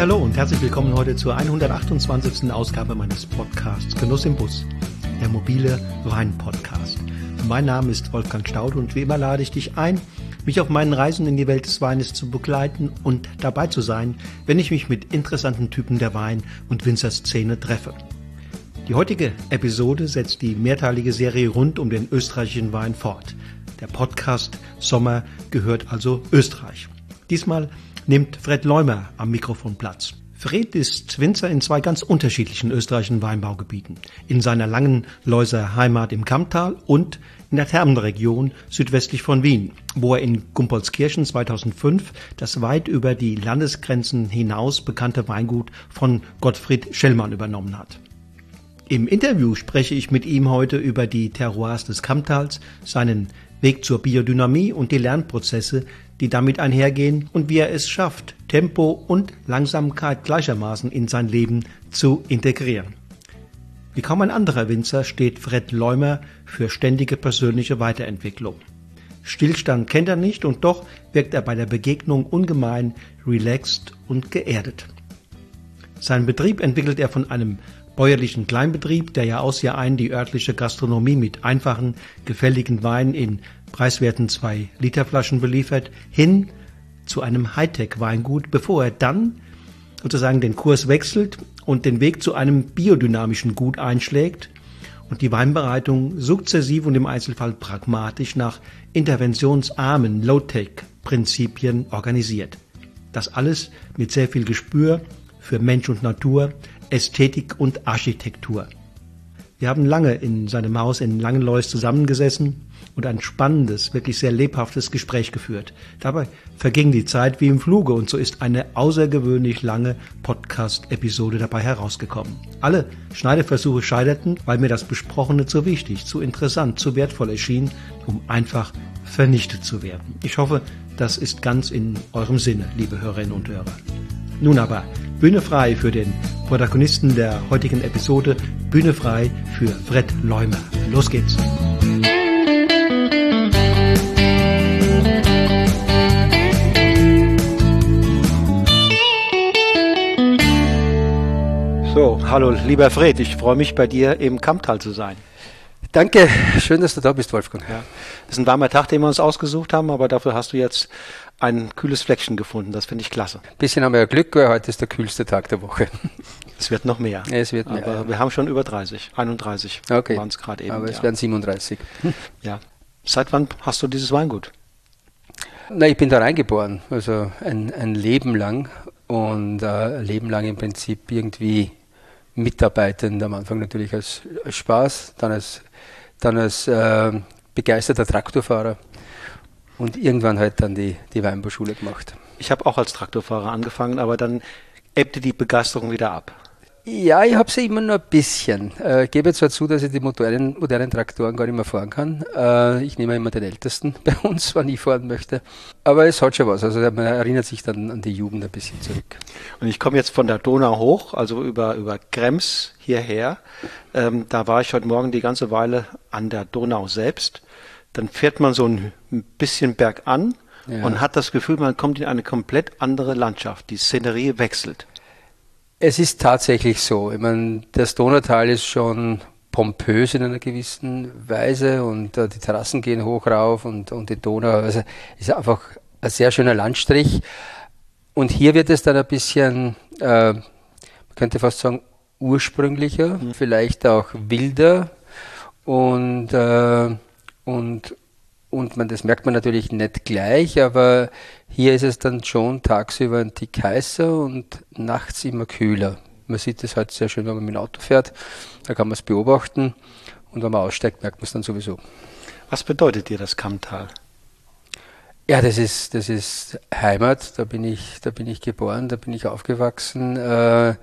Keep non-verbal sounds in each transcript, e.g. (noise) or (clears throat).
Hallo und herzlich willkommen heute zur 128. Ausgabe meines Podcasts Genuss im Bus, der mobile Wein-Podcast. Mein Name ist Wolfgang Staude und wie immer lade ich dich ein, mich auf meinen Reisen in die Welt des Weines zu begleiten und dabei zu sein, wenn ich mich mit interessanten Typen der Wein- und Winzerszene treffe. Die heutige Episode setzt die mehrteilige Serie rund um den österreichischen Wein fort. Der Podcast Sommer gehört also Österreich. Diesmal nimmt Fred Leumer am Mikrofon Platz. Fred ist Winzer in zwei ganz unterschiedlichen österreichischen Weinbaugebieten. In seiner langen Leuser Heimat im Kammtal und in der Thermenregion südwestlich von Wien, wo er in Gumpolskirchen 2005 das weit über die Landesgrenzen hinaus bekannte Weingut von Gottfried Schellmann übernommen hat. Im Interview spreche ich mit ihm heute über die Terroirs des Kammtals, seinen Weg zur Biodynamie und die Lernprozesse, die damit einhergehen und wie er es schafft, Tempo und Langsamkeit gleichermaßen in sein Leben zu integrieren. Wie kaum ein anderer Winzer steht Fred Leumer für ständige persönliche Weiterentwicklung. Stillstand kennt er nicht und doch wirkt er bei der Begegnung ungemein relaxed und geerdet. Seinen Betrieb entwickelt er von einem bäuerlichen Kleinbetrieb, der Jahr aus Jahr ein die örtliche Gastronomie mit einfachen, gefälligen Weinen in preiswerten 2-Liter-Flaschen beliefert, hin zu einem Hightech-Weingut, bevor er dann sozusagen den Kurs wechselt und den Weg zu einem biodynamischen Gut einschlägt und die Weinbereitung sukzessiv und im Einzelfall pragmatisch nach interventionsarmen Low-Tech-Prinzipien organisiert. Das alles mit sehr viel Gespür für Mensch und Natur, Ästhetik und Architektur. Wir haben lange in seinem Haus in Langenlois zusammengesessen und ein spannendes, wirklich sehr lebhaftes Gespräch geführt. Dabei verging die Zeit wie im Fluge und so ist eine außergewöhnlich lange Podcast-Episode dabei herausgekommen. Alle Schneideversuche scheiterten, weil mir das Besprochene zu wichtig, zu interessant, zu wertvoll erschien, um einfach vernichtet zu werden. Ich hoffe, das ist ganz in eurem Sinne, liebe Hörerinnen und Hörer. Nun aber, Bühne frei für den Protagonisten der heutigen Episode, Bühne frei für Fred Leumer. Los geht's. So, hallo lieber Fred, ich freue mich bei dir im Kamptal zu sein. Danke, schön, dass du da bist, Wolfgang. Ja. Das ist ein warmer Tag, den wir uns ausgesucht haben, aber dafür hast du jetzt ein kühles Fleckchen gefunden. Das finde ich klasse. Ein bisschen haben wir ja Glück, weil heute ist der kühlste Tag der Woche. Es wird noch mehr. Es wird mehr. Aber ja. wir haben schon über 30, 31 okay. waren es gerade eben. Aber es ja. werden 37. Ja. Seit wann hast du dieses Weingut? Na, ich bin da reingeboren, also ein, ein Leben lang und äh, ein Leben lang im Prinzip irgendwie mitarbeitend. Am Anfang natürlich als, als Spaß, dann als, dann als äh, begeisterter Traktorfahrer und irgendwann halt dann die, die Weinbauschule gemacht. Ich habe auch als Traktorfahrer angefangen, aber dann ebbte die Begeisterung wieder ab. Ja, ich habe sie immer nur ein bisschen. Äh, ich gebe zwar zu, dass ich die modernen, modernen Traktoren gar nicht mehr fahren kann. Äh, ich nehme immer den ältesten (laughs) bei uns, wann ich fahren möchte. Aber es hat schon was. Also man erinnert sich dann an die Jugend ein bisschen zurück. Und ich komme jetzt von der Donau hoch, also über, über Krems hierher. Ähm, da war ich heute Morgen die ganze Weile an der Donau selbst. Dann fährt man so ein bisschen bergan ja. und hat das Gefühl, man kommt in eine komplett andere Landschaft. Die Szenerie wechselt. Es ist tatsächlich so. Ich meine, das Donautal ist schon pompös in einer gewissen Weise und äh, die Terrassen gehen hoch rauf und, und die Donau, also ist einfach ein sehr schöner Landstrich. Und hier wird es dann ein bisschen, äh, man könnte fast sagen, ursprünglicher, mhm. vielleicht auch wilder und, äh, und, und man, das merkt man natürlich nicht gleich, aber hier ist es dann schon tagsüber ein Tick heißer und nachts immer kühler. Man sieht es halt sehr schön, wenn man mit dem Auto fährt. Da kann man es beobachten und wenn man aussteigt, merkt man es dann sowieso. Was bedeutet dir das Kammtal? Ja, das ist, das ist Heimat. Da bin ich, da bin ich geboren, da bin ich aufgewachsen. Äh,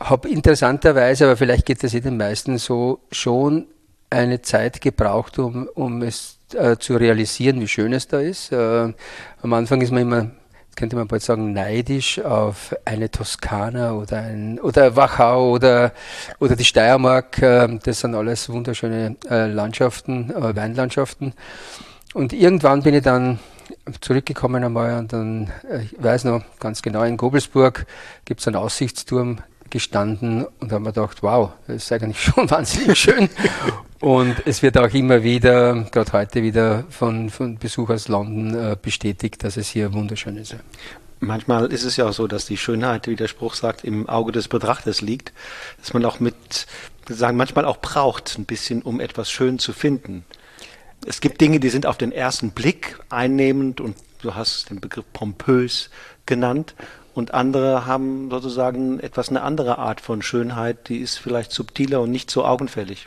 habe interessanterweise, aber vielleicht geht das eh den meisten so, schon eine Zeit gebraucht, um, um es äh, zu realisieren, wie schön es da ist. Äh, am Anfang ist man immer, könnte man bald sagen, neidisch auf eine Toskana oder ein oder Wachau oder oder die Steiermark. Äh, das sind alles wunderschöne äh, Landschaften, äh, Weinlandschaften. Und irgendwann bin ich dann zurückgekommen einmal und dann, ich weiß noch ganz genau, in Gobelsburg gibt es einen Aussichtsturm gestanden und haben mir gedacht, wow, das ist eigentlich (laughs) schon wahnsinnig schön. und es wird auch immer wieder, gerade heute wieder von, von Besuch aus London äh, bestätigt, dass es hier wunderschön ist. Manchmal ist es ja auch so, dass die Schönheit, wie der Spruch sagt, im Auge des Betrachters liegt, dass man auch mit, sagen, manchmal auch braucht, ein bisschen, um etwas schön zu finden. Es gibt Dinge, die sind auf den ersten Blick einnehmend und du hast den Begriff pompös genannt und andere haben sozusagen etwas eine andere Art von Schönheit, die ist vielleicht subtiler und nicht so augenfällig.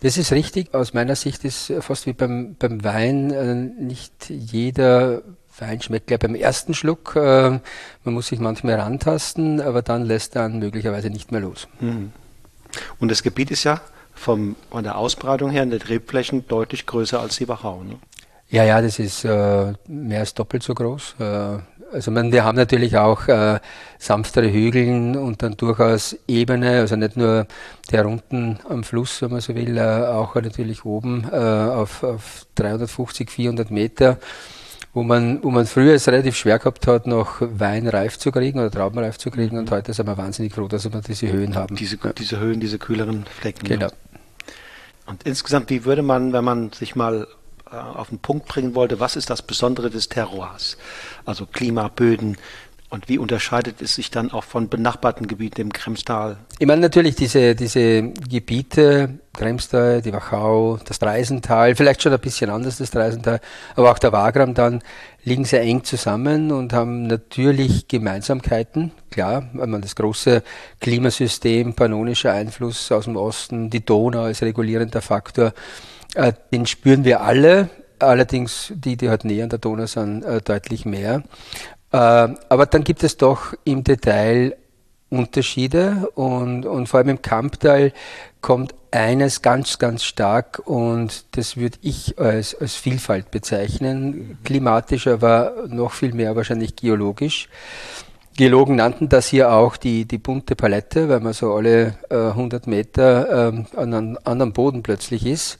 Das ist richtig. Aus meiner Sicht ist fast wie beim, beim Wein äh, nicht jeder Wein schmeckt gleich beim ersten Schluck. Äh, man muss sich manchmal rantasten, aber dann lässt er dann möglicherweise nicht mehr los. Mhm. Und das Gebiet ist ja vom, von der Ausbreitung her in den Rebflächen deutlich größer als die Wachau. Ne? Ja, ja, das ist äh, mehr als doppelt so groß. Äh, also man, wir haben natürlich auch äh, sanftere Hügeln und dann durchaus Ebene, also nicht nur der unten am Fluss, wenn man so will, äh, auch natürlich oben äh, auf, auf 350, 400 Meter, wo man, wo man früher es relativ schwer gehabt hat, noch Wein reif zu kriegen oder Trauben reif zu kriegen und heute sind wir wahnsinnig froh, dass wir diese Höhen haben. Diese, diese Höhen, diese kühleren Flecken. Genau. Ja. Und insgesamt, wie würde man, wenn man sich mal auf den Punkt bringen wollte, was ist das Besondere des Terroirs? Also Klima, Böden, und wie unterscheidet es sich dann auch von benachbarten Gebieten im Kremstal? Ich meine natürlich diese, diese Gebiete, Kremstal, die Wachau, das Dreisental, vielleicht schon ein bisschen anders das Dreisental, aber auch der Wagram dann, liegen sehr eng zusammen und haben natürlich Gemeinsamkeiten. Klar, man das große Klimasystem, pannonischer Einfluss aus dem Osten, die Donau als regulierender Faktor, äh, den spüren wir alle. Allerdings die, die halt näher an der Donau sind, äh, deutlich mehr. Äh, aber dann gibt es doch im Detail Unterschiede und, und vor allem im Kamptal kommt eines ganz, ganz stark und das würde ich als, als Vielfalt bezeichnen, klimatisch, aber noch viel mehr wahrscheinlich geologisch. Geologen nannten das hier auch die, die bunte Palette, weil man so alle äh, 100 Meter ähm, an einem anderen Boden plötzlich ist.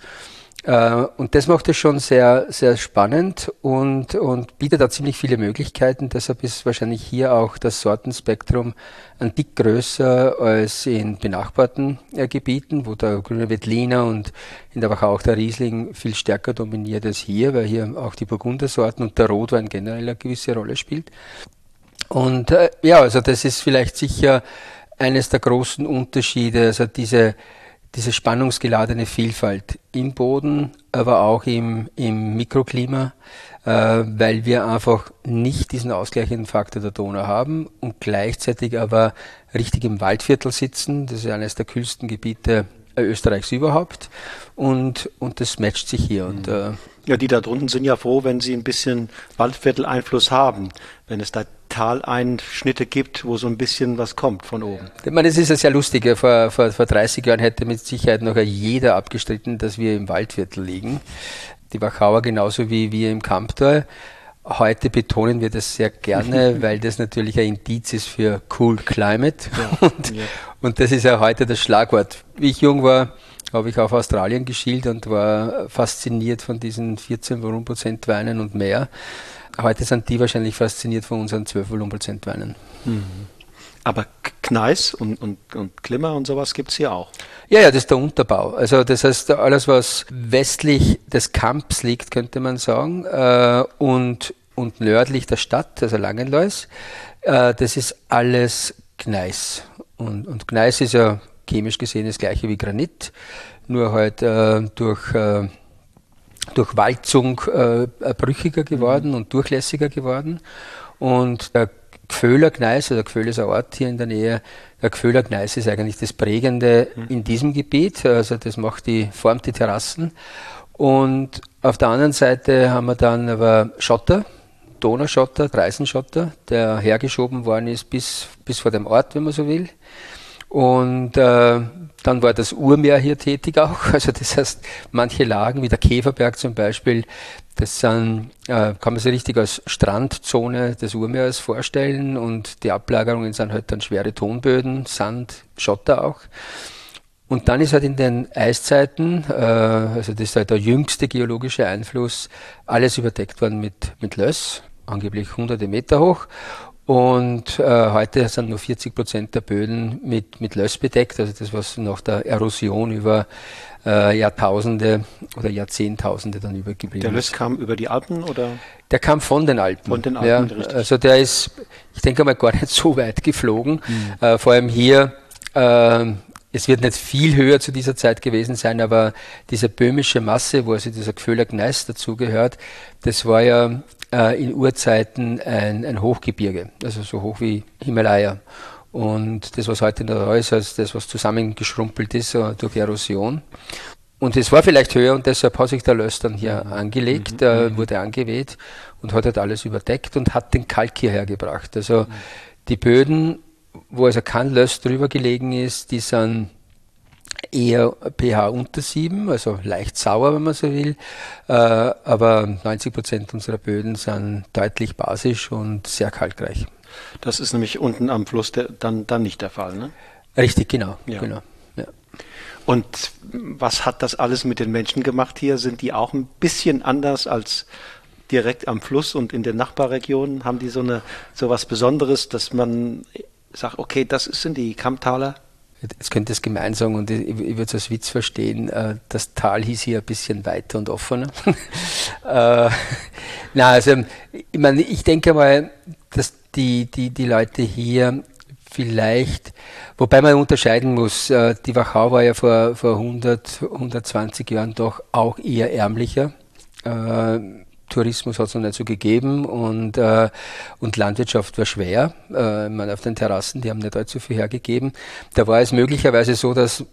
Äh, und das macht es schon sehr, sehr spannend und, und bietet da ziemlich viele Möglichkeiten. Deshalb ist wahrscheinlich hier auch das Sortenspektrum ein Tick größer als in benachbarten äh, Gebieten, wo der grüne Wettliner und in der Wachau auch der Riesling viel stärker dominiert als hier, weil hier auch die Burgundersorten und der Rotwein generell eine gewisse Rolle spielt. Und äh, ja, also das ist vielleicht sicher eines der großen Unterschiede, also diese diese spannungsgeladene Vielfalt im Boden, aber auch im, im Mikroklima, äh, weil wir einfach nicht diesen ausgleichenden Faktor der Donau haben und gleichzeitig aber richtig im Waldviertel sitzen. Das ist eines der kühlsten Gebiete Österreichs überhaupt und, und das matcht sich hier. Und, äh, ja, die da drunten sind ja froh, wenn sie ein bisschen Waldviertel-Einfluss haben, wenn es da Taleinschnitte gibt, wo so ein bisschen was kommt von oben. Ich meine, es ist ja sehr lustig. Vor, vor, vor 30 Jahren hätte mit Sicherheit noch jeder abgestritten, dass wir im Waldviertel liegen. Die Wachauer genauso wie wir im Kamptal. Heute betonen wir das sehr gerne, (laughs) weil das natürlich ein Indiz ist für Cool Climate. Ja, (laughs) und, ja. und das ist ja heute das Schlagwort. Wie ich jung war, habe ich auf Australien geschielt und war fasziniert von diesen 14 Volumenprozent Weinen und mehr. Heute sind die wahrscheinlich fasziniert von unseren 12 Volumenprozent Weinen. Mhm. Aber Kneis und, und, und Klimmer und sowas gibt es hier auch. Ja, ja, das ist der Unterbau. Also das heißt, alles, was westlich des Kamps liegt, könnte man sagen, äh, und, und nördlich der Stadt, also Langenlois, äh, das ist alles Gneis. Und, und Gneis ist ja chemisch gesehen das gleiche wie Granit, nur halt äh, durch, äh, durch Walzung brüchiger geworden mhm. und durchlässiger geworden. Und der Gföhler Gneis, also der Gföhler ist ein Ort hier in der Nähe, der Gföhler Gneis ist eigentlich das Prägende mhm. in diesem Gebiet, also das macht die, formt die Terrassen. Und auf der anderen Seite haben wir dann aber Schotter, Donauschotter, Dreisenschotter, der hergeschoben worden ist bis, bis vor dem Ort, wenn man so will. Und äh, dann war das Urmeer hier tätig auch. (laughs) Also das heißt, manche Lagen, wie der Käferberg zum Beispiel, das sind, äh, kann man sich richtig als Strandzone des Urmeers vorstellen und die Ablagerungen sind halt dann schwere Tonböden, Sand, Schotter auch. Und dann ist halt in den Eiszeiten, äh, also das ist halt der jüngste geologische Einfluss, alles überdeckt worden mit, mit Löss, angeblich hunderte Meter hoch. Und äh, heute sind nur 40 Prozent der Böden mit, mit Löss bedeckt, also das, was nach der Erosion über äh, Jahrtausende oder Jahrzehntausende dann übergeblieben ist. Der Löss kam über die Alpen oder? Der kam von den Alpen. Von den Alpen, ja, richtig. Also der ist, ich denke mal, gar nicht (laughs) so weit geflogen. Mhm. Äh, vor allem hier äh, es wird nicht viel höher zu dieser Zeit gewesen sein, aber diese böhmische Masse, wo also dieser Gföhler Gneis dazugehört, das war ja äh, in Urzeiten ein, ein Hochgebirge, also so hoch wie Himalaya. Und das, was heute da ist, als das, was zusammengeschrumpelt ist uh, durch Erosion. Und es war vielleicht höher und deshalb hat sich der Löss dann hier mhm. angelegt, mhm. äh, wurde angeweht und hat halt alles überdeckt und hat den Kalk hierher gebracht. Also mhm. die Böden wo also kein Löss drüber gelegen ist, die sind eher pH unter 7, also leicht sauer, wenn man so will. Äh, aber 90 Prozent unserer Böden sind deutlich basisch und sehr kalkreich. Das ist nämlich unten am Fluss der, dann, dann nicht der Fall, ne? Richtig, genau. Ja. genau ja. Und was hat das alles mit den Menschen gemacht hier? Sind die auch ein bisschen anders als direkt am Fluss und in den Nachbarregionen? Haben die so eine so was Besonderes, dass man sage, okay, das sind die Kammtaler. Jetzt könnte es gemein sagen und ich, ich würde es als Witz verstehen, äh, das Tal hieß hier ein bisschen weiter und offener. (laughs) äh, na, also ich, meine, ich denke mal, dass die, die, die Leute hier vielleicht, wobei man unterscheiden muss, äh, die Wachau war ja vor, vor 100, 120 Jahren doch auch eher ärmlicher. Äh, Tourismus hat es noch nicht so gegeben und, äh, und Landwirtschaft war schwer. Äh, meine, auf den Terrassen, die haben nicht allzu viel hergegeben. Da war es möglicherweise so, dass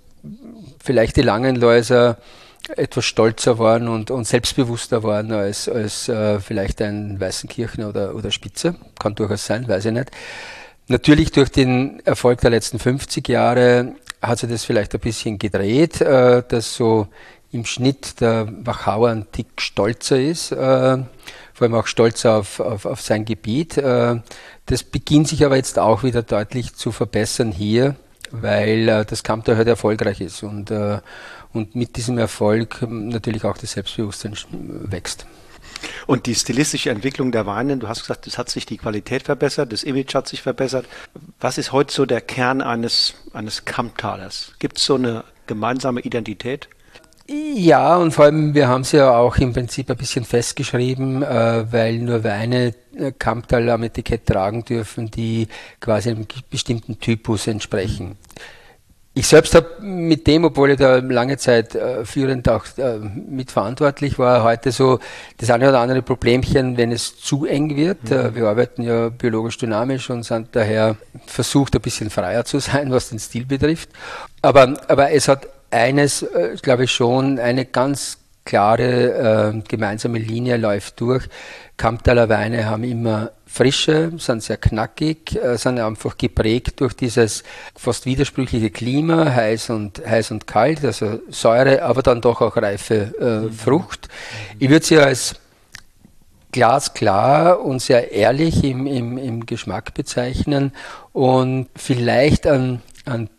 vielleicht die Langenläuser etwas stolzer waren und, und selbstbewusster waren als, als äh, vielleicht ein Weißenkirchen oder, oder Spitze. Kann durchaus sein, weiß ich nicht. Natürlich durch den Erfolg der letzten 50 Jahre hat sich das vielleicht ein bisschen gedreht, äh, dass so im Schnitt der Wachauer ein Tick stolzer ist, äh, vor allem auch stolzer auf, auf, auf sein Gebiet. Äh, das beginnt sich aber jetzt auch wieder deutlich zu verbessern hier, weil äh, das Kampter halt erfolgreich ist und, äh, und mit diesem Erfolg natürlich auch das Selbstbewusstsein wächst. Und die stilistische Entwicklung der Weine, du hast gesagt, es hat sich die Qualität verbessert, das Image hat sich verbessert. Was ist heute so der Kern eines, eines Kamptalers? Gibt es so eine gemeinsame Identität? Ja, und vor allem, wir haben es ja auch im Prinzip ein bisschen festgeschrieben, äh, weil nur Weine äh, Kamptal am Etikett tragen dürfen, die quasi einem bestimmten Typus entsprechen. Ich selbst habe mit dem, obwohl ich da lange Zeit äh, führend auch äh, mitverantwortlich war, heute so das eine oder andere Problemchen, wenn es zu eng wird. Mhm. Äh, wir arbeiten ja biologisch dynamisch und sind daher versucht, ein bisschen freier zu sein, was den Stil betrifft. Aber, aber es hat eines, äh, glaube ich schon, eine ganz klare äh, gemeinsame Linie läuft durch. Kamptaler Weine haben immer Frische, sind sehr knackig, äh, sind einfach geprägt durch dieses fast widersprüchliche Klima, heiß und, heiß und kalt, also Säure, aber dann doch auch reife äh, mhm. Frucht. Ich würde sie als glasklar und sehr ehrlich im, im, im Geschmack bezeichnen und vielleicht an, an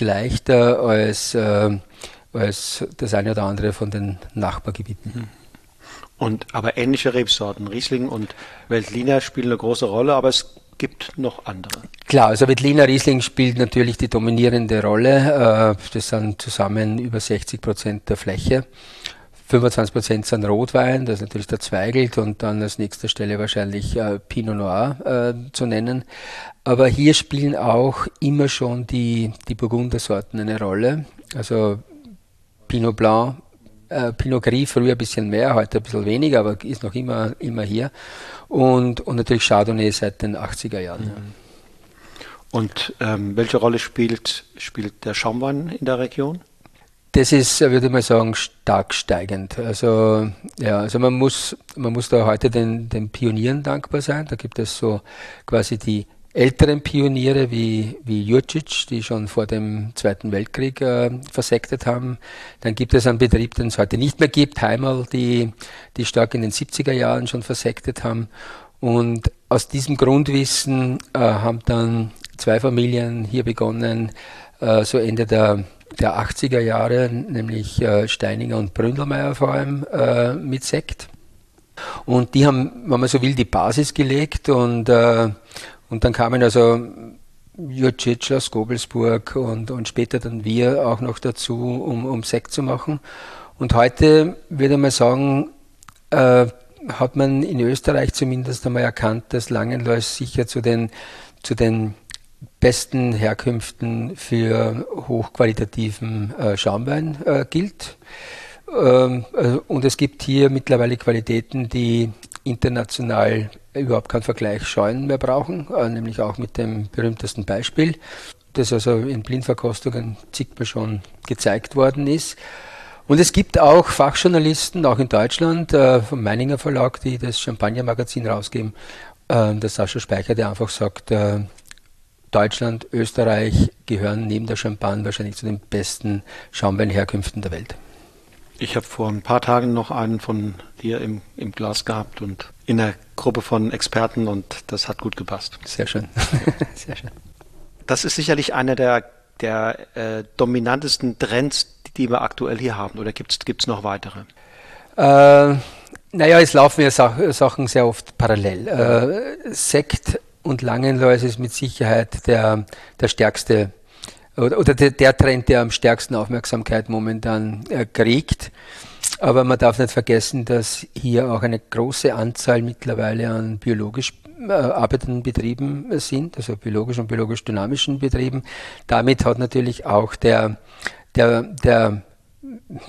leichter als, äh, als das eine oder andere von den Nachbargebieten. Mhm. Und aber ähnliche Rebsorten, Riesling und Veltliner spielen eine große Rolle, aber es gibt noch andere. Klar, also Veltliner Riesling spielt natürlich die dominierende Rolle. Äh, das sind zusammen über 60 Prozent der Fläche. 25 Prozent sind Rotwein, das ist natürlich der Zweigelt und dann als nächster Stelle wahrscheinlich äh, Pinot Noir äh, zu nennen. Aber hier spielen auch immer schon die, die Burgundersorten eine Rolle. Also Pinot Blanc, äh, Pinot Gris früher ein bisschen mehr, heute ein bisschen weniger, aber ist noch immer, immer hier. Und, und natürlich Chardonnay seit den 80er Jahren. Mhm. Und ähm, welche Rolle spielt, spielt der Schaumwein in der Region? Das ist, würde ich mal sagen, stark steigend. Also, ja, also man muss, man muss da heute den, den Pionieren dankbar sein. Da gibt es so quasi die älteren Pioniere wie, wie Jurcic, die schon vor dem Zweiten Weltkrieg äh, versektet haben. Dann gibt es einen Betrieb, den es heute nicht mehr gibt, Heimal, die, die stark in den 70er Jahren schon versektet haben. Und aus diesem Grundwissen äh, haben dann zwei Familien hier begonnen, äh, so Ende der der 80er Jahre, nämlich äh, Steininger und Bründelmeier vor allem äh, mit Sekt. Und die haben, wenn man so will, die Basis gelegt und, äh, und dann kamen also Jurcic aus Gobelsburg und, und später dann wir auch noch dazu, um, um Sekt zu machen. Und heute würde mal sagen, äh, hat man in Österreich zumindest einmal erkannt, dass Langenlois sicher zu den, zu den besten Herkünften für hochqualitativen äh, Schaumwein äh, gilt. Ähm, äh, und es gibt hier mittlerweile Qualitäten, die international überhaupt keinen Vergleich scheuen mehr brauchen, äh, nämlich auch mit dem berühmtesten Beispiel, das also in Blindverkostungen zigmal schon gezeigt worden ist. Und es gibt auch Fachjournalisten, auch in Deutschland, äh, vom Meininger Verlag, die das Champagner-Magazin rausgeben, äh, der Sascha Speicher, der einfach sagt, äh, Deutschland, Österreich gehören neben der Champagne wahrscheinlich zu den besten Schaumweinherkünften der Welt. Ich habe vor ein paar Tagen noch einen von dir im, im Glas gehabt und in einer Gruppe von Experten und das hat gut gepasst. Sehr schön. (laughs) Sehr schön. Das ist sicherlich einer der, der äh, dominantesten Trends, die wir aktuell hier haben. Oder gibt es noch weitere? Äh, naja, es laufen ja Sachen sehr oft parallel. Äh, Sekt und Langenlois ist mit Sicherheit der, der stärkste oder, oder der, der, Trend, der am stärksten Aufmerksamkeit momentan äh, kriegt. Aber man darf nicht vergessen, dass hier auch eine große Anzahl mittlerweile an biologisch äh, arbeitenden Betrieben sind, also biologisch und biologisch dynamischen Betrieben. Damit hat natürlich auch der, der, der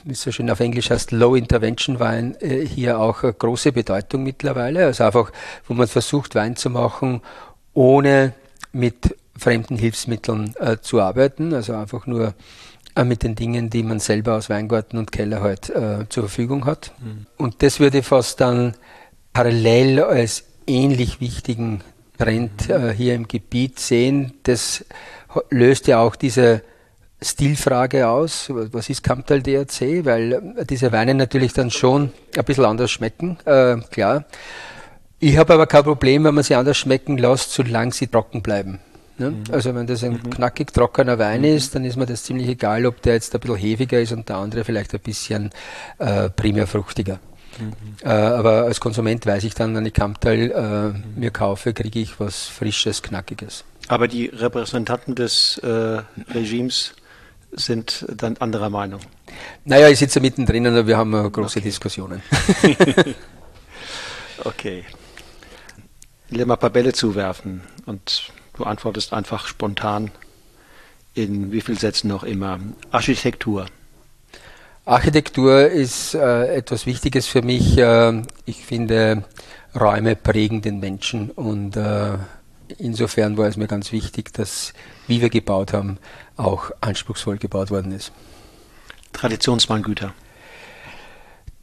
wie es so schön auf Englisch heißt, Low Intervention Wein äh, hier auch eine große Bedeutung mittlerweile. Also einfach, wo man versucht, Wein zu machen, ohne mit fremden Hilfsmitteln äh, zu arbeiten, also einfach nur äh, mit den Dingen, die man selber aus Weingarten und Keller halt äh, zur Verfügung hat. Mhm. Und das würde fast dann parallel als ähnlich wichtigen Trend mhm. äh, hier im Gebiet sehen. Das löst ja auch diese Stilfrage aus. Was ist Kamptal DRC? Weil äh, diese Weine natürlich dann schon ein bisschen anders schmecken, äh, klar. Ich habe aber kein Problem, wenn man sie anders schmecken lässt, solange sie trocken bleiben. Ne? Mhm. Also wenn das ein mhm. knackig trockener Wein mhm. ist, dann ist mir das ziemlich egal, ob der jetzt ein bisschen hefiger ist und der andere vielleicht ein bisschen äh, primär fruchtiger. Mhm. Äh, aber als Konsument weiß ich dann, wenn ich Kamptal äh, mir kaufe, kriege ich was Frisches, Knackiges. Aber die Repräsentanten des äh, Regimes sind dann anderer Meinung. Naja, ich sitze mittendrin und wir haben große okay. Diskussionen. (laughs) (laughs) okay. Ich will mal ein paar Bälle zuwerfen und du antwortest einfach spontan in wie vielen Sätzen noch immer. Architektur. Architektur ist äh, etwas Wichtiges für mich. Äh, ich finde, Räume prägen den Menschen und äh, insofern war es mir ganz wichtig, dass, wie wir gebaut haben, auch anspruchsvoll gebaut worden ist. Traditionsmanngüter.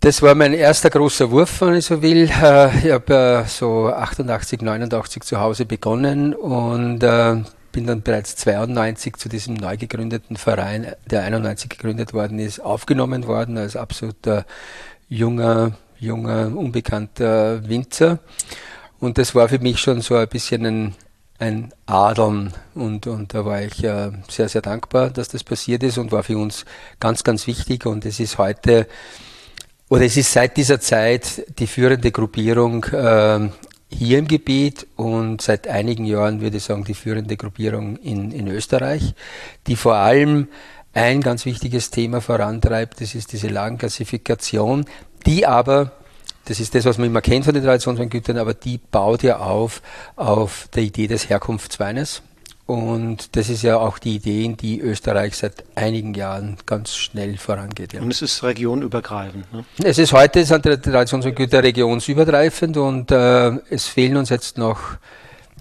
Das war mein erster großer Wurf, wenn ich so will. Äh, ich habe so 88, 89 zu Hause begonnen und äh, bin dann bereits 92 zu diesem neu gegründeten Verein, der 91 gegründet worden ist, aufgenommen worden als absoluter junger, junger, unbekannter Winzer. Und das war für mich schon so ein bisschen ein, ein Adeln und, und da war ich äh, sehr, sehr dankbar, dass das passiert ist und war für uns ganz, ganz wichtig und es ist heute oder es ist seit dieser Zeit die führende Gruppierung äh, hier im Gebiet und seit einigen Jahren würde ich sagen die führende Gruppierung in, in Österreich, die vor allem ein ganz wichtiges Thema vorantreibt, das ist diese Lagenklassifikation, die aber, das ist das, was man immer kennt von den Traditionsweingütern, aber die baut ja auf auf der Idee des Herkunftsweines. Und das ist ja auch die Idee, in die Österreich seit einigen Jahren ganz schnell vorangeht. Ja. Und es ist regionübergreifend. Ne? Es ist heute sind die Traditionsgüter regionsübergreifend und äh, es fehlen uns jetzt noch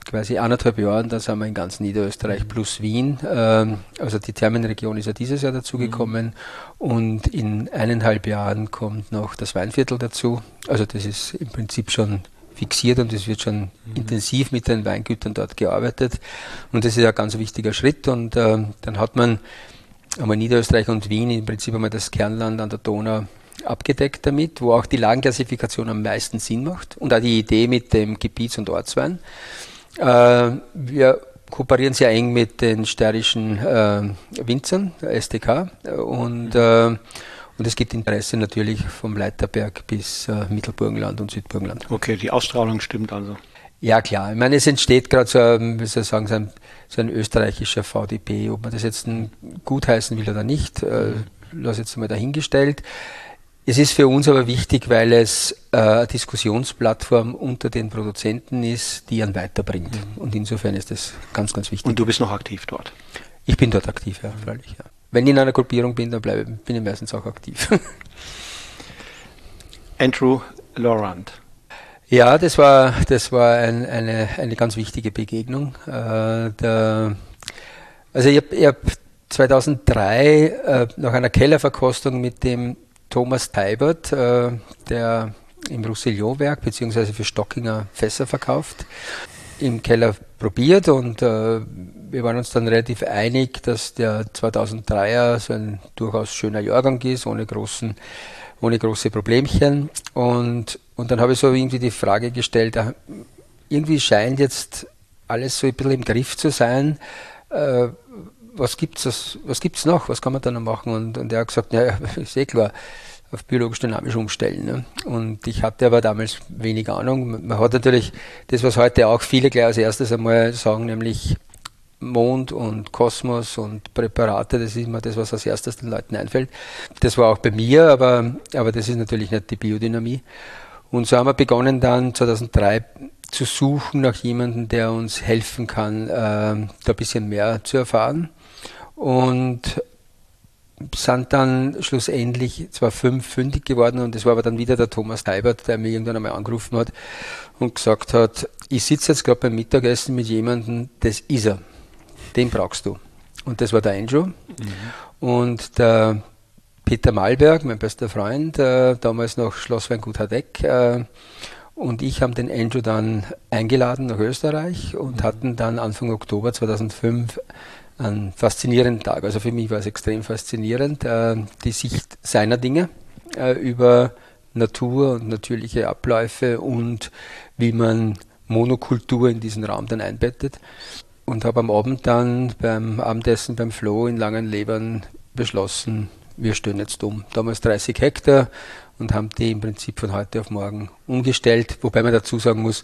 quasi anderthalb Jahren, dann sind wir in ganz Niederösterreich plus Wien. Ähm, also die Thermenregion ist ja dieses Jahr dazugekommen mhm. und in eineinhalb Jahren kommt noch das Weinviertel dazu. Also das ist im Prinzip schon fixiert und es wird schon mhm. intensiv mit den Weingütern dort gearbeitet. Und das ist ja ein ganz wichtiger Schritt. Und äh, dann hat man einmal Niederösterreich und Wien im Prinzip einmal das Kernland an der Donau abgedeckt damit, wo auch die Lagenklassifikation am meisten Sinn macht und auch die Idee mit dem Gebiets- und Ortswein. Äh, wir kooperieren sehr eng mit den steirischen äh, Winzern, SDK, und, äh, und es gibt Interesse natürlich vom Leiterberg bis äh, Mittelburgenland und Südburgenland. Okay, die Ausstrahlung stimmt also. Ja, klar. Ich meine, es entsteht gerade so, ein, wie soll ich sagen, so ein, so ein österreichischer VDP. Ob man das jetzt gut heißen will oder nicht, äh, lass jetzt mal dahingestellt. Es ist für uns aber wichtig, weil es äh, eine Diskussionsplattform unter den Produzenten ist, die einen weiterbringt. Mhm. Und insofern ist das ganz, ganz wichtig. Und du bist noch aktiv dort? Ich bin dort aktiv, ja, freilich. Ja. Wenn ich in einer Gruppierung bin, dann bleibe, bin ich meistens auch aktiv. (laughs) Andrew Laurent. Ja, das war, das war ein, eine, eine ganz wichtige Begegnung. Äh, der, also ich habe hab 2003 äh, nach einer Kellerverkostung mit dem Thomas Teibert, äh, der im Roussillon-Werk bzw. für Stockinger Fässer verkauft, im Keller probiert und äh, wir waren uns dann relativ einig, dass der 2003er so ein durchaus schöner Jahrgang ist, ohne großen ohne große Problemchen. Und, und dann habe ich so irgendwie die Frage gestellt, äh, irgendwie scheint jetzt alles so ein bisschen im Griff zu sein. Äh, was gibt es was gibt's noch? Was kann man da noch machen? Und, und er hat gesagt, ja, (laughs) ist eh klar, auf biologisch dynamisch umstellen. Ne? Und ich hatte aber damals wenig Ahnung. Man hat natürlich das, was heute auch viele gleich als erstes einmal sagen, nämlich Mond und Kosmos und Präparate, das ist immer das, was als erstes den Leuten einfällt. Das war auch bei mir, aber, aber das ist natürlich nicht die Biodynamie. Und so haben wir begonnen dann 2003 zu suchen nach jemandem, der uns helfen kann, äh, da ein bisschen mehr zu erfahren und sind dann schlussendlich zwar fünf fündig geworden und es war aber dann wieder der Thomas Teibert, der mir irgendwann einmal angerufen hat und gesagt hat, ich sitze jetzt gerade beim Mittagessen mit jemandem, das ist er, den brauchst du. Und das war der Andrew. Mhm. Und der Peter Malberg, mein bester Freund, äh, damals noch Schlossweingut Hadeck, äh, und ich haben den Andrew dann eingeladen nach Österreich und mhm. hatten dann Anfang Oktober 2005 einen faszinierenden Tag. Also für mich war es extrem faszinierend, äh, die Sicht seiner Dinge äh, über Natur und natürliche Abläufe und wie man Monokultur in diesen Raum dann einbettet. Und habe am Abend dann beim Abendessen beim Flo in Langenlebern beschlossen, wir stehen jetzt um. Damals 30 Hektar und haben die im Prinzip von heute auf morgen umgestellt, wobei man dazu sagen muss,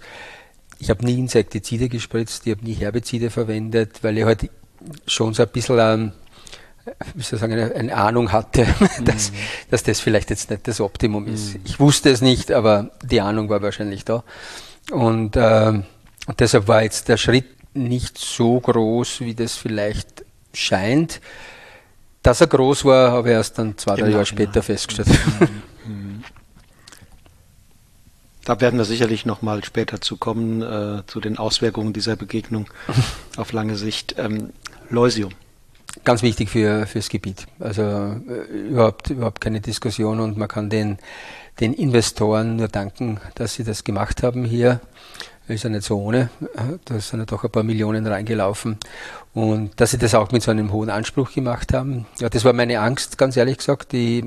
ich habe nie Insektizide gespritzt, ich habe nie Herbizide verwendet, weil ich halt schon so ein bisschen ein, wie soll ich sagen, eine, eine Ahnung hatte, (laughs) dass, mhm. dass das vielleicht jetzt nicht das Optimum ist. Mhm. Ich wusste es nicht, aber die Ahnung war wahrscheinlich da. Und, äh, und deshalb war jetzt der Schritt nicht so groß, wie das vielleicht scheint. Dass er groß war, habe ich erst dann zwei, drei Jahre später festgestellt. Mhm. (laughs) mhm. Da werden wir sicherlich nochmal später zu kommen, äh, zu den Auswirkungen dieser Begegnung (laughs) auf lange Sicht. Ähm, Leusium. Ganz wichtig für fürs Gebiet. Also äh, überhaupt, überhaupt keine Diskussion und man kann den, den Investoren nur danken, dass sie das gemacht haben hier. Ist ja nicht so ohne. Da sind ja doch ein paar Millionen reingelaufen. Und dass sie das auch mit so einem hohen Anspruch gemacht haben. Ja, das war meine Angst, ganz ehrlich gesagt. Ich,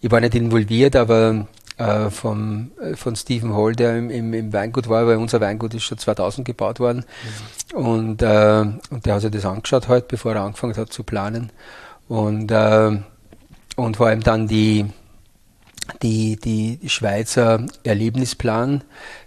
ich war nicht involviert, aber äh, vom, äh, von Stephen Hall, der im, im, im, Weingut war, weil unser Weingut ist schon 2000 gebaut worden. Mhm. Und, äh, und der hat sich das angeschaut heute, bevor er angefangen hat zu planen. Und, äh, und vor allem dann die, die, die Schweizer Erlebnisplan,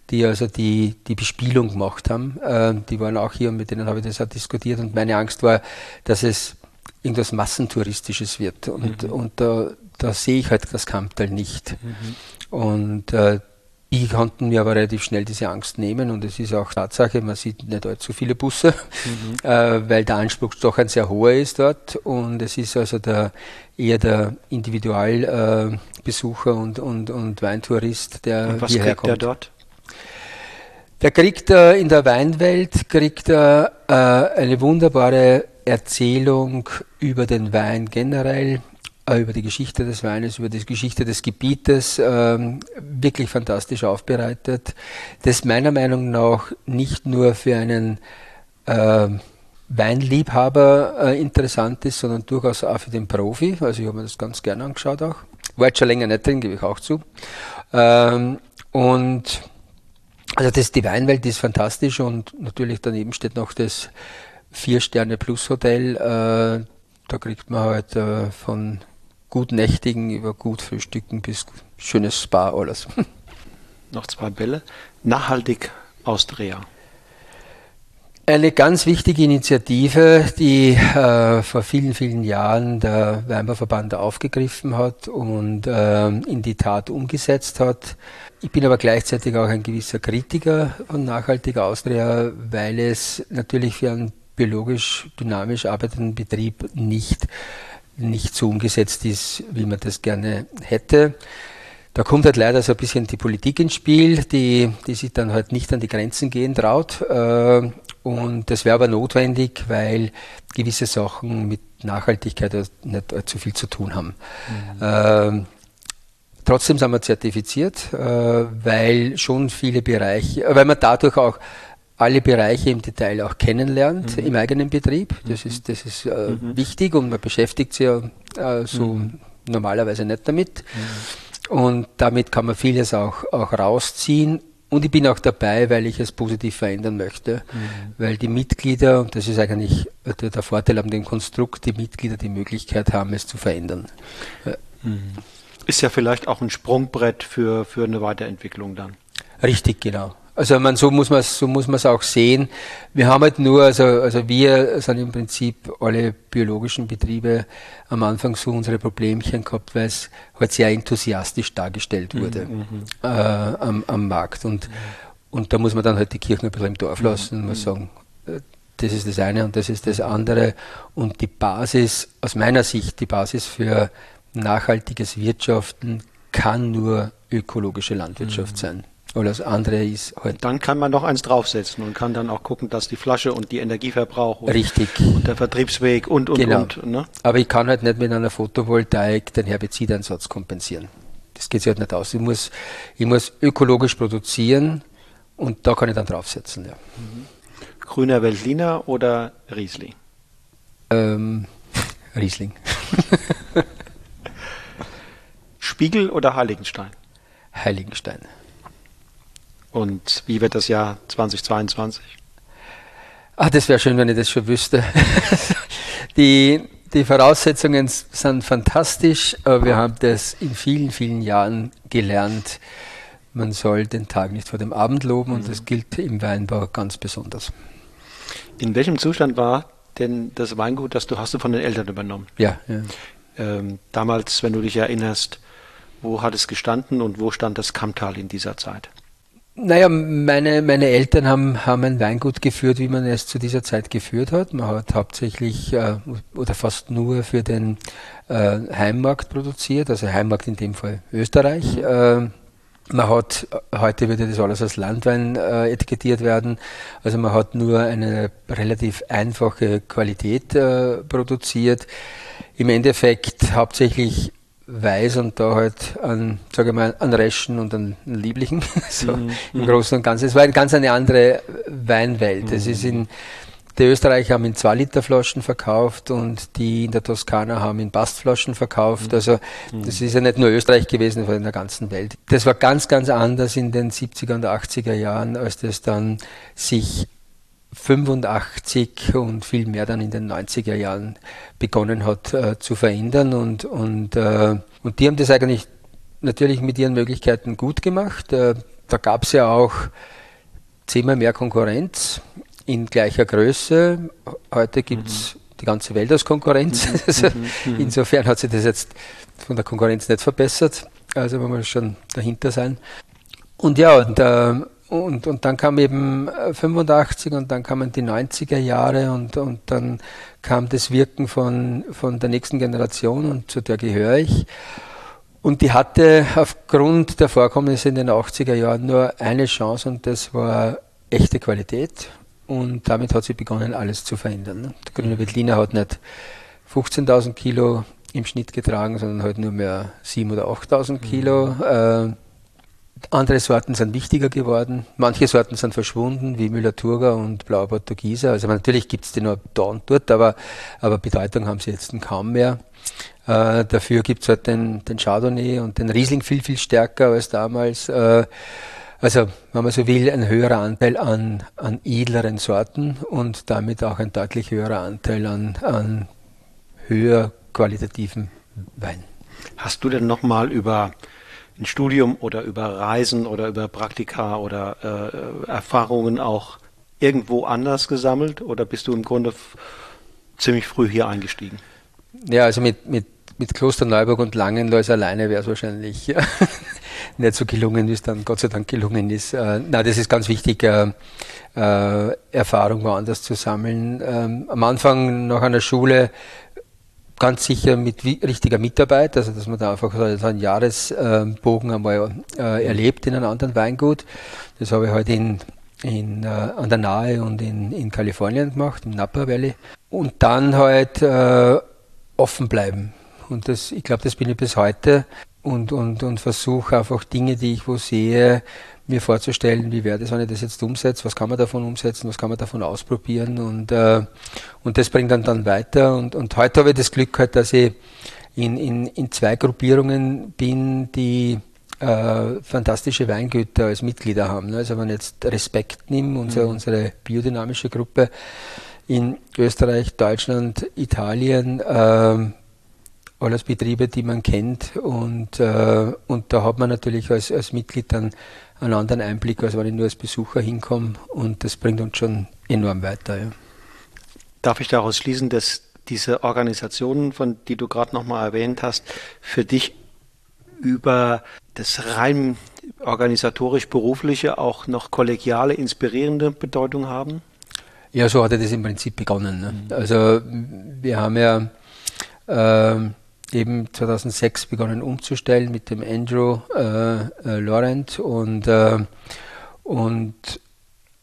die also die, die Bespielung gemacht haben, äh, die waren auch hier und mit denen habe ich das auch diskutiert. Und meine Angst war, dass es irgendwas Massentouristisches wird. Und, mhm. und da, da sehe ich halt das Kamptal nicht. Mhm. Und äh, ich konnte mir aber relativ schnell diese Angst nehmen und es ist auch Tatsache, man sieht nicht allzu viele Busse, mhm. (laughs) äh, weil der Anspruch doch ein sehr hoher ist dort und es ist also der, eher der Individualbesucher äh, und, und, und Weintourist, der und was hierher kriegt kommt. Der dort? Der kriegt äh, in der Weinwelt kriegt äh, eine wunderbare Erzählung über den Wein generell, äh, über die Geschichte des Weines, über die Geschichte des Gebietes, ähm, wirklich fantastisch aufbereitet. Das meiner Meinung nach nicht nur für einen äh, Weinliebhaber äh, interessant ist, sondern durchaus auch für den Profi. Also ich habe mir das ganz gerne angeschaut auch. War jetzt schon länger nicht drin, gebe ich auch zu. Ähm, und also das, die Weinwelt ist fantastisch und natürlich daneben steht noch das vier Sterne plus Hotel. Äh, da kriegt man halt äh, von gut Nächtigen über gut Frühstücken bis schönes Spa alles. (laughs) Noch zwei Bälle. Nachhaltig Austria. Eine ganz wichtige Initiative, die äh, vor vielen, vielen Jahren der Weinbauverband aufgegriffen hat und äh, in die Tat umgesetzt hat. Ich bin aber gleichzeitig auch ein gewisser Kritiker von nachhaltiger Austria, weil es natürlich für einen biologisch dynamisch arbeitenden Betrieb nicht, nicht so umgesetzt ist, wie man das gerne hätte. Da kommt halt leider so ein bisschen die Politik ins Spiel, die, die sich dann halt nicht an die Grenzen gehen traut. Äh, und das wäre aber notwendig, weil gewisse Sachen mit Nachhaltigkeit nicht allzu viel zu tun haben. Mhm. Ähm, trotzdem sind wir zertifiziert, äh, weil schon viele Bereiche, weil man dadurch auch alle Bereiche im Detail auch kennenlernt mhm. im eigenen Betrieb. Das mhm. ist, das ist äh, mhm. wichtig und man beschäftigt sich ja äh, so mhm. normalerweise nicht damit. Mhm. Und damit kann man vieles auch, auch rausziehen und ich bin auch dabei, weil ich es positiv verändern möchte, mhm. weil die Mitglieder, und das ist eigentlich der Vorteil an dem Konstrukt, die Mitglieder die Möglichkeit haben, es zu verändern. Mhm. Ist ja vielleicht auch ein Sprungbrett für, für eine Weiterentwicklung dann. Richtig, genau. Also man, so muss man es so muss man es auch sehen. Wir haben halt nur, also, also wir sind im Prinzip alle biologischen Betriebe am Anfang so unsere Problemchen gehabt, weil es halt sehr enthusiastisch dargestellt mhm, wurde mhm, äh, am, am Markt. Und, mhm. und da muss man dann halt die Kirchen ein bisschen im Dorf lassen und mhm. muss sagen, äh, das ist das eine und das ist das andere. Und die Basis, aus meiner Sicht, die Basis für nachhaltiges Wirtschaften kann nur ökologische Landwirtschaft mhm. sein. Oder das andere ist halt. Dann kann man noch eins draufsetzen und kann dann auch gucken, dass die Flasche und die Energieverbrauch und, Richtig. und der Vertriebsweg und und genau. und. Ne? Aber ich kann halt nicht mit einer Photovoltaik den Herbizideinsatz kompensieren. Das geht sich halt nicht aus. Ich muss, ich muss ökologisch produzieren und da kann ich dann draufsetzen. Ja. Mhm. Grüner Veltliner oder Riesling? Ähm, (laughs) Riesling. (laughs) Spiegel oder Heiligenstein? Heiligenstein. Und wie wird das Jahr 2022? Ach, das wäre schön, wenn ich das schon wüsste. (laughs) die, die Voraussetzungen sind fantastisch, aber wir haben das in vielen, vielen Jahren gelernt. Man soll den Tag nicht vor dem Abend loben und mhm. das gilt im Weinbau ganz besonders. In welchem Zustand war denn das Weingut, das du hast du von den Eltern übernommen? Ja. ja. Ähm, damals, wenn du dich erinnerst, wo hat es gestanden und wo stand das Kammtal in dieser Zeit? Naja, meine, meine Eltern haben, haben ein Weingut geführt, wie man es zu dieser Zeit geführt hat. Man hat hauptsächlich äh, oder fast nur für den äh, Heimmarkt produziert, also Heimmarkt in dem Fall Österreich. Mhm. Äh, man hat, heute würde das alles als Landwein äh, etikettiert werden, also man hat nur eine relativ einfache Qualität äh, produziert. Im Endeffekt hauptsächlich weiß und da halt an, sage ich mal, an Reschen und an Lieblichen, (laughs) so mhm. im Großen und Ganzen. Es war eine ganz eine andere Weinwelt. Es ist in, die Österreicher haben in 2 Liter Flaschen verkauft und die in der Toskana haben in Bastflaschen verkauft. Mhm. Also das ist ja nicht nur Österreich gewesen, sondern in der ganzen Welt. Das war ganz, ganz anders in den 70er und 80er Jahren, als das dann sich 85 und viel mehr dann in den 90er Jahren begonnen hat äh, zu verändern und, und, äh, und die haben das eigentlich natürlich mit ihren Möglichkeiten gut gemacht. Äh, da gab es ja auch zehnmal mehr Konkurrenz in gleicher Größe. Heute gibt es mhm. die ganze Welt als Konkurrenz. Mhm. (laughs) Also mhm. mhm. insofern hat sich das jetzt von der Konkurrenz nicht verbessert. Also man muss schon dahinter sein. Und ja, und äh, und, und dann kam eben 85 äh, und dann kamen die 90er Jahre und, und dann kam das Wirken von, von der nächsten Generation und zu der gehöre ich. Und die hatte aufgrund der Vorkommnisse in den 80er Jahren nur eine Chance und das war echte Qualität. Und damit hat sie begonnen, alles zu verändern. Der grüne Veltliner hat nicht 15.000 Kilo im Schnitt getragen, sondern halt nur mehr 7.000 oder 8.000 Kilo. Mhm. Äh, andere Sorten sind wichtiger geworden. Manche Sorten sind verschwunden, wie Müller-Thurgau und Blauer Portugieser. Also natürlich gibt es die noch da und dort, aber, aber Bedeutung haben sie jetzt kaum mehr. Äh, dafür gibt es halt den, den Chardonnay und den Riesling viel, viel stärker als damals. Äh, Also, wenn man so will, ein höherer Anteil an, an edleren Sorten und damit auch ein deutlich höherer Anteil an, an höher qualitativen Wein. Hast du denn nochmal über ein Studium oder über Reisen oder über Praktika oder äh, Erfahrungen auch irgendwo anders gesammelt oder bist du im Grunde ziemlich früh hier eingestiegen? Ja, also mit, mit, mit Klosterneuburg und Langenlois alleine wäre es wahrscheinlich (laughs) nicht so gelungen, wie es dann Gott sei Dank gelungen ist. Äh, na, das ist ganz wichtig, äh, äh, Erfahrung woanders zu sammeln. Ähm, am Anfang nach einer Schule ganz sicher mit richtiger Mitarbeit, also dass man da einfach so einen Jahresbogen einmal äh, erlebt in einem anderen Weingut. Das habe ich heute halt in, in, äh, an der Nahe und in, in Kalifornien gemacht, im Napa Valley. Und dann halt äh, offen bleiben. Und das, ich glaube, das bin ich bis heute und, und, und versuche einfach Dinge, die ich wo sehe, mir vorzustellen, wie wäre das, wenn ich das jetzt umsetze, was kann man davon umsetzen, was kann man davon ausprobieren und, äh, und das bringt dann dann weiter. Und, und heute habe ich das Glück halt, dass ich in, in, in zwei Gruppierungen bin, die äh, fantastische Weingüter als Mitglieder haben. Also wenn ich jetzt Respekt nehme, unsere, mhm. unsere biodynamische Gruppe in Österreich, Deutschland, Italien, äh, alles Betriebe, die man kennt und, äh, und da hat man natürlich als, als Mitglied dann einen anderen Einblick, als wenn ich nur als Besucher hinkomme und das bringt uns schon enorm weiter. Ja. Darf ich daraus schließen, dass diese Organisationen, von die du gerade nochmal erwähnt hast, für dich über das rein organisatorisch-berufliche auch noch kollegiale, inspirierende Bedeutung haben? Ja, so hat er das im Prinzip begonnen. Ne? Mhm. Also wir haben ja äh, eben 2006 begonnen umzustellen mit dem Andrew äh, äh, Laurent und, äh, und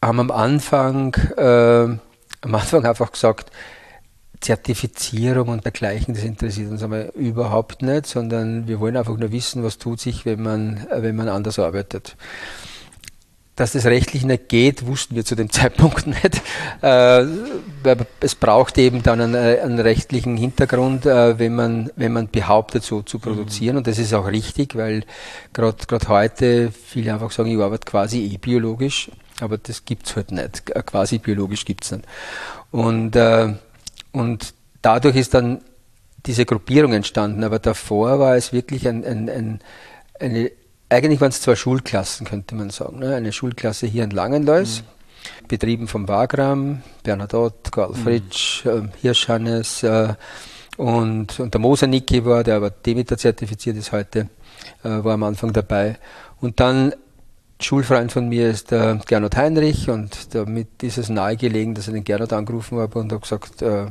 haben am Anfang, äh, am Anfang einfach gesagt, Zertifizierung und dergleichen, das interessiert uns aber überhaupt nicht, sondern wir wollen einfach nur wissen, was tut sich, wenn man, wenn man anders arbeitet. Dass das rechtlich nicht geht, wussten wir zu dem (laughs) Zeitpunkt nicht. Äh, es braucht eben dann einen, äh, einen rechtlichen Hintergrund, äh, wenn, man, wenn man behauptet, so zu produzieren. Mhm. Und das ist auch richtig, weil gerade heute viele einfach sagen, ich arbeite quasi eh biologisch, aber das gibt es halt nicht. Quasi biologisch gibt es nicht. Und, und dadurch ist dann diese Gruppierung entstanden. Aber davor war es wirklich ein, ein, ein eine eigentlich waren es zwei Schulklassen, könnte man sagen. Ne? Eine Schulklasse hier in Langenlois, mhm. betrieben vom Wagram, Bernadotte, Karl mhm. Fritsch, äh, Hirschhannes äh, und, und der Moser Niki war, der aber Demeter zertifiziert ist heute, äh, war am Anfang dabei. Und dann Schulfreund von mir ist der Gernot Heinrich und damit ist es nahegelegen, dass er den Gernot angerufen habe und habe gesagt, äh,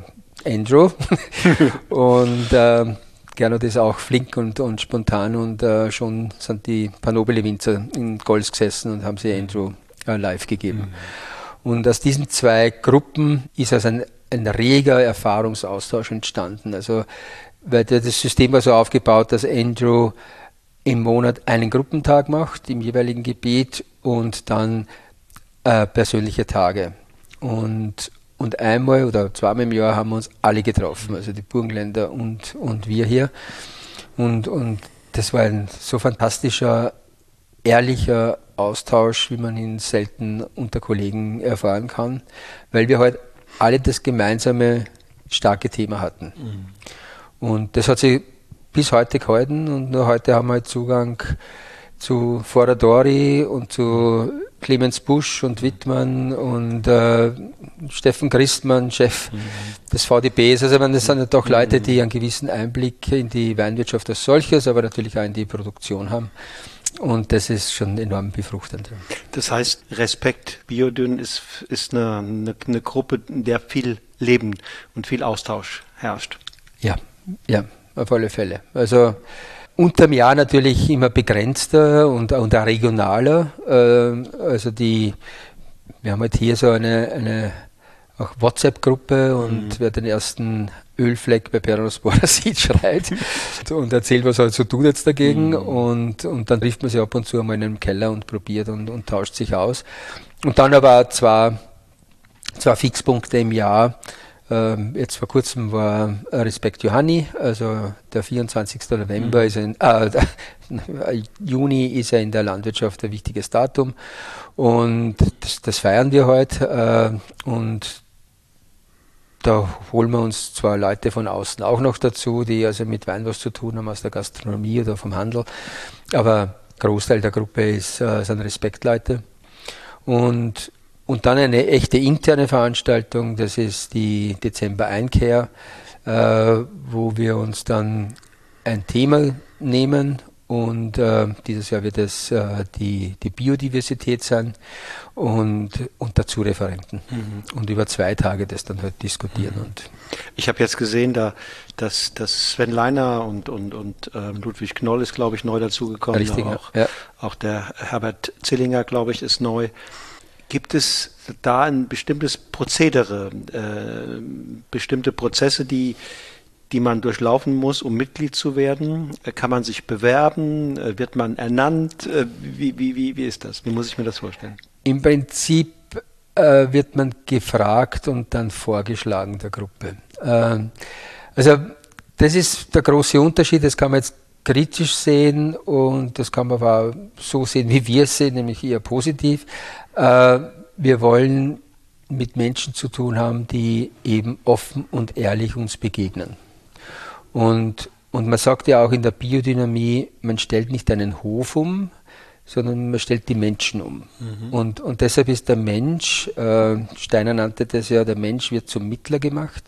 Andrew. (laughs) (laughs) und äh, Gernot ist auch flink und, und spontan und äh, schon sind die Panobile-Winzer in Golds gesessen und haben sie Andrew äh, live gegeben. Mhm. Und aus diesen zwei Gruppen ist also ein, ein reger Erfahrungsaustausch entstanden. Also, weil das System war so aufgebaut, dass Andrew im Monat einen Gruppentag macht im jeweiligen Gebiet und dann äh, persönliche Tage. Und und einmal oder zweimal im Jahr haben wir uns alle getroffen, also die Burgenländer und, und wir hier. Und, und das war ein so fantastischer, ehrlicher Austausch, wie man ihn selten unter Kollegen erfahren kann, weil wir halt alle das gemeinsame starke Thema hatten. Mhm. Und das hat sich bis heute gehalten und nur heute haben wir halt Zugang zu Foradori und zu Clemens Busch und Wittmann und äh, Steffen Christmann, Chef mhm. des VDBs. Also meine, das sind ja doch Leute, die einen gewissen Einblick in die Weinwirtschaft als solches, aber natürlich auch in die Produktion haben. Und das ist schon enorm befruchtend. Das heißt, Respekt Biodyn ist, ist eine, eine, eine Gruppe, in der viel Leben und viel Austausch herrscht. Ja, ja, auf alle Fälle. Also Unterm Jahr natürlich immer begrenzter und, und auch regionaler. Äh, also die, wir haben halt hier so eine, eine WhatsApp-Gruppe und mhm. wer den ersten Ölfleck bei Peronospora (laughs) sieht, schreit (laughs) und erzählt, was er so tut jetzt dagegen. Mhm. Und, und dann trifft man sich ab und zu einmal in einem Keller und probiert und, und tauscht sich aus. Und dann aber auch zwei, zwei Fixpunkte im Jahr, Ähm, jetzt vor kurzem war Respekt Johanni, also der 24. November mhm. ist ein, äh, (laughs) Juni ist ja in der Landwirtschaft ein wichtiges Datum und das, das feiern wir heute äh, und da holen wir uns zwar Leute von außen auch noch dazu, die also mit Wein was zu tun haben aus der Gastronomie oder vom Handel, aber Großteil der Gruppe ist, äh, sind Respektleute. Und, und dann eine echte interne Veranstaltung, das ist die Dezember-Einkehr, äh, wo wir uns dann ein Thema nehmen und äh, dieses Jahr wird es äh, die, die Biodiversität sein und, und dazu Referenten. Mhm. Und über zwei Tage das dann halt diskutieren. Mhm. Und ich habe jetzt gesehen, da, dass, dass Sven Leiner und, und, und ähm, Ludwig Knoll ist, glaube ich, neu dazugekommen. Richtig, auch, ja. auch der Herbert Zillinger, glaube ich, ist neu. Gibt es da ein bestimmtes Prozedere, äh, bestimmte Prozesse, die, die man durchlaufen muss, um Mitglied zu werden? Äh, kann man sich bewerben? Äh, wird man ernannt? Äh, wie, wie, wie, wie ist das? Wie muss ich mir das vorstellen? Im Prinzip äh, wird man gefragt und dann vorgeschlagen der Gruppe. Äh, also das ist der große Unterschied, das kann man jetzt kritisch sehen und das kann man aber so sehen, wie wir es sehen, nämlich eher positiv. Äh, wir wollen mit Menschen zu tun haben, die eben offen und ehrlich uns begegnen. Und, und man sagt ja auch in der Biodynamie, man stellt nicht einen Hof um, sondern man stellt die Menschen um. Mhm. Und, und deshalb ist der Mensch, äh, Steiner nannte das ja, der Mensch wird zum Mittler gemacht.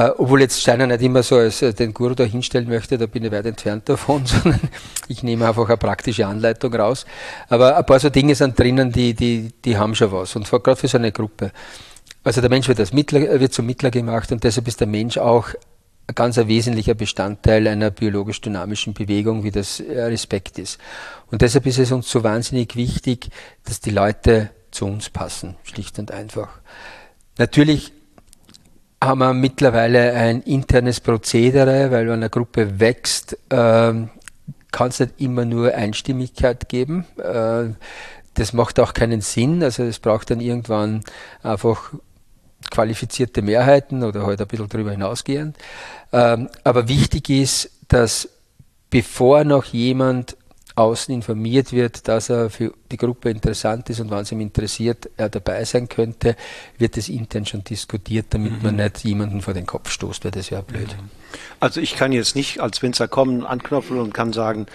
Äh, obwohl jetzt Steiner nicht immer so als äh, den Guru da hinstellen möchte, da bin ich weit entfernt davon, (laughs) sondern ich nehme einfach eine praktische Anleitung raus. Aber ein paar so Dinge sind drinnen, die, die, die haben schon was. Und gerade für so eine Gruppe. Also der Mensch wird, als Mittler, wird zum Mittler gemacht und deshalb ist der Mensch auch ganz ein wesentlicher Bestandteil einer biologisch-dynamischen Bewegung, wie das äh, Respekt ist. Und deshalb ist es uns so wahnsinnig wichtig, dass die Leute zu uns passen, schlicht und einfach. Natürlich haben wir mittlerweile ein internes Prozedere, weil wenn eine Gruppe wächst, äh, kann es nicht immer nur Einstimmigkeit geben. Äh, das macht auch keinen Sinn. Also es braucht dann irgendwann einfach qualifizierte Mehrheiten oder halt ein bisschen darüber hinausgehend. Ähm, aber wichtig ist, dass bevor noch jemand außen informiert wird, dass er für die Gruppe interessant ist und wenn es ihm interessiert, er dabei sein könnte, wird es intern schon diskutiert, damit mhm. man nicht jemanden vor den Kopf stoßt, weil das wäre blöd. Mhm. Also ich kann jetzt nicht als Winzer kommen, anknopfen und kann sagen,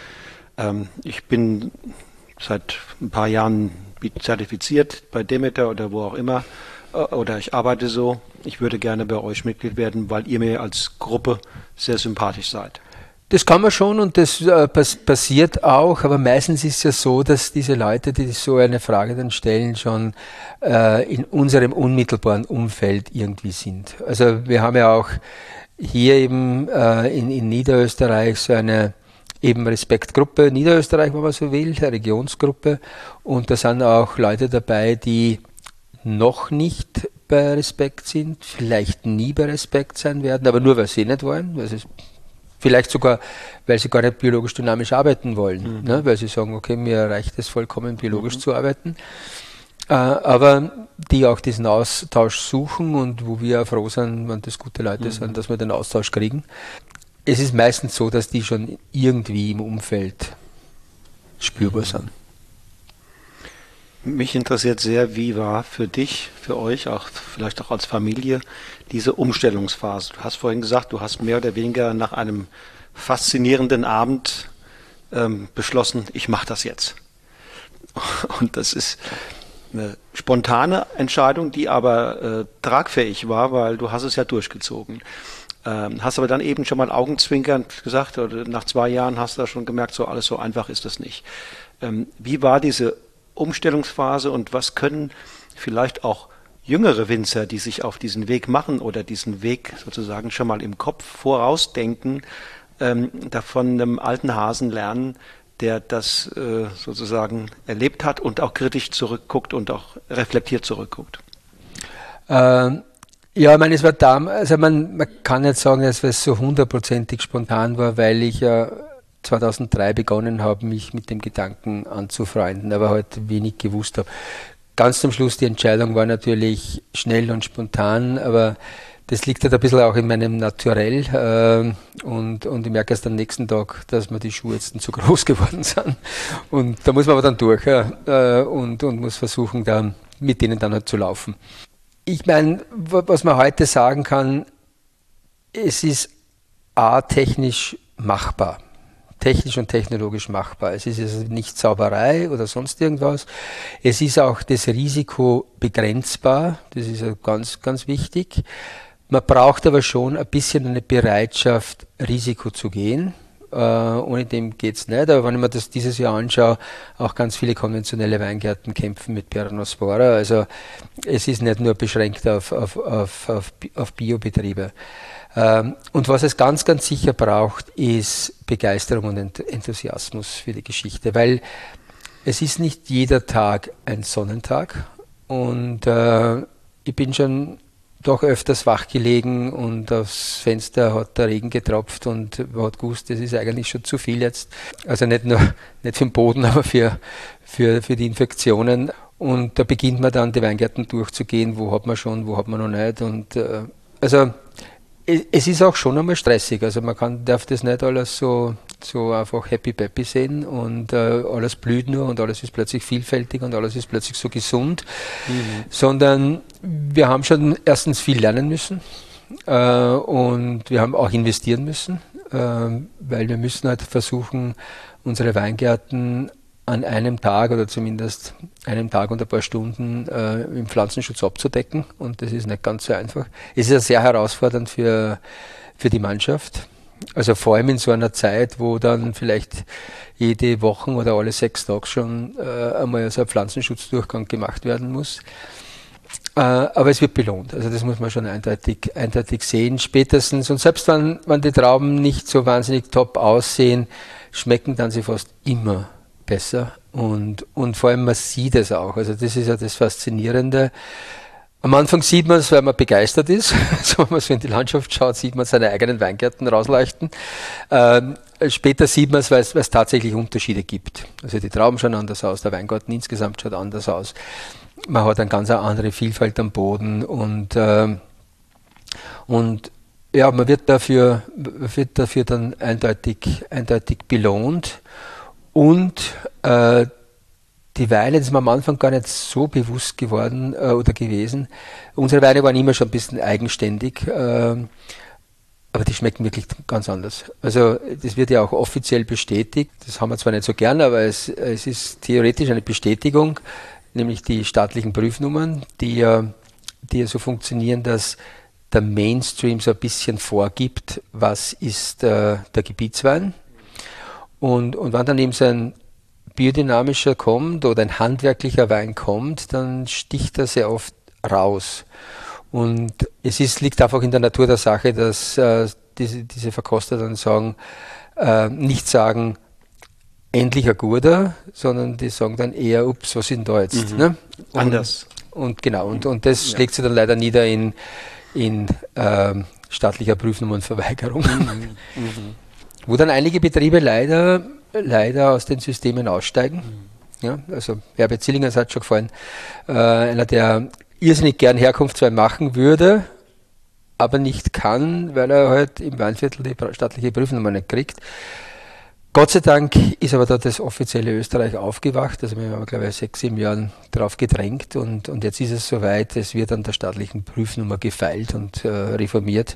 ähm, ich bin seit ein paar Jahren zertifiziert bei Demeter oder wo auch immer äh, oder ich arbeite so, ich würde gerne bei euch Mitglied werden, weil ihr mir als Gruppe sehr sympathisch seid. Das kann man schon und das äh, pass passiert auch, aber meistens ist es ja so, dass diese Leute, die so eine Frage dann stellen, schon äh, in unserem unmittelbaren Umfeld irgendwie sind. Also wir haben ja auch hier eben äh, in, in Niederösterreich so eine eben Respektgruppe Niederösterreich, wenn man so will, eine Regionsgruppe und da sind auch Leute dabei, die noch nicht bei Respekt sind, vielleicht nie bei Respekt sein werden, aber nur weil sie nicht wollen, weil sie vielleicht sogar, weil sie gar nicht biologisch dynamisch arbeiten wollen, mhm. ne? weil sie sagen, okay, mir reicht es vollkommen biologisch mhm. zu arbeiten. Äh, aber die auch diesen Austausch suchen und wo wir auch froh sind, wenn das gute Leute mhm. sind, dass wir den Austausch kriegen. Es ist meistens so, dass die schon irgendwie im Umfeld spürbar mhm. sind. Mich interessiert sehr, wie war für dich, für euch, auch vielleicht auch als Familie, diese Umstellungsphase. Du hast vorhin gesagt, du hast mehr oder weniger nach einem faszinierenden Abend ähm, beschlossen, ich mache das jetzt. (laughs) Und das ist eine spontane Entscheidung, die aber äh, tragfähig war, weil du hast es ja durchgezogen. Ähm, hast aber dann eben schon mal augenzwinkernd gesagt, oder nach zwei Jahren hast du da schon gemerkt, so alles so einfach ist das nicht. Ähm, wie war diese Umstellungsphase und was können vielleicht auch jüngere Winzer, die sich auf diesen Weg machen oder diesen Weg sozusagen schon mal im Kopf vorausdenken, ähm, davon einem alten Hasen lernen, der das äh, sozusagen erlebt hat und auch kritisch zurückguckt und auch reflektiert zurückguckt? Ähm, ja, ich meine, es war damals, also man, man kann nicht sagen, dass es so hundertprozentig spontan war, weil ich ja 2003 begonnen habe, mich mit dem Gedanken anzufreunden, aber halt wenig gewusst habe. Ganz zum Schluss die Entscheidung war natürlich schnell und spontan, aber das liegt halt ein bisschen auch in meinem Naturell äh, und, und ich merke erst am nächsten Tag, dass mir die Schuhe jetzt zu groß (laughs) geworden sind. Und da muss man aber dann durch ja, äh, und, und muss versuchen, dann mit denen dann halt zu laufen. Ich meine, was man heute sagen kann, es ist A, technisch machbar. Technisch und technologisch machbar. Es ist also nicht Zauberei oder sonst irgendwas. Es ist auch das Risiko begrenzbar. Das ist ganz, ganz wichtig. Man braucht aber schon ein bisschen eine Bereitschaft, Risiko zu gehen. Äh, ohne dem geht es nicht. Aber wenn ich mir das dieses Jahr anschaue, auch ganz viele konventionelle Weingärten kämpfen mit Peronospora. Also es ist nicht nur beschränkt auf, auf, auf, auf, auf Biobetriebe. Ähm, und was es ganz, ganz sicher braucht, ist Begeisterung und Enthusiasmus für die Geschichte. Weil es ist nicht jeder Tag ein Sonnentag. Und äh, ich bin schon doch öfters wach gelegen und aufs Fenster hat der Regen getropft und hat gewusst, das ist eigentlich schon zu viel jetzt. Also nicht nur (laughs) nicht für den Boden, aber für, für, für die Infektionen. Und da beginnt man dann die Weingärten durchzugehen, wo hat man schon, wo hat man noch nicht. Und äh, also es ist auch schon einmal stressig. Also man kann, darf das nicht alles so, so einfach happy peppy sehen und äh, alles blüht nur und alles ist plötzlich vielfältig und alles ist plötzlich so gesund, mhm. sondern wir haben schon erstens viel lernen müssen äh, und wir haben auch investieren müssen, äh, weil wir müssen halt versuchen, unsere Weingärten an einem Tag oder zumindest einem Tag und ein paar Stunden äh, im Pflanzenschutz abzudecken. Und das ist nicht ganz so einfach. Es ist ja sehr herausfordernd für, für die Mannschaft. Also vor allem in so einer Zeit, wo dann vielleicht jede Woche oder alle sechs Tage schon äh, einmal so ein Pflanzenschutzdurchgang gemacht werden muss. Äh, aber es wird belohnt. Also das muss man schon eindeutig, eindeutig sehen. Spätestens, und selbst wenn, wenn die Trauben nicht so wahnsinnig top aussehen, schmecken dann sie fast immer besser und, und vor allem man sieht es auch. Also das ist ja das Faszinierende. Am Anfang sieht man es, weil man begeistert ist. (laughs) so, wenn man so in die Landschaft schaut, sieht man seine eigenen Weingärten rausleuchten. Ähm, später sieht man es, weil es tatsächlich Unterschiede gibt. Also die Trauben schauen anders aus, der Weingarten insgesamt schaut anders aus. Man hat eine ganz andere Vielfalt am Boden und, äh, und ja, man wird dafür, wird dafür dann eindeutig, eindeutig belohnt. Und äh, die Weine, das ist mir am Anfang gar nicht so bewusst geworden äh, oder gewesen. Unsere Weine waren immer schon ein bisschen eigenständig, äh, aber die schmecken wirklich ganz anders. Also das wird ja auch offiziell bestätigt. Das haben wir zwar nicht so gern, aber es, es ist theoretisch eine Bestätigung, nämlich die staatlichen Prüfnummern, die ja, die ja so funktionieren, dass der Mainstream so ein bisschen vorgibt, was ist äh, der Gebietswein und, und wenn dann eben so ein biodynamischer kommt oder ein handwerklicher Wein kommt, dann sticht er sehr oft raus. Und es ist, liegt einfach in der Natur der Sache, dass äh, diese, diese Verkoster dann sagen, äh, nicht sagen, endlich ein guter, sondern die sagen dann eher, ups, was denn da jetzt? Mhm. Ne? Und, Anders. Und genau, und, und das ja. schlägt sich dann leider nieder in, in äh, staatlicher Prüfnummernverweigerung. Mhm. (laughs) Mhm wo dann einige Betriebe leider, leider aus den Systemen aussteigen. Mhm. Ja, also Herbert Zillinger hat schon gefallen, äh, einer, der irrsinnig gern Herkunftswein machen würde, aber nicht kann, weil er halt im Weinviertel die staatliche Prüfnummer nicht kriegt. Gott sei Dank ist aber da das offizielle Österreich aufgewacht. Also wir haben, glaube ich, sechs, sieben Jahren darauf gedrängt und, und jetzt ist es soweit, es wird an der staatlichen Prüfnummer gefeilt und äh, reformiert.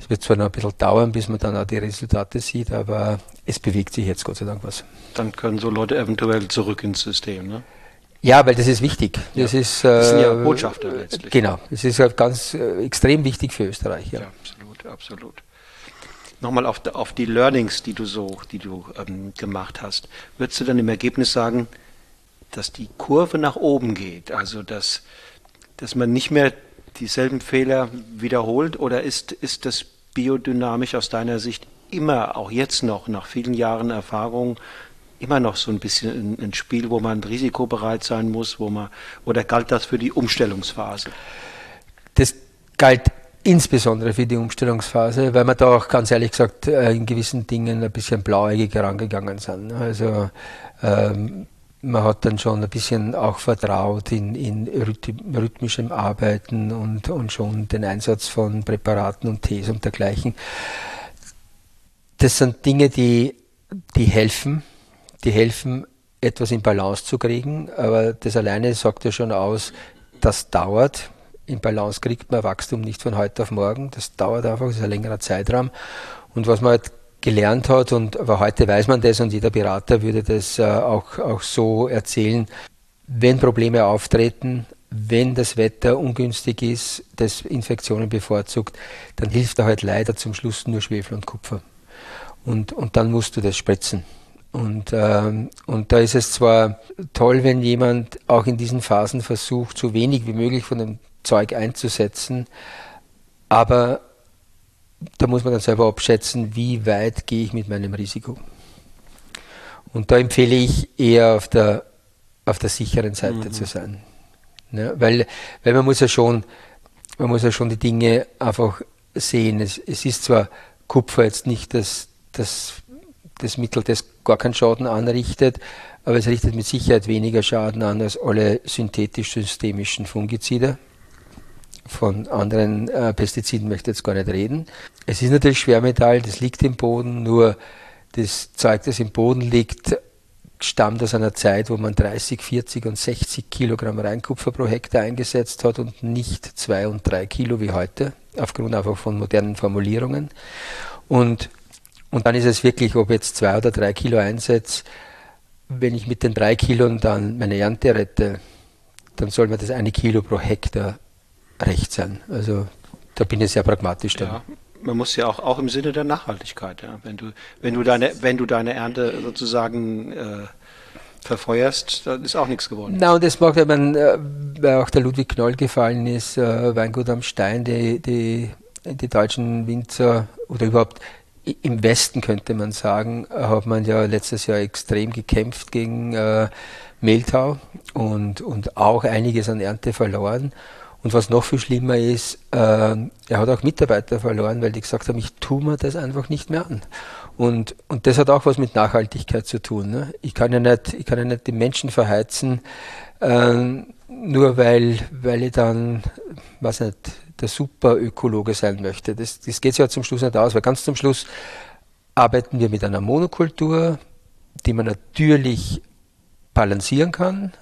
Es wird zwar noch ein bisschen dauern, bis man dann auch die Resultate sieht, aber es bewegt sich jetzt Gott sei Dank was. Dann können so Leute eventuell zurück ins System, ne? Ja, weil das ist wichtig. Das, ja. ist, das sind ja äh, Botschafter letztlich. Genau, es ist halt ganz äh, extrem wichtig für Österreich. Ja, ja absolut, absolut. Nochmal auf, auf die Learnings, die du so, die du ähm, gemacht hast. Würdest du dann im Ergebnis sagen, dass die Kurve nach oben geht? Also dass, dass man nicht mehr dieselben Fehler wiederholt oder ist, ist das biodynamisch aus deiner Sicht immer, auch jetzt noch, nach vielen Jahren Erfahrung, immer noch so ein bisschen ein, Spiel, wo man risikobereit sein muss, wo man, oder galt das für die Umstellungsphase? Das galt insbesondere für die Umstellungsphase, weil wir da auch ganz ehrlich gesagt äh, in gewissen Dingen ein bisschen blauäugig herangegangen sind. Also ähm, man hat dann schon ein bisschen auch vertraut in, in rhythmischem Arbeiten und, und schon den Einsatz von Präparaten und Tees und dergleichen. Das sind Dinge, die, die helfen, die helfen, etwas in Balance zu kriegen, aber das alleine sagt ja schon aus, das dauert. In Balance kriegt man Wachstum nicht von heute auf morgen, das dauert einfach, das ist ein längerer Zeitraum. Und was man halt gelernt hat und aber heute weiß man das und jeder Berater würde das äh, auch, auch so erzählen, wenn Probleme auftreten, wenn das Wetter ungünstig ist, das Infektionen bevorzugt, dann hilft da halt leider zum Schluss nur Schwefel und Kupfer. Und, und dann musst du das spritzen. Und, ähm, und da ist es zwar toll, wenn jemand auch in diesen Phasen versucht, so wenig wie möglich von dem Zeug einzusetzen, aber da muss man dann selber abschätzen, wie weit gehe ich mit meinem Risiko. Und da empfehle ich eher auf der, auf der sicheren Seite mhm. zu sein. Ja, weil, weil man muss ja schon, man muss ja schon die Dinge einfach sehen. Es, es ist zwar Kupfer jetzt nicht das, das, das Mittel, das gar keinen Schaden anrichtet, aber es richtet mit Sicherheit weniger Schaden an als alle synthetisch-systemischen Fungizide von anderen äh, Pestiziden möchte ich jetzt gar nicht reden. Es ist natürlich Schwermetall, das liegt im Boden, nur das Zeug, das im Boden liegt, stammt aus einer Zeit, wo man 30, 40 und 60 Kilogramm Reinkupfer pro Hektar eingesetzt hat und nicht zwei und drei Kilo wie heute, aufgrund einfach von modernen Formulierungen. Und, und dann ist es wirklich, ob jetzt zwei oder drei Kilo einsetze, wenn ich mit den drei Kilo dann meine Ernte rette, dann soll man das eine Kilo pro Hektar recht sein. Also da bin ich sehr pragmatisch dann. Ja, man muss ja auch, auch im Sinne der Nachhaltigkeit, ja. Wenn du, wenn du deine, wenn du deine Ernte sozusagen äh, verfeuerst, dann ist auch nichts geworden. Na, und das macht, wenn man, äh, weil auch der Ludwig Knoll gefallen ist, äh, Weingut am Stein, die, die, die deutschen Winzer oder überhaupt im Westen könnte man sagen, hat man ja letztes Jahr extrem gekämpft gegen äh, Mehltau und, und auch einiges an Ernte verloren. Und was noch viel schlimmer ist, äh, er hat auch Mitarbeiter verloren, weil die gesagt haben, ich tue mir das einfach nicht mehr an. Und, und das hat auch was mit Nachhaltigkeit zu tun. Ne? Ich, kann ja nicht, ich kann ja nicht die Menschen verheizen, äh, nur weil, weil ich dann, weiß nicht, der Superökologe sein möchte. Das, das geht ja zum Schluss nicht aus, weil ganz zum Schluss arbeiten wir mit einer Monokultur, die man natürlich balancieren kann,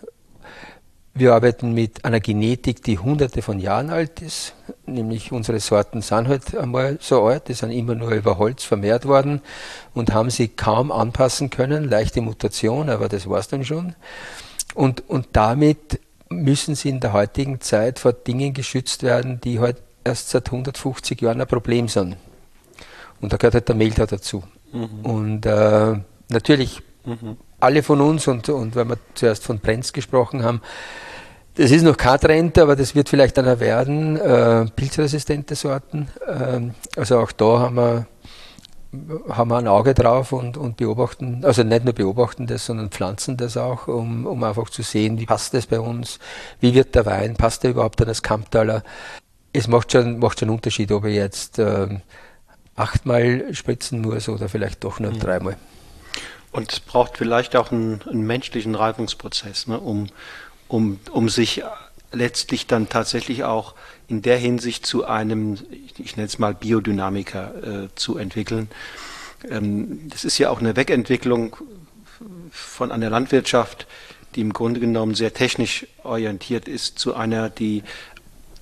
wir arbeiten mit einer Genetik, die hunderte von Jahren alt ist, nämlich unsere Sorten sind halt einmal so alt, die sind immer nur über Holz vermehrt worden und haben sie kaum anpassen können, leichte Mutation, aber das war es dann schon. Und, und damit müssen sie in der heutigen Zeit vor Dingen geschützt werden, die halt erst seit 150 Jahren ein Problem sind. Und da gehört halt der Mehltau dazu. Mhm. Und äh, natürlich mhm. alle von uns, und, und weil wir zuerst von Brenz gesprochen haben, das ist noch kein Trend, aber das wird vielleicht einer werden. Äh, pilzresistente Sorten. Ähm, also auch da haben wir, haben wir ein Auge drauf und, und beobachten, also nicht nur beobachten das, sondern pflanzen das auch, um, um einfach zu sehen, wie passt das bei uns, wie wird der Wein, passt der überhaupt an das Kamptaler. Es macht schon, macht schon einen Unterschied, ob ich jetzt äh, achtmal spritzen muss oder vielleicht doch nur mhm. dreimal. Und es braucht vielleicht auch einen, einen menschlichen Reifungsprozess, ne, um um, um sich letztlich dann tatsächlich auch in der Hinsicht zu einem, ich nenne es mal Biodynamiker äh, zu entwickeln. Ähm, das ist ja auch eine Wegentwicklung von einer Landwirtschaft, die im Grunde genommen sehr technisch orientiert ist, zu einer, die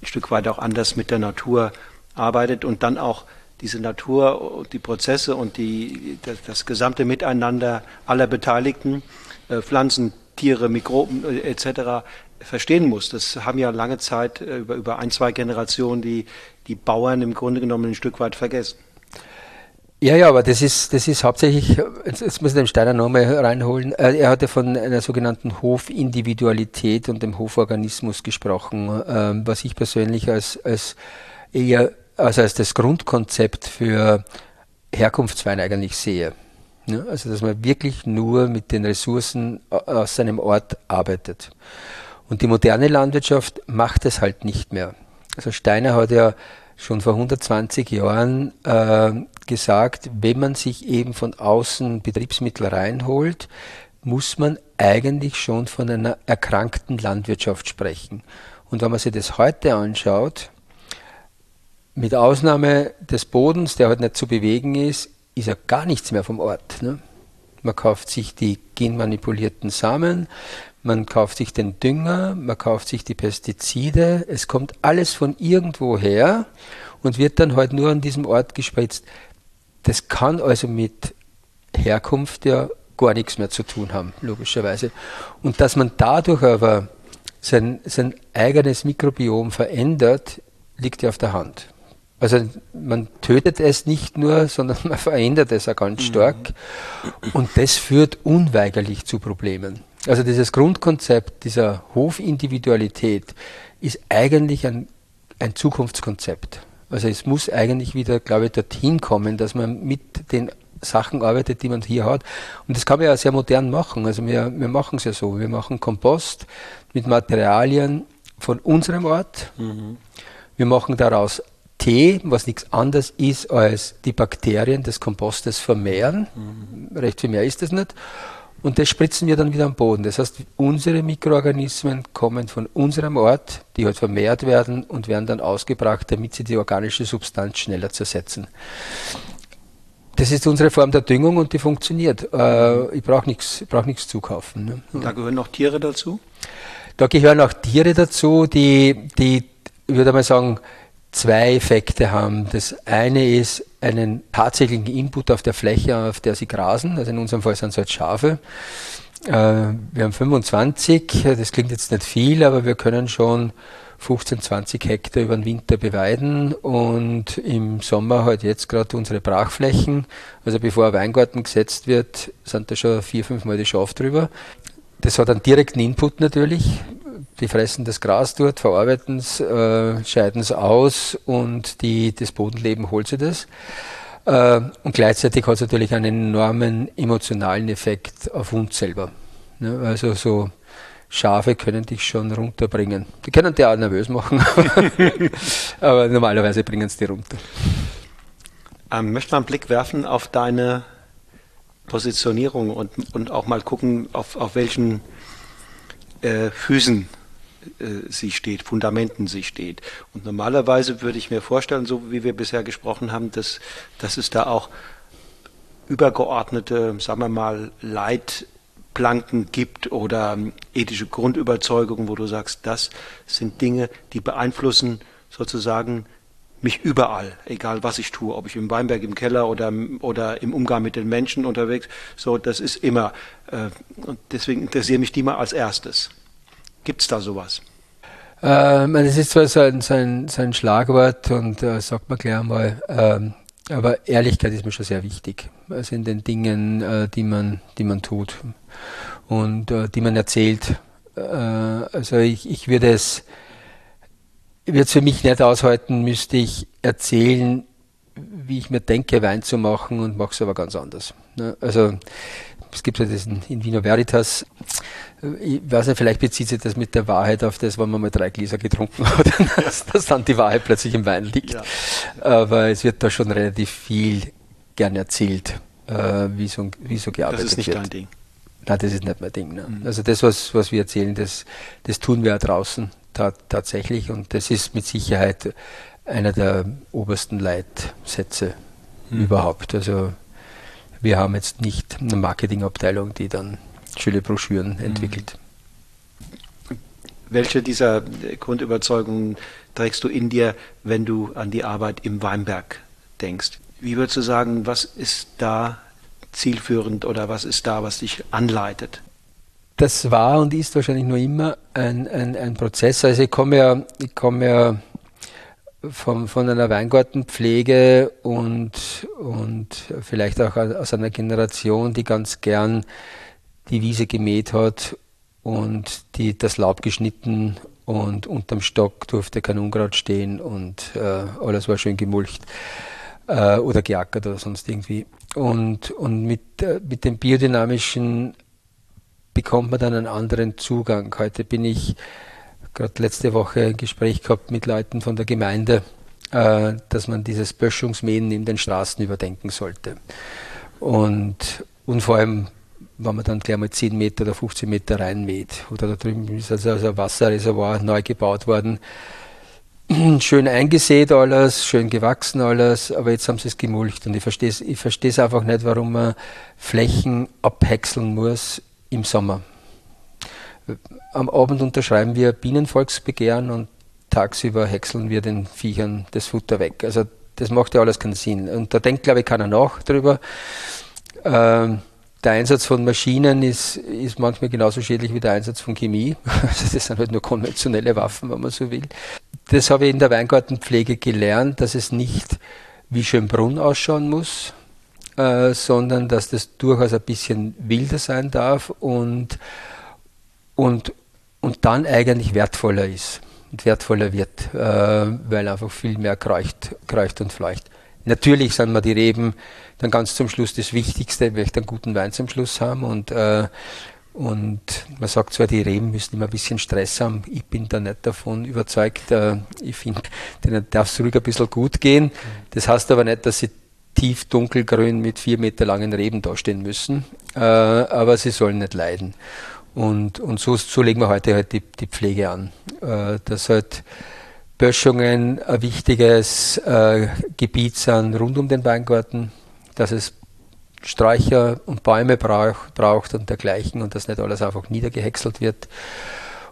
ein Stück weit auch anders mit der Natur arbeitet und dann auch diese Natur, und die Prozesse und die, das, das gesamte Miteinander aller Beteiligten, äh, Pflanzen, Tiere, Mikroben äh, etc. verstehen muss. Das haben ja lange Zeit äh, über, über ein, zwei Generationen die, die Bauern im Grunde genommen ein Stück weit vergessen. Ja, ja, aber das ist, das ist hauptsächlich, jetzt, jetzt muss ich den Steiner nochmal reinholen. Äh, er hatte von einer sogenannten Hofindividualität und dem Hoforganismus gesprochen, ähm, was ich persönlich als, als eher, also als das Grundkonzept für Herkunftswein eigentlich sehe. Ja, also dass man wirklich nur mit den Ressourcen aus seinem Ort arbeitet. Und die moderne Landwirtschaft macht es halt nicht mehr. Also Steiner hat ja schon vor 120 Jahren äh, gesagt, wenn man sich eben von außen Betriebsmittel reinholt, muss man eigentlich schon von einer erkrankten Landwirtschaft sprechen. Und wenn man sich das heute anschaut, mit Ausnahme des Bodens, der halt nicht zu bewegen ist, ist ja gar nichts mehr vom Ort. Ne? Man kauft sich die genmanipulierten Samen, man kauft sich den Dünger, man kauft sich die Pestizide, es kommt alles von irgendwo her und wird dann halt nur an diesem Ort gespritzt. Das kann also mit Herkunft ja gar nichts mehr zu tun haben, logischerweise. Und dass man dadurch aber sein, sein eigenes Mikrobiom verändert, liegt ja auf der Hand. Also man tötet es nicht nur, (laughs) sondern man verändert es auch ganz stark. Mhm. Und das führt unweigerlich zu Problemen. Also dieses Grundkonzept dieser Hofindividualität ist eigentlich ein, ein Zukunftskonzept. Also es muss eigentlich wieder, glaube ich, dorthin kommen, dass man mit den Sachen arbeitet, die man hier hat. Und das kann man ja sehr modern machen. Also wir, wir machen es ja so. Wir machen Kompost mit Materialien von unserem Ort. Mhm. Wir machen daraus Tee, was nichts anderes ist, als die Bakterien des Kompostes vermehren. Mhm. Recht viel mehr ist das nicht. Und das spritzen wir dann wieder am Boden. Das heißt, unsere Mikroorganismen kommen von unserem Ort, die halt vermehrt werden und werden dann ausgebracht, damit sie die organische Substanz schneller zersetzen. Das ist unsere Form der Düngung und die funktioniert. Äh, ich brauche nichts brauch zukaufen. Ne? Da gehören noch Tiere dazu? Da gehören auch Tiere dazu, die, die ich würde mal sagen, zwei Effekte haben. Das eine ist einen tatsächlichen Input auf der Fläche, auf der sie grasen. Also in unserem Fall sind es halt Schafe. Äh, wir haben 25, das klingt jetzt nicht viel, aber wir können schon 15, 20 Hektar über den Winter beweiden und im Sommer halt jetzt gerade unsere Brachflächen. Also bevor ein Weingarten gesetzt wird, sind da schon vier, fünf Mal die Schafe drüber. Das hat einen direkten Input natürlich. Die fressen das Gras dort, verarbeiten es, äh, scheiden es aus und die, das Bodenleben holt sie das. Äh, und gleichzeitig hat es natürlich einen enormen emotionalen Effekt auf uns selber. Ne? Also so Schafe können dich schon runterbringen. Die können dich auch nervös machen, (laughs) aber normalerweise bringen sie dich runter. Ähm, möchte mal einen Blick werfen auf deine Positionierung und, und auch mal gucken, auf, auf welchen äh, Füßen sie steht, Fundamenten sie steht. Und normalerweise würde ich mir vorstellen, so wie wir bisher gesprochen haben, dass, dass es da auch übergeordnete, sagen wir mal, Leit Planken gibt oder ähm, ethische Grundüberzeugungen, wo du sagst, das sind Dinge, die beeinflussen sozusagen mich überall, egal was ich tue, ob ich im Weinberg im Keller oder, oder im Umgang mit den Menschen unterwegs, so, das ist immer, äh, und deswegen interessieren mich die mal als erstes. Gibt es da sowas? Ähm, das ist zwar so ein, so Schlagwort und äh, sagt man gleich einmal, ähm, aber Ehrlichkeit ist mir schon sehr wichtig. Also in den Dingen, äh, die, man, die man tut und äh, die man erzählt. Äh, also ich, ich würde es, würde es für mich nicht aushalten, müsste ich erzählen, wie ich mir denke, Wein zu machen und mache es aber ganz anders. Ne? Also es gibt ja diesen in Vino Veritas, ich weiß nicht, vielleicht bezieht sich das mit der Wahrheit auf das, wenn man mal drei Gläser getrunken (laughs) hat, dass, dass dann die Wahrheit plötzlich im Wein liegt. Ja. Aber es wird da schon relativ viel gern erzählt, äh, wie, so, wie so gearbeitet wird. Das ist nicht wird. dein Ding. Nein, das ist nicht mein Ding. Ne? Mhm. Also das, was, was wir erzählen, das, das tun wir ja draußen ta tatsächlich und das ist mit Sicherheit einer der obersten Leitsätze mhm. überhaupt. Also wir haben jetzt nicht eine Marketingabteilung, die dann schöne Broschüren mhm. entwickelt. Welche dieser Grundüberzeugungen trägst du in dir, wenn du an die Arbeit im Weinberg denkst? Wie würdest du sagen, was ist da zielführend oder was ist da, was dich anleitet? Das war und ist wahrscheinlich nur immer ein, ein, ein Prozess. Also ich komme ja, ich komme ja von, von einer Weingartenpflege und, und vielleicht auch aus einer Generation, die ganz gern die Wiese gemäht hat und die, das Laub geschnitten und unterm Stock durfte kein Unkraut stehen und äh, alles war schön gemulcht äh, oder geackert oder sonst irgendwie. Und, und mit, äh, mit dem biodynamischen bekommt man dann einen anderen Zugang. Heute bin ich gerade letzte Woche ein Gespräch gehabt mit Leuten von der Gemeinde, äh, dass man dieses Böschungsmähen in den Straßen überdenken sollte. Und, und vor allem wenn man dann gleich mal 10 Meter oder 15 Meter reinmäht. Oder da drüben ist also, ein Wasserreservoir neu gebaut worden. (clears throat) Schön eingesät alles, schön gewachsen alles, aber jetzt haben sie es gemulcht und ich verstehe es ich versteh's einfach nicht, warum man Flächen abhäckseln muss im Sommer. Am Abend unterschreiben wir Bienenvolksbegehren und tagsüber häckseln wir den Viechern das Futter weg. Also das macht ja alles keinen Sinn. Und da denkt, glaube ich, keiner nach drüber. Ähm, der Einsatz von Maschinen ist, ist manchmal genauso schädlich wie der Einsatz von Chemie. (laughs) Also das sind halt nur konventionelle Waffen, wenn man so will. Das habe ich in der Weingartenpflege gelernt, dass es nicht wie Schönbrunn ausschauen muss, äh, sondern dass das durchaus ein bisschen wilder sein darf und, und, und dann eigentlich wertvoller ist und wertvoller wird, äh, weil einfach viel mehr kreucht, kreucht und fleucht. Natürlich sind mir die Reben dann ganz zum Schluss das Wichtigste, weil ich einen guten Wein zum Schluss haben und äh, und man sagt zwar, die Reben müssen immer ein bisschen Stress haben. Ich bin da nicht davon überzeugt. Äh, ich finde, denen darf es ruhig ein bisschen gut gehen. Das heißt aber nicht, dass sie tief dunkelgrün mit vier Meter langen Reben dastehen müssen. Äh, aber sie sollen nicht leiden. Und, und so, so legen wir heute halt die, die Pflege an. Äh, dass halt Böschungen ein wichtiges äh, Gebiet sind rund um den Weingarten, dass es Sträucher und Bäume brauch, braucht und dergleichen und dass nicht alles einfach niedergehäckselt wird.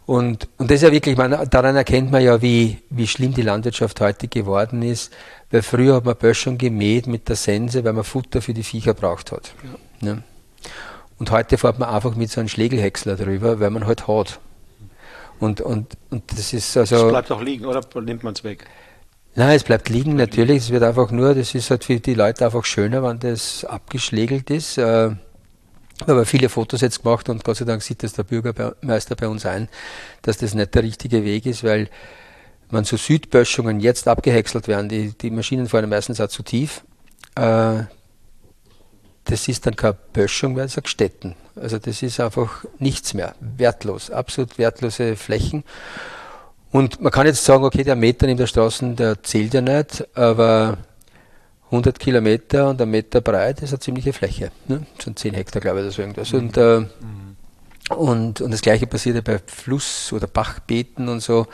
Und, und das ist ja wirklich, man, daran erkennt man ja, wie, wie schlimm die Landwirtschaft heute geworden ist, weil früher hat man Böschung gemäht mit der Sense, weil man Futter für die Viecher braucht hat. Ja. Ja. Und heute fährt man einfach mit so einem Schlägelhäcksler drüber, weil man halt hat. Und, und, und das ist also. Es bleibt auch liegen, oder nimmt man es weg? Nein, es bleibt liegen, natürlich. Es wird einfach nur, das ist halt für die Leute einfach schöner, wenn das abgeschlägelt ist. Äh, habe viele Fotos jetzt gemacht und Gott sei Dank sieht das der Bürgermeister bei uns ein, dass das nicht der richtige Weg ist, weil wenn so Südböschungen jetzt abgehäckselt werden, die, die Maschinen fahren meistens auch zu tief, äh, das ist dann keine Böschung, weil es Städten. Also das ist einfach nichts mehr, wertlos, absolut wertlose Flächen. Und man kann jetzt sagen, okay, der Meter in der Straße, der zählt ja nicht, aber 100 Kilometer und ein Meter breit ist eine ziemliche Fläche. Ne? Sind 10 Hektar, glaube ich, oder so irgendwas. Mhm. Und, äh, mhm. und, und das Gleiche passiert ja bei Fluss- oder Bachbeeten und so.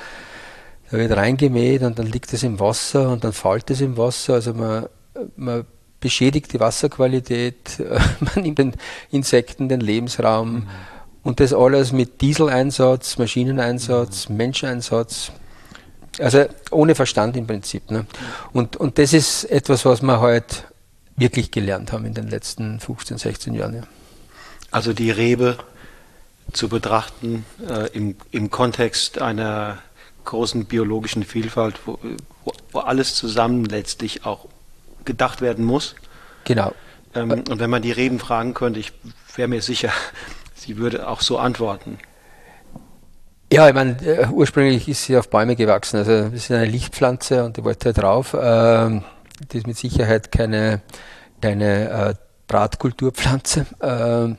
Da wird reingemäht und dann liegt es im Wasser und dann fällt es im Wasser. Also man, man beschädigt die Wasserqualität, (laughs) man nimmt den Insekten den Lebensraum mhm. und das alles mit Dieseleinsatz, Maschineneinsatz, mhm. Menscheinsatz. Also ohne Verstand im Prinzip. Ne? Und, und das ist etwas, was wir heute wirklich gelernt haben in den letzten 15, 16 Jahren. Ja. Also die Rebe zu betrachten äh, im, im Kontext einer großen biologischen Vielfalt, wo, wo, wo alles zusammen letztlich auch gedacht werden muss. Genau. Ähm, und wenn man die Reben fragen könnte, ich wäre mir sicher, (laughs) sie würde auch so antworten. Ja, ich meine, äh, ursprünglich ist sie auf Bäume gewachsen. Also das ist eine Lichtpflanze und die wollte drauf. Ähm, das ist mit Sicherheit keine, keine äh, Drahtkulturpflanze. (laughs) Ähm,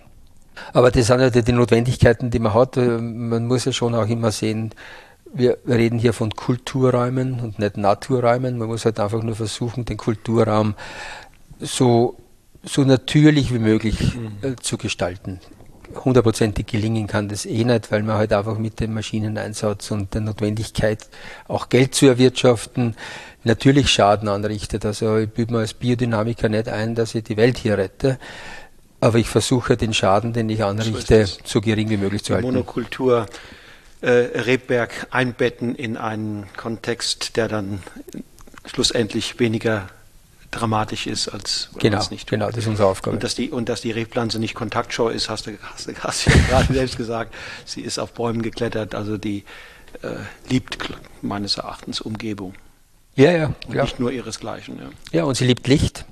aber das sind ja die, die Notwendigkeiten, die man hat. Äh, man muss ja schon auch immer sehen, wir reden hier von Kulturräumen und nicht Naturräumen. Man muss halt einfach nur versuchen, den Kulturraum so, so natürlich wie möglich mhm. äh, zu gestalten. Hundertprozentig gelingen kann das eh nicht, weil man halt einfach mit dem Maschineneinsatz und der Notwendigkeit, auch Geld zu erwirtschaften, natürlich Schaden anrichtet. Also ich bilde mir als Biodynamiker nicht ein, dass ich die Welt hier rette. Aber ich versuche den Schaden, den ich anrichte, so, so gering wie möglich zu halten. Monokultur Rebberg einbetten in einen Kontext, der dann schlussendlich weniger dramatisch ist, als genau, es nicht tut. Genau, das ist unsere Aufgabe. Und dass die, und dass die Rebpflanze nicht kontaktscheu ist, hast du, hast du, hast du ja gerade (laughs) selbst gesagt. Sie ist auf Bäumen geklettert, also die äh, liebt meines Erachtens Umgebung. Ja, ja. Und nicht nur ihresgleichen. Ja. ja, und sie liebt Licht.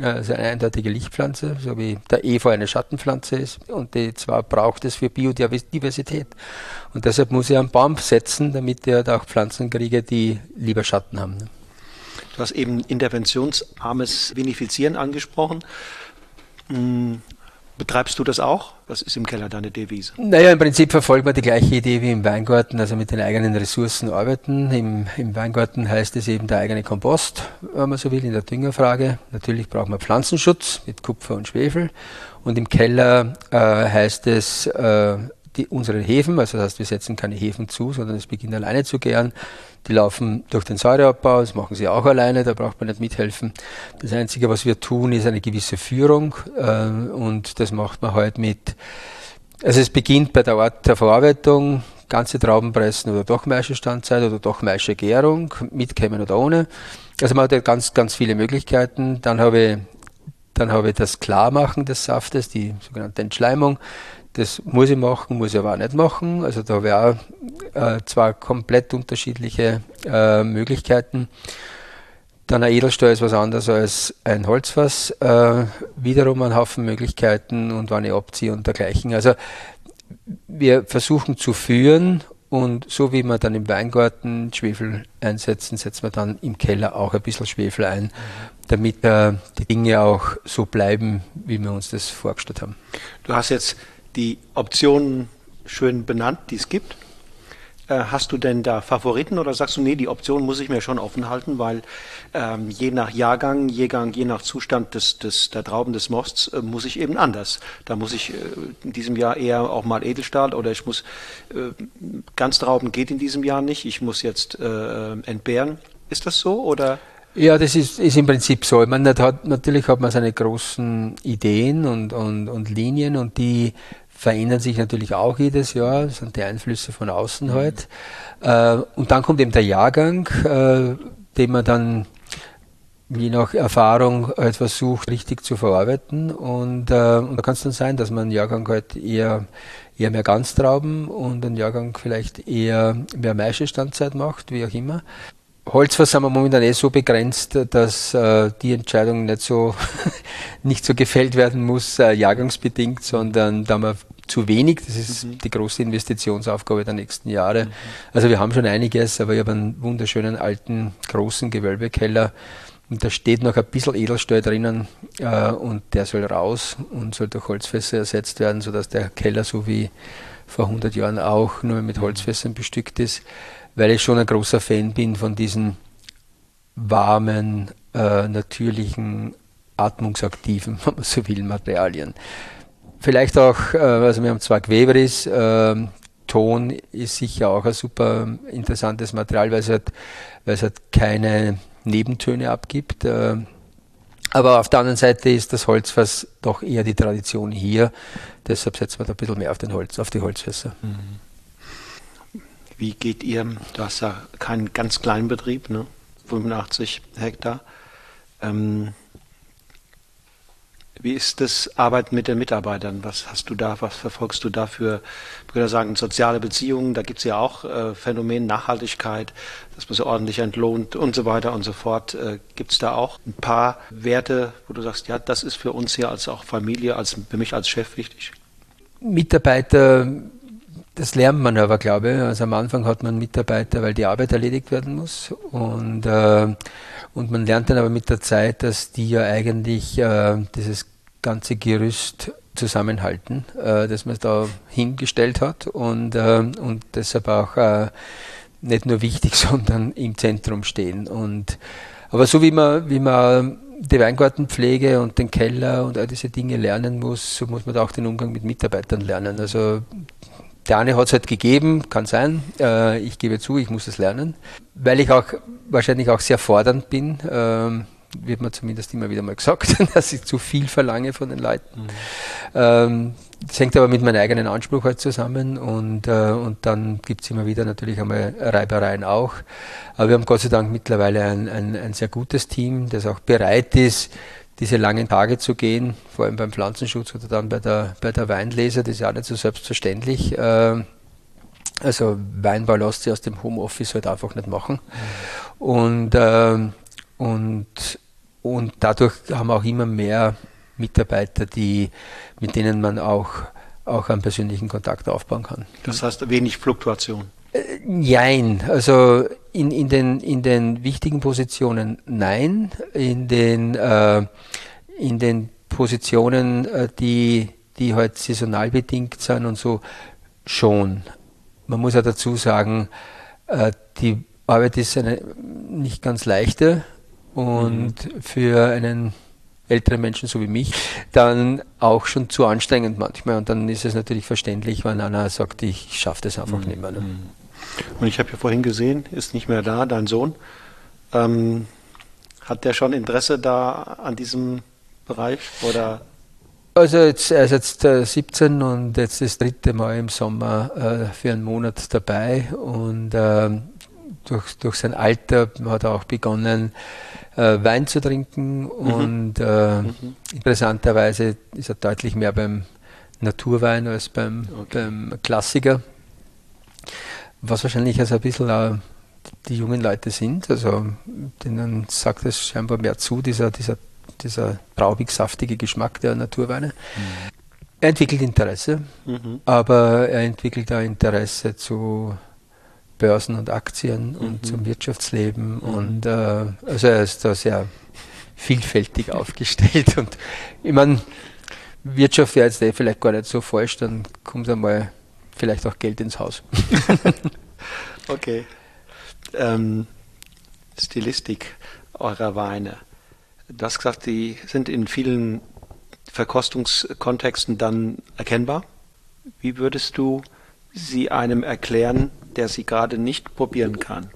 Also eine eindeutige Lichtpflanze, so wie der Efeu eine Schattenpflanze ist. Und die zwar braucht es für Biodiversität. Und deshalb muss er einen Baum setzen, damit er auch Pflanzen kriege, die lieber Schatten haben. Ne? Du hast eben interventionsarmes Vinifizieren angesprochen. Betreibst du das auch? Was ist im Keller deine Devise? Naja, im Prinzip verfolgt man die gleiche Idee wie im Weingarten, also mit den eigenen Ressourcen arbeiten. Im, Im, Weingarten heißt es eben der eigene Kompost, wenn man so will, in der Düngerfrage. Natürlich braucht man Pflanzenschutz mit Kupfer und Schwefel. Und im Keller äh, heißt es, äh, die, unsere Hefen, also das heißt, wir setzen keine Hefen zu, sondern es beginnt alleine zu gären. Die laufen durch den Säureabbau, das machen sie auch alleine, da braucht man nicht mithelfen. Das Einzige, was wir tun, ist eine gewisse Führung äh, und das macht man halt mit, also es beginnt bei der Art der Verarbeitung, ganze Trauben pressen oder doch Maischestandzeit oder doch Maischegärung, mit Kämmen oder ohne. Also man hat ja ganz, ganz viele Möglichkeiten. Dann habe ich, dann habe ich das Klarmachen des Saftes, die sogenannte Entschleimung. Das muss ich machen, muss ich aber auch nicht machen. Also da auch äh, zwei komplett unterschiedliche äh, Möglichkeiten. Dann ein Edelstahl ist was anderes als ein Holzfass. Äh, wiederum ein Haufen Möglichkeiten und wann ich abziehe und dergleichen. Also wir versuchen zu führen und so wie wir dann im Weingarten Schwefel einsetzen, setzen wir dann im Keller auch ein bisschen Schwefel ein, damit äh, die Dinge auch so bleiben, wie wir uns das vorgestellt haben. Du hast jetzt die Optionen schön benannt, die es gibt. Äh, hast du denn da Favoriten oder sagst du, nee, die Option muss ich mir schon offen halten, weil ähm, je nach Jahrgang, je, je nach Zustand des, des, der Trauben des Mosts äh, muss ich eben anders. Da muss ich äh, in diesem Jahr eher auch mal Edelstahl oder ich muss, äh, ganz Trauben geht in diesem Jahr nicht, ich muss jetzt äh, entbehren. Ist das so oder? Ja, das ist, ist im Prinzip so. Ich hat, natürlich hat man seine großen Ideen und, und, und Linien und die verändern sich natürlich auch jedes Jahr, das sind die Einflüsse von außen halt. Äh, und dann kommt eben der Jahrgang, äh, den man dann je nach Erfahrung halt versucht, richtig zu verarbeiten. Und, äh, und da kann es dann sein, dass man einen Jahrgang halt eher, eher mehr Ganztrauben und einen Jahrgang vielleicht eher mehr Maischestandzeit macht, wie auch immer. Holzfass sind wir momentan eh so begrenzt, dass äh, die Entscheidung nicht so, (laughs) nicht so gefällt werden muss, äh, jahrgangsbedingt, sondern da haben wir zu wenig. Das ist mhm. die große Investitionsaufgabe der nächsten Jahre. Mhm. Also wir haben schon einiges, aber ich habe einen wunderschönen alten, großen Gewölbekeller und da steht noch ein bisschen Edelstahl drinnen äh, und der soll raus und soll durch Holzfässer ersetzt werden, sodass der Keller so wie vor 100 Jahren auch nur mit Holzfässern bestückt ist weil ich schon ein großer Fan bin von diesen warmen, äh, natürlichen, atmungsaktiven, (laughs) wenn man so will, Materialien. Vielleicht auch, äh, also wir haben zwar Queveris, äh, Ton ist sicher auch ein super interessantes Material, weil es halt, weil es halt keine Nebentöne abgibt. Äh, aber auf der anderen Seite ist das Holzfass doch eher die Tradition hier. Deshalb setzen wir da ein bisschen mehr auf, den Holz, auf die Holzfässer. Mhm. Wie geht ihr, du hast ja keinen ganz kleinen Betrieb, ne? 85 Hektar. Ähm, wie ist das Arbeiten mit den Mitarbeitern? Was hast du da, was verfolgst du da für, ich würde sagen, soziale Beziehungen? Da gibt es ja auch äh, Phänomen Nachhaltigkeit, dass man so ordentlich entlohnt und so weiter und so fort. Äh, gibt es da auch ein paar Werte, wo du sagst, ja, das ist für uns hier als auch Familie, als für mich als Chef wichtig? Mitarbeiter das lernt man aber, glaube ich. Also am Anfang hat man Mitarbeiter, weil die Arbeit erledigt werden muss. Und, äh, und man lernt dann aber mit der Zeit, dass die ja eigentlich äh, dieses ganze Gerüst zusammenhalten, äh, das man da hingestellt hat und, äh, und deshalb auch äh, nicht nur wichtig, (laughs) sondern im Zentrum stehen. Und, aber so wie man, wie man die Weingartenpflege und den Keller und all diese Dinge lernen muss, so muss man da auch den Umgang mit Mitarbeitern lernen. Also der eine hat es halt gegeben, kann sein. Äh, ich gebe zu, ich muss es lernen. Weil ich auch wahrscheinlich auch sehr fordernd bin, ähm, wird mir zumindest immer wieder mal gesagt, (laughs) dass ich zu viel verlange von den Leuten. Mhm. Ähm, das hängt aber mit meinem eigenen Anspruch halt zusammen und, äh, und dann gibt es immer wieder natürlich einmal Reibereien auch. Aber wir haben Gott sei Dank mittlerweile ein, ein, ein sehr gutes Team, das auch bereit ist, diese langen Tage zu gehen, vor allem beim Pflanzenschutz oder dann bei der, bei der Weinlese, das ist ja nicht so selbstverständlich. Äh, also Weinbau lässt sich aus dem Homeoffice halt einfach nicht machen. Und, äh, und, und dadurch haben auch immer mehr Mitarbeiter, die, mit denen man auch, auch einen persönlichen Kontakt aufbauen kann. Das heißt wenig Fluktuation. Jein, also in, in, den, in den wichtigen Positionen nein, in den, äh, in den Positionen, äh, die, die halt saisonal bedingt sind und so, schon. Man muss ja dazu sagen, äh, die Arbeit ist eine nicht ganz leichte und mhm. für einen ältere Menschen, so wie mich, dann auch schon zu anstrengend manchmal. Und dann ist es natürlich verständlich, wenn einer sagt, ich schaffe das einfach mhm. nicht mehr. Ne? Und ich habe ja vorhin gesehen, ist nicht mehr da, dein Sohn. Ähm, hat der schon Interesse da an diesem Bereich oder? Also jetzt, er ist jetzt äh, 17 und jetzt das dritte Mal im Sommer äh, für einen Monat dabei und äh, durch, durch sein Alter hat er auch begonnen, äh, Wein zu trinken mhm. und äh, mhm. interessanterweise ist er deutlich mehr beim Naturwein als beim, okay. beim Klassiker. Was wahrscheinlich also ein bisschen auch die jungen Leute sind, also denen sagt es scheinbar mehr zu, dieser, dieser, dieser traubig-saftige Geschmack der Naturweine. Mhm. Er entwickelt Interesse, mhm. aber er entwickelt auch Interesse zu Börsen und Aktien mhm. und zum Wirtschaftsleben. Mhm. Und äh, also er ist da sehr vielfältig aufgestellt. (laughs) Und ich meine, Wirtschaft wäre jetzt eh vielleicht gar nicht so falsch, dann kommt einmal vielleicht auch Geld ins Haus. (laughs) okay. Ähm, Stilistik eurer Weine. Du hast gesagt, die sind in vielen Verkostungskontexten dann erkennbar. Wie würdest du sie einem erklären, der sie gerade nicht probieren kann,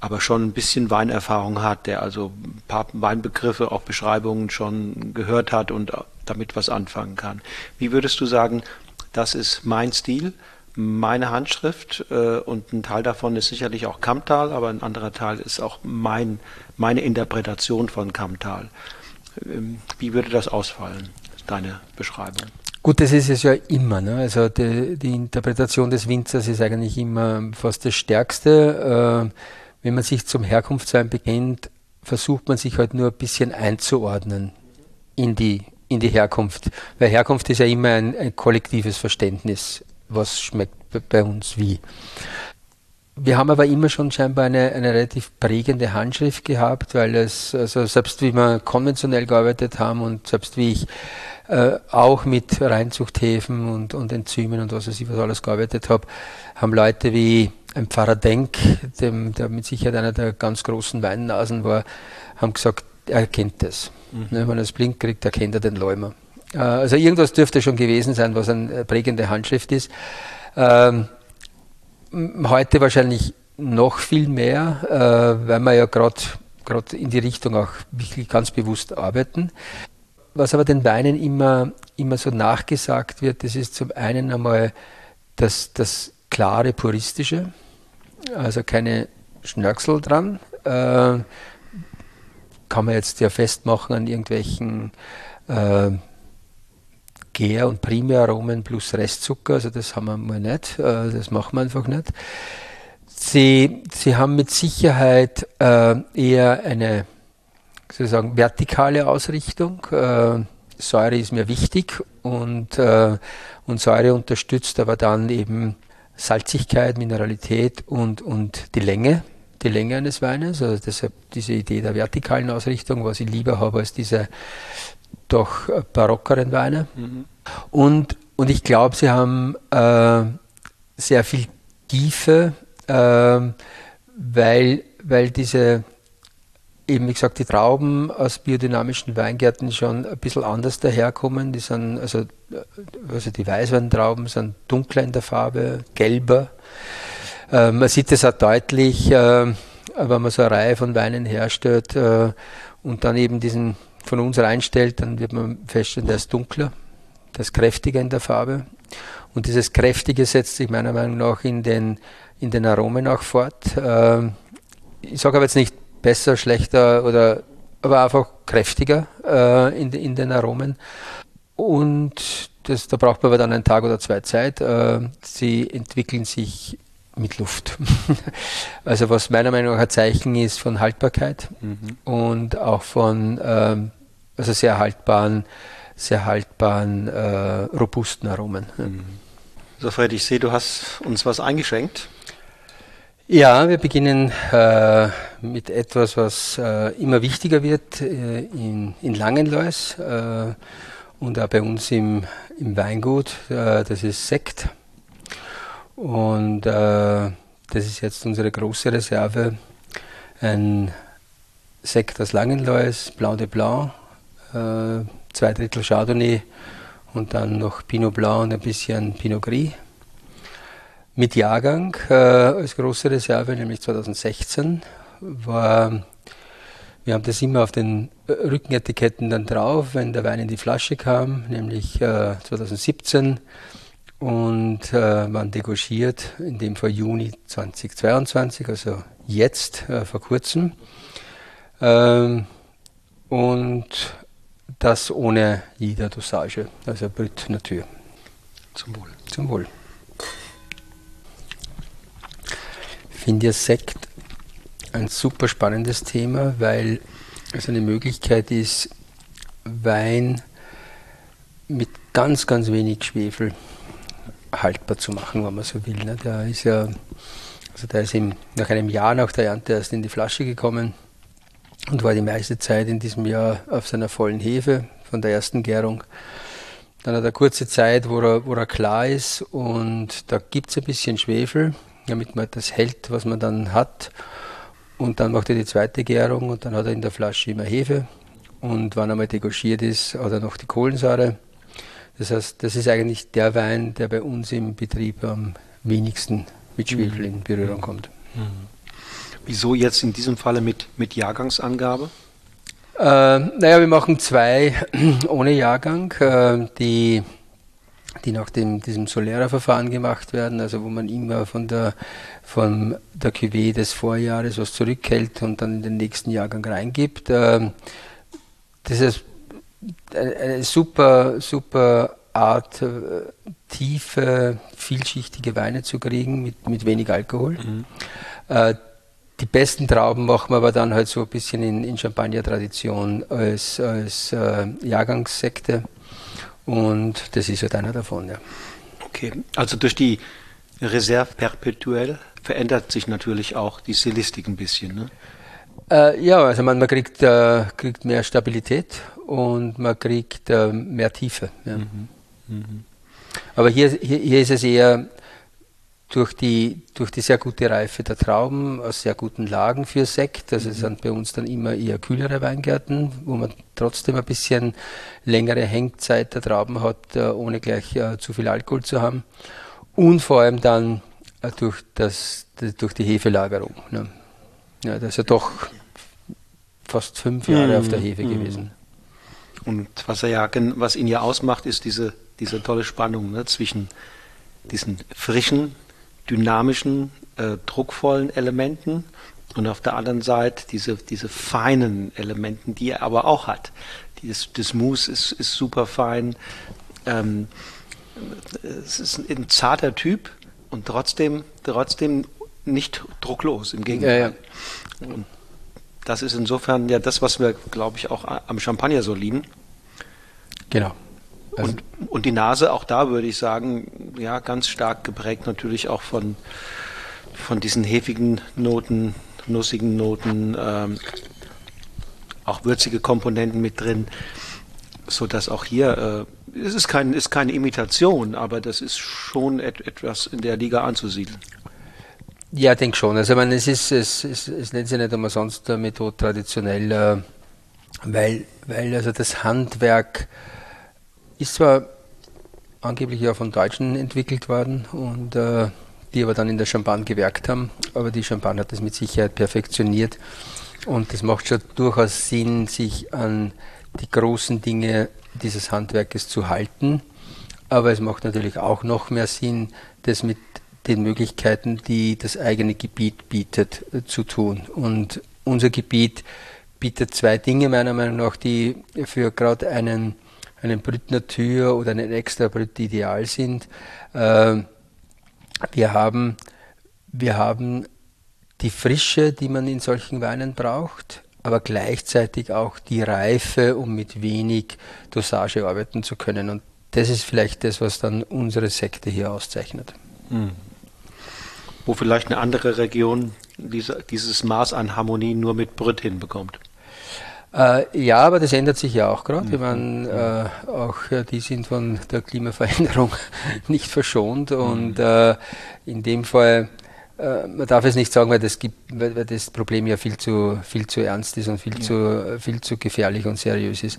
aber schon ein bisschen Weinerfahrung hat, der also ein paar Weinbegriffe, auch Beschreibungen schon gehört hat und damit was anfangen kann. Wie würdest du sagen, das ist mein Stil, meine Handschrift äh, und ein Teil davon ist sicherlich auch Kammtal, aber ein anderer Teil ist auch mein, meine Interpretation von Kammtal. Ähm, wie würde das ausfallen, deine Beschreibung? Gut, das ist es ja immer. Ne? Also die, die, Interpretation des Winzers ist eigentlich immer fast das Stärkste. Äh, wenn man sich zum Herkunftswein beginnt, versucht man sich halt nur ein bisschen einzuordnen in die, in die Herkunft. Weil Herkunft ist ja immer ein, ein kollektives Verständnis, was schmeckt bei uns wie. Wir haben aber immer schon scheinbar eine, eine relativ prägende Handschrift gehabt, weil es, also selbst wie wir konventionell gearbeitet haben und selbst wie ich äh, auch mit Reinzuchthäfen und, und Enzymen und was weiß ich was alles gearbeitet habe, haben Leute wie ein Pfarrer Denk, dem, der mit Sicherheit einer der ganz großen Weinnasen war, haben gesagt, er kennt das. Mhm. Wenn er es blind kriegt, erkennt er den Läumer. Äh, also irgendwas dürfte schon gewesen sein, was eine prägende Handschrift ist. Ähm, heute wahrscheinlich noch viel mehr, äh, weil wir ja gerade in die Richtung auch wirklich ganz bewusst arbeiten. Was aber den Weinen immer, immer so nachgesagt wird, das ist zum einen einmal das, das klare Puristische, also keine Schnörksel dran. Äh, kann man jetzt ja festmachen an irgendwelchen äh, Gär- und Primäraromen plus Restzucker, also das haben wir mal nicht, äh, das machen wir einfach nicht. Sie, sie haben mit Sicherheit äh, eher eine sozusagen vertikale Ausrichtung. Äh, Säure ist mir wichtig und, äh, und Säure unterstützt aber dann eben Salzigkeit, Mineralität und, und die Länge, die Länge eines Weines. Also deshalb diese Idee der vertikalen Ausrichtung, was ich lieber habe als diese doch barockeren Weine. Mhm. Und, und ich glaube, sie haben äh, sehr viel Tiefe, äh, weil, weil diese eben, wie gesagt, die Trauben aus biodynamischen Weingärten schon ein bisschen anders daherkommen. Die sind, also, also die Weißweintrauben sind dunkler in der Farbe, gelber. Äh, man sieht es auch deutlich, äh, wenn man so eine Reihe von Weinen herstellt äh, und dann eben diesen von uns reinstellt, dann wird man feststellen, der ist dunkler, der ist kräftiger in der Farbe. Und dieses Kräftige setzt sich meiner Meinung nach in den, in den Aromen auch fort. Äh, ich sage aber jetzt nicht besser, schlechter oder aber einfach kräftiger äh, in, in den Aromen. Und das, da braucht man aber dann einen Tag oder zwei Zeit. Äh, sie entwickeln sich mit Luft. (laughs) also was meiner Meinung nach ein Zeichen ist von Haltbarkeit mhm. und auch von ähm, also sehr haltbaren, sehr haltbaren, äh, robusten Aromen. Mhm. So Fred, ich sehe, du hast uns was eingeschenkt. Ja, wir beginnen äh, mit etwas, was äh, immer wichtiger wird äh, in, in Langenlois äh, und auch bei uns im, im Weingut. Äh, das ist Sekt. Und äh, das ist jetzt unsere große Reserve. Ein Sekt aus Langenlois, Blanc de Blanc, äh, zwei Drittel Chardonnay und dann noch Pinot Blanc und ein bisschen Pinot Gris. Mit Jahrgang äh, als große Reserve, nämlich 2016, war, wir haben das immer auf den Rückenetiketten dann drauf, wenn der Wein in die Flasche kam, nämlich äh, 2017 und äh, waren degorgiert, in dem Fall Juni 2022, also jetzt, äh, vor kurzem. Ähm, und das ohne jeder Dosage, also Brut Natur. Zum Wohl. Zum Wohl. Ich finde ja Sekt ein super spannendes Thema, weil es eine Möglichkeit ist, Wein mit ganz, ganz wenig Schwefel haltbar zu machen, wenn man so will. Ne? Der ist ja, also der ist ihm nach einem Jahr nach der Ernte erst in die Flasche gekommen und war die meiste Zeit in diesem Jahr auf seiner vollen Hefe von der ersten Gärung. Dann hat er kurze Zeit, wo er, wo er klar ist und da gibt es ein bisschen Schwefel, damit man das hält, was man dann hat. Und dann macht er die zweite Gärung und dann hat er in der Flasche immer Hefe. Und wenn er mal degorgiert ist, hat er noch die Kohlensäure. Das heißt, das ist eigentlich der Wein, der bei uns im Betrieb am wenigsten mit Schwefel in Berührung kommt. Mhm. Wieso jetzt in diesem Falle mit, mit Jahrgangsangabe? Äh, naja, wir machen zwei (clears throat) ohne Jahrgang, äh, die, die nach dem, diesem Solera-Verfahren gemacht werden, also wo man immer von der, von der Cuvée des Vorjahres was zurückhält und dann in den nächsten Jahrgang reingibt. Äh, das ist eine super, super Art, äh, tiefe, vielschichtige Weine zu kriegen mit, mit wenig Alkohol. Mhm. Äh, die besten Trauben machen wir aber dann halt so ein bisschen in, in Champagner-Tradition als, als äh, Jahrgangssekte. Und das ist halt einer davon, ja. Okay, also durch die Reserve perpetuelle verändert sich natürlich auch die Stilistik ein bisschen, ne? Äh, ja, also man, man kriegt, äh, kriegt mehr Stabilität und man kriegt äh, mehr Tiefe. Ja. Mhm. Mhm. Aber hier, hier, hier ist es eher durch die, durch die sehr gute Reife der Trauben aus sehr guten Lagen für Sekt. Also es mhm. sind bei uns dann immer eher kühlere Weingärten, wo man trotzdem ein bisschen längere Hängzeit der Trauben hat, äh, ohne gleich uh, zu viel Alkohol zu haben. Und vor allem dann uh, durch, das, durch die Hefelagerung. Ne? Ja, das ist ja doch fast fünf Jahre mhm. auf der Hefe mhm. gewesen. Und was er ja, was ihn ja ausmacht, ist diese, diese tolle Spannung ne, zwischen diesen frischen, dynamischen, äh, druckvollen Elementen und auf der anderen Seite diese, diese feinen Elementen, die er aber auch hat. Dieses, das Mousse ist, ist super fein. Ähm, es ist ein zarter Typ und trotzdem, trotzdem nicht drucklos, im Gegenteil. Ja, ja. Und das ist insofern ja das, was wir, glaube ich, auch am Champagner so lieben. Genau. Also und, und die Nase, auch da würde ich sagen, ja, ganz stark geprägt natürlich auch von, von diesen hefigen Noten, nussigen Noten, ähm, auch würzige Komponenten mit drin, so dass auch hier, äh, es ist, kein, ist keine Imitation, aber das ist schon et, etwas in der Liga anzusiedeln. Ja, ich denke schon. Also ich meine, es ist, es, es, es nennt sich nicht umsonst eine Methode traditionell, äh, weil, weil also das Handwerk ist zwar angeblich ja von Deutschen entwickelt worden und äh, die aber dann in der Champagne gewerkt haben, aber die Champagne hat das mit Sicherheit perfektioniert und das macht schon durchaus Sinn, sich an die großen Dinge dieses Handwerkes zu halten. Aber es macht natürlich auch noch mehr Sinn, das mit den Möglichkeiten, die das eigene Gebiet bietet, äh, zu tun. Und unser Gebiet bietet zwei Dinge meiner Meinung nach, die für gerade einen, einen Brut Natur oder einen extra Brut ideal sind. Äh, wir haben, wir haben die Frische, die man in solchen Weinen braucht, aber gleichzeitig auch die Reife, um mit wenig Dosage arbeiten zu können. Und das ist vielleicht das, was dann unsere Sekte hier auszeichnet. Mhm wo vielleicht eine andere Region diese, dieses Maß an Harmonie nur mit Brüt hinbekommt. Äh, ja, aber das ändert sich ja auch gerade. Mhm. Ich meine, äh, auch äh, die sind von der Klimaveränderung (laughs) nicht verschont mhm. und äh, in dem Fall äh, man darf es nicht sagen, weil das, gibt, weil das Problem ja viel zu, viel zu ernst ist und viel, ja. zu, viel zu gefährlich und seriös ist.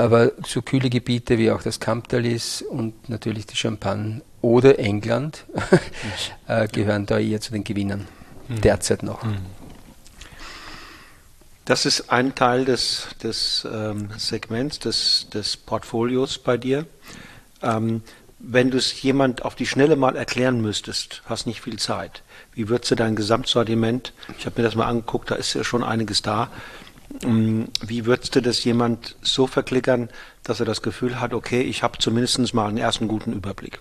Aber so kühle Gebiete wie auch das Kamptalis und natürlich die Champagne oder England (laughs) äh, gehören da eher zu den Gewinnern mhm. derzeit noch. Mhm. Das ist ein Teil des, des ähm, Segments, des, des Portfolios bei dir. Ähm, wenn du es jemand auf die Schnelle mal erklären müsstest, hast nicht viel Zeit, wie würdest du dein Gesamtsortiment, ich habe mir das mal angeguckt, da ist ja schon einiges da, wie würdest du das jemand so verklickern, dass er das Gefühl hat, okay, ich habe zumindest mal einen ersten guten Überblick?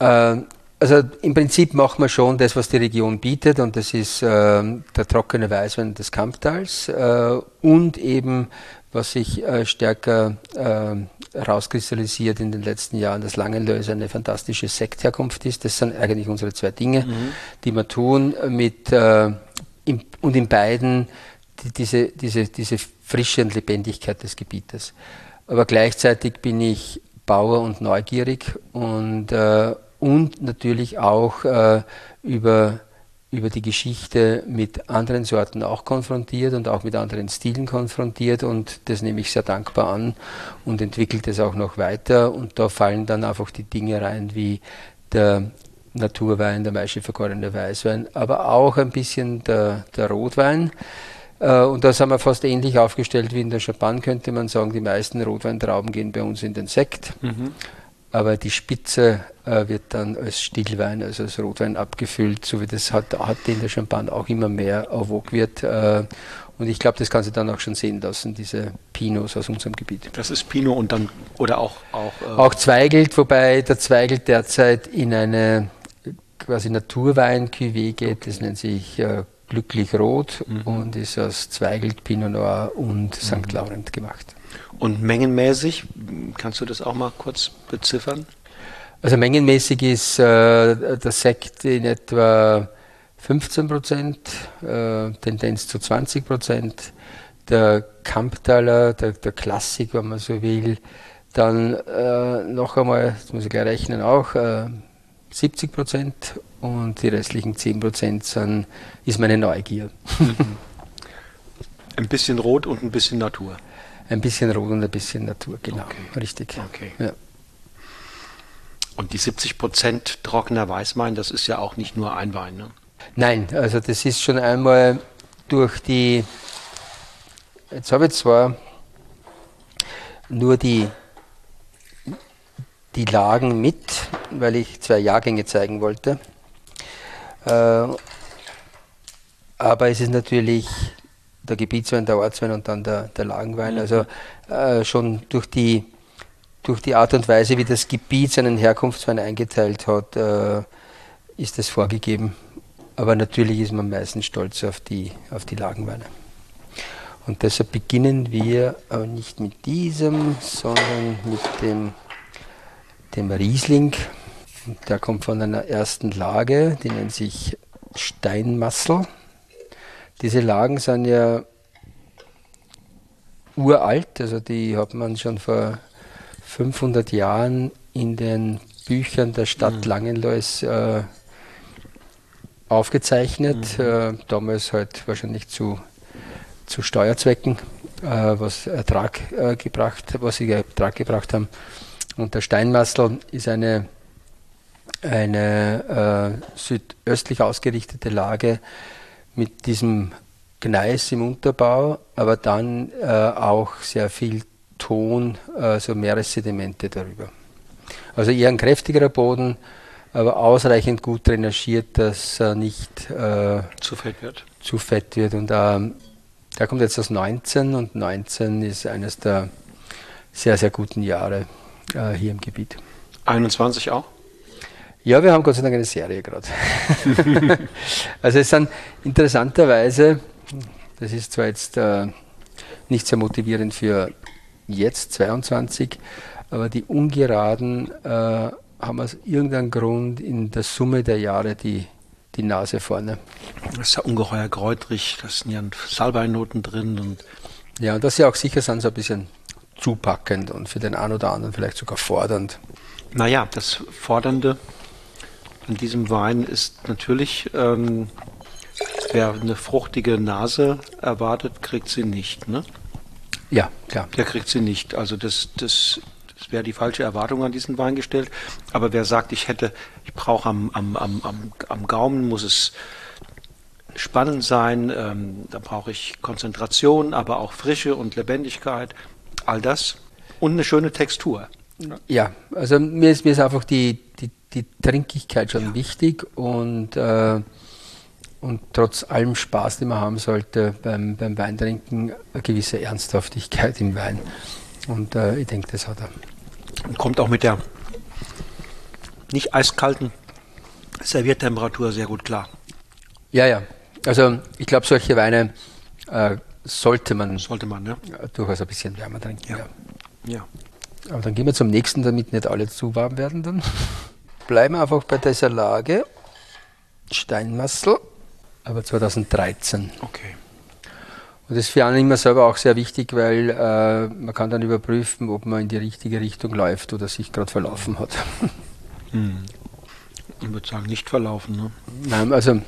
Ähm, also im Prinzip machen wir schon das, was die Region bietet und das ist äh, der trockene Weißwein des Kamptals äh, und eben, was sich äh, stärker herauskristallisiert in den letzten Jahren, dass Langenlöse eine fantastische Sektherkunft ist. Das sind eigentlich unsere zwei Dinge, mhm. die wir tun mit äh, und in beiden die, diese, diese, diese Frische und Lebendigkeit des Gebietes. Aber gleichzeitig bin ich Bauer und neugierig und, äh, und natürlich auch äh, über über die Geschichte mit anderen Sorten auch konfrontiert und auch mit anderen Stilen konfrontiert und das nehme ich sehr dankbar an und entwickelt es auch noch weiter und da fallen dann einfach die Dinge rein wie der Naturwein, der Maischefferkorrene Weißwein, aber auch ein bisschen der, der Rotwein. Äh, und da sind wir fast ähnlich aufgestellt wie in der Champagne, könnte man sagen. Die meisten Rotweintrauben gehen bei uns in den Sekt. Mhm aber die Spitze äh, wird dann als Stillwein, also als Rotwein abgefüllt, so wie das hat, hat in der Champagne auch immer mehr erwog wird. Äh, und ich glaube, das kann sich dann auch schon sehen lassen, diese Pinots aus unserem Gebiet. Das ist Pinot und dann, oder auch. Auch, äh auch Zweigelt, wobei der Zweigelt derzeit in eine quasi Naturwein-Cuvée geht, das nennt sich äh, Glücklich Rot mhm. und ist aus Zweigelt, Pinot Noir und St. Mhm. Laurent gemacht. Und mengenmäßig, kannst du das auch mal kurz beziffern? Also mengenmäßig ist äh, der Sekt in etwa 15 Prozent, äh, Tendenz zu 20 Prozent. Der Kamptaler, der, der Klassik, wenn man so will, dann äh, noch einmal, das muss ich gleich rechnen, auch 70 äh, Prozent und die restlichen 10 Prozent ist meine Neugier. (laughs) ein bisschen Rot und ein bisschen Natur. Ein bisschen Rot und ein bisschen Natur, genau. Okay. Richtig. Okay. Ja. Und die 70 Prozent trockener Weißwein, das ist ja auch nicht nur ein Wein, ne? Nein, also das ist schon einmal durch die. Jetzt habe ich zwar nur die, die Lagen mit, weil ich zwei Jahrgänge zeigen wollte. Äh, aber es ist natürlich der Gebietswein, der Ortswein und dann der, der Lagenwein. Mhm. Also äh, schon durch die, durch die Art und Weise, wie das Gebiet seinen Herkunftswein eingeteilt hat, äh, ist das vorgegeben. Aber natürlich ist man meistens stolz auf die, auf die Lagenweine. Und deshalb beginnen wir aber nicht mit diesem, sondern mit dem, dem Riesling. Der kommt von einer ersten Lage, die nennt sich Steinmassel. Diese Lagen sind ja uralt, also die hat man schon vor 500 Jahren in den Büchern der Stadt mhm. Langenlois äh, aufgezeichnet, mhm. äh, damals halt wahrscheinlich zu, zu Steuerzwecken, äh, was Ertrag äh, gebracht, was sie Ertrag gebracht haben. Und der Steinmassel ist eine, eine äh, südöstlich ausgerichtete Lage, mit diesem Gneis im Unterbau, aber dann äh, auch sehr viel Ton, also Meeressedimente darüber. Also eher ein kräftigerer Boden, aber ausreichend gut drainagiert, dass er nicht äh, zu fett wird. Zu fett wird. Und ähm, der kommt jetzt aus 19 und 19 ist eines der sehr, sehr guten Jahre äh, hier im Gebiet. 21 auch? Ja, wir haben Gott sei Dank eine Serie gerade. (laughs) also es sind interessanterweise, das ist zwar jetzt äh, nicht sehr motivierend für jetzt 22, aber die ungeraden äh, haben aus irgendeinem Grund in der Summe der Jahre die, die Nase vorne. Das ist ja ungeheuer kräutrig, da sind ja Salbeinoten drin. Und ja, und das ja auch sicher sind so ein bisschen zupackend und für den einen oder anderen vielleicht sogar fordernd. Naja, das Fordernde an diesem Wein ist natürlich, ähm, wer eine fruchtige Nase erwartet, kriegt sie nicht, ne? Ja, klar. Der kriegt sie nicht. Also das, das, das wäre die falsche Erwartung an diesen Wein gestellt. Aber wer sagt, ich hätte, ich brauche am, am, am, am, am Gaumen, muss es spannend sein, ähm, da brauche ich Konzentration, aber auch Frische und Lebendigkeit, all das und eine schöne Textur. Ja, also mir ist, mir ist einfach die, die, die Trinkigkeit schon ja. wichtig und, äh, und trotz allem Spaß, den man haben sollte beim, beim Weintrinken, eine gewisse Ernsthaftigkeit im Wein. Und äh, ich denke, das hat er. Und kommt auch mit der nicht eiskalten Serviertemperatur sehr gut klar. Ja, ja. Also ich glaube, solche Weine äh, sollte man, sollte man ja. durchaus ein bisschen wärmer trinken. Ja. ja. Aber dann gehen wir zum nächsten, damit nicht alle zu warm werden dann. (laughs) Bleiben wir einfach bei dieser Lage. Steinmassel, aber 2013. Okay. Und das ist für einen immer selber auch sehr wichtig, weil äh, man kann dann überprüfen, ob man in die richtige Richtung läuft oder sich gerade verlaufen hat. (laughs) Hm. Ich würde sagen, nicht verlaufen. Ne? Nein, also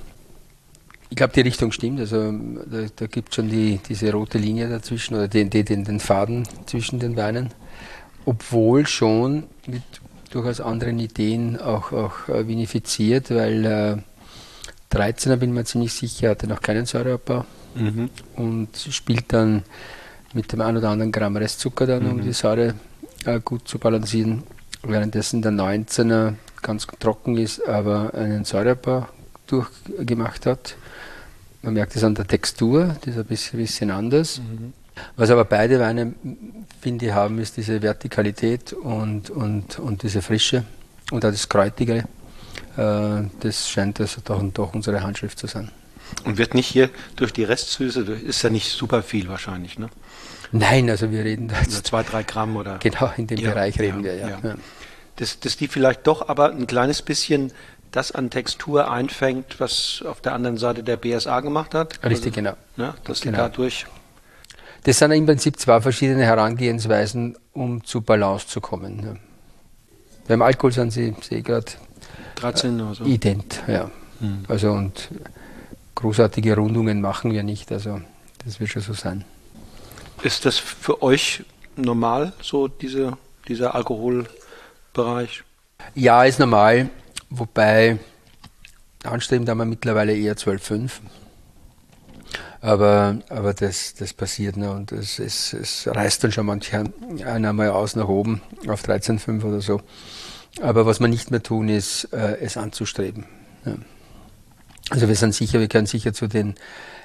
ich glaube, die Richtung stimmt. Also da, da gibt es schon die, diese rote Linie dazwischen oder den, den, den Faden zwischen den Weinen obwohl schon mit durchaus anderen Ideen auch, auch äh, vinifiziert, weil äh, 13er bin ich mir ziemlich sicher, hatte noch keinen Säureabbau mhm. und spielt dann mit dem ein oder anderen Gramm Restzucker dann, mhm. um die Säure äh, gut zu balancieren, währenddessen der 19er ganz trocken ist, aber einen Säureabbau durchgemacht hat. Man merkt es an der Textur, die ist ein bisschen, bisschen anders. Mhm. Was aber beide Weine, finde ich, haben, ist diese Vertikalität und, und, und diese Frische und auch das Kräutige. Äh, das scheint also doch, doch unsere Handschrift zu sein. Und wird nicht hier durch die Restsüße, ist ja nicht super viel wahrscheinlich, ne? Nein, also wir reden da jetzt. Also zwei, drei Gramm oder. Genau, in dem ja, Bereich reden ja, wir, ja. ja. Dass, dass die vielleicht doch aber ein kleines bisschen das an Textur einfängt, was auf der anderen Seite der BSA gemacht hat. Richtig, also, genau. Ne, dass genau. die dadurch das sind im Prinzip zwei verschiedene Herangehensweisen, um zu Balance zu kommen. Ja. Beim Alkohol sind sie, sehe ich gerade, 13 oder so. ident. Ja. Hm. Also und großartige Rundungen machen wir nicht, also das wird schon so sein. Ist das für euch normal, so diese, dieser Alkoholbereich? Ja, ist normal, wobei anstreben da wir mittlerweile eher 12,5. Aber, aber das, das passiert noch und es, es, es reißt dann schon manchmal einmal aus nach oben auf 13,5 oder so. Aber was wir nicht mehr tun, ist, äh, es anzustreben. Ja. Also wir sind sicher, wir können sicher zu den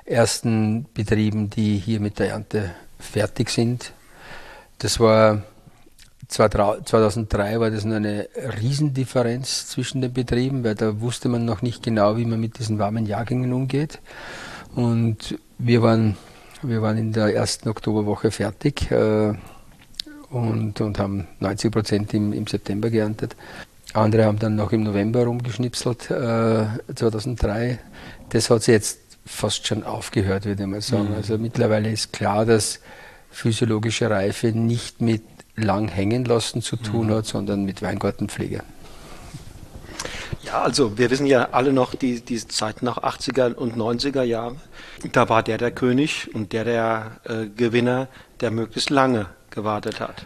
ersten Betrieben, die hier mit der Ernte fertig sind. Das war 2003 war das eine Riesendifferenz zwischen den Betrieben, weil da wusste man noch nicht genau, wie man mit diesen warmen Jahrgängen umgeht. Und wir waren, wir waren in der ersten Oktoberwoche fertig äh, und, und haben 90 Prozent im, im September geerntet. Andere haben dann noch im November rumgeschnipselt, äh, 2003. Das hat sich jetzt fast schon aufgehört, würde ich mal sagen. Mhm. Also mittlerweile ist klar, dass physiologische Reife nicht mit lang hängen lassen zu tun mhm. hat, sondern mit Weingartenpflege. Ja, also wir wissen ja alle noch die, die Zeit nach 80er und 90er Jahren. Da war der der König und der der äh, Gewinner, der möglichst lange gewartet hat.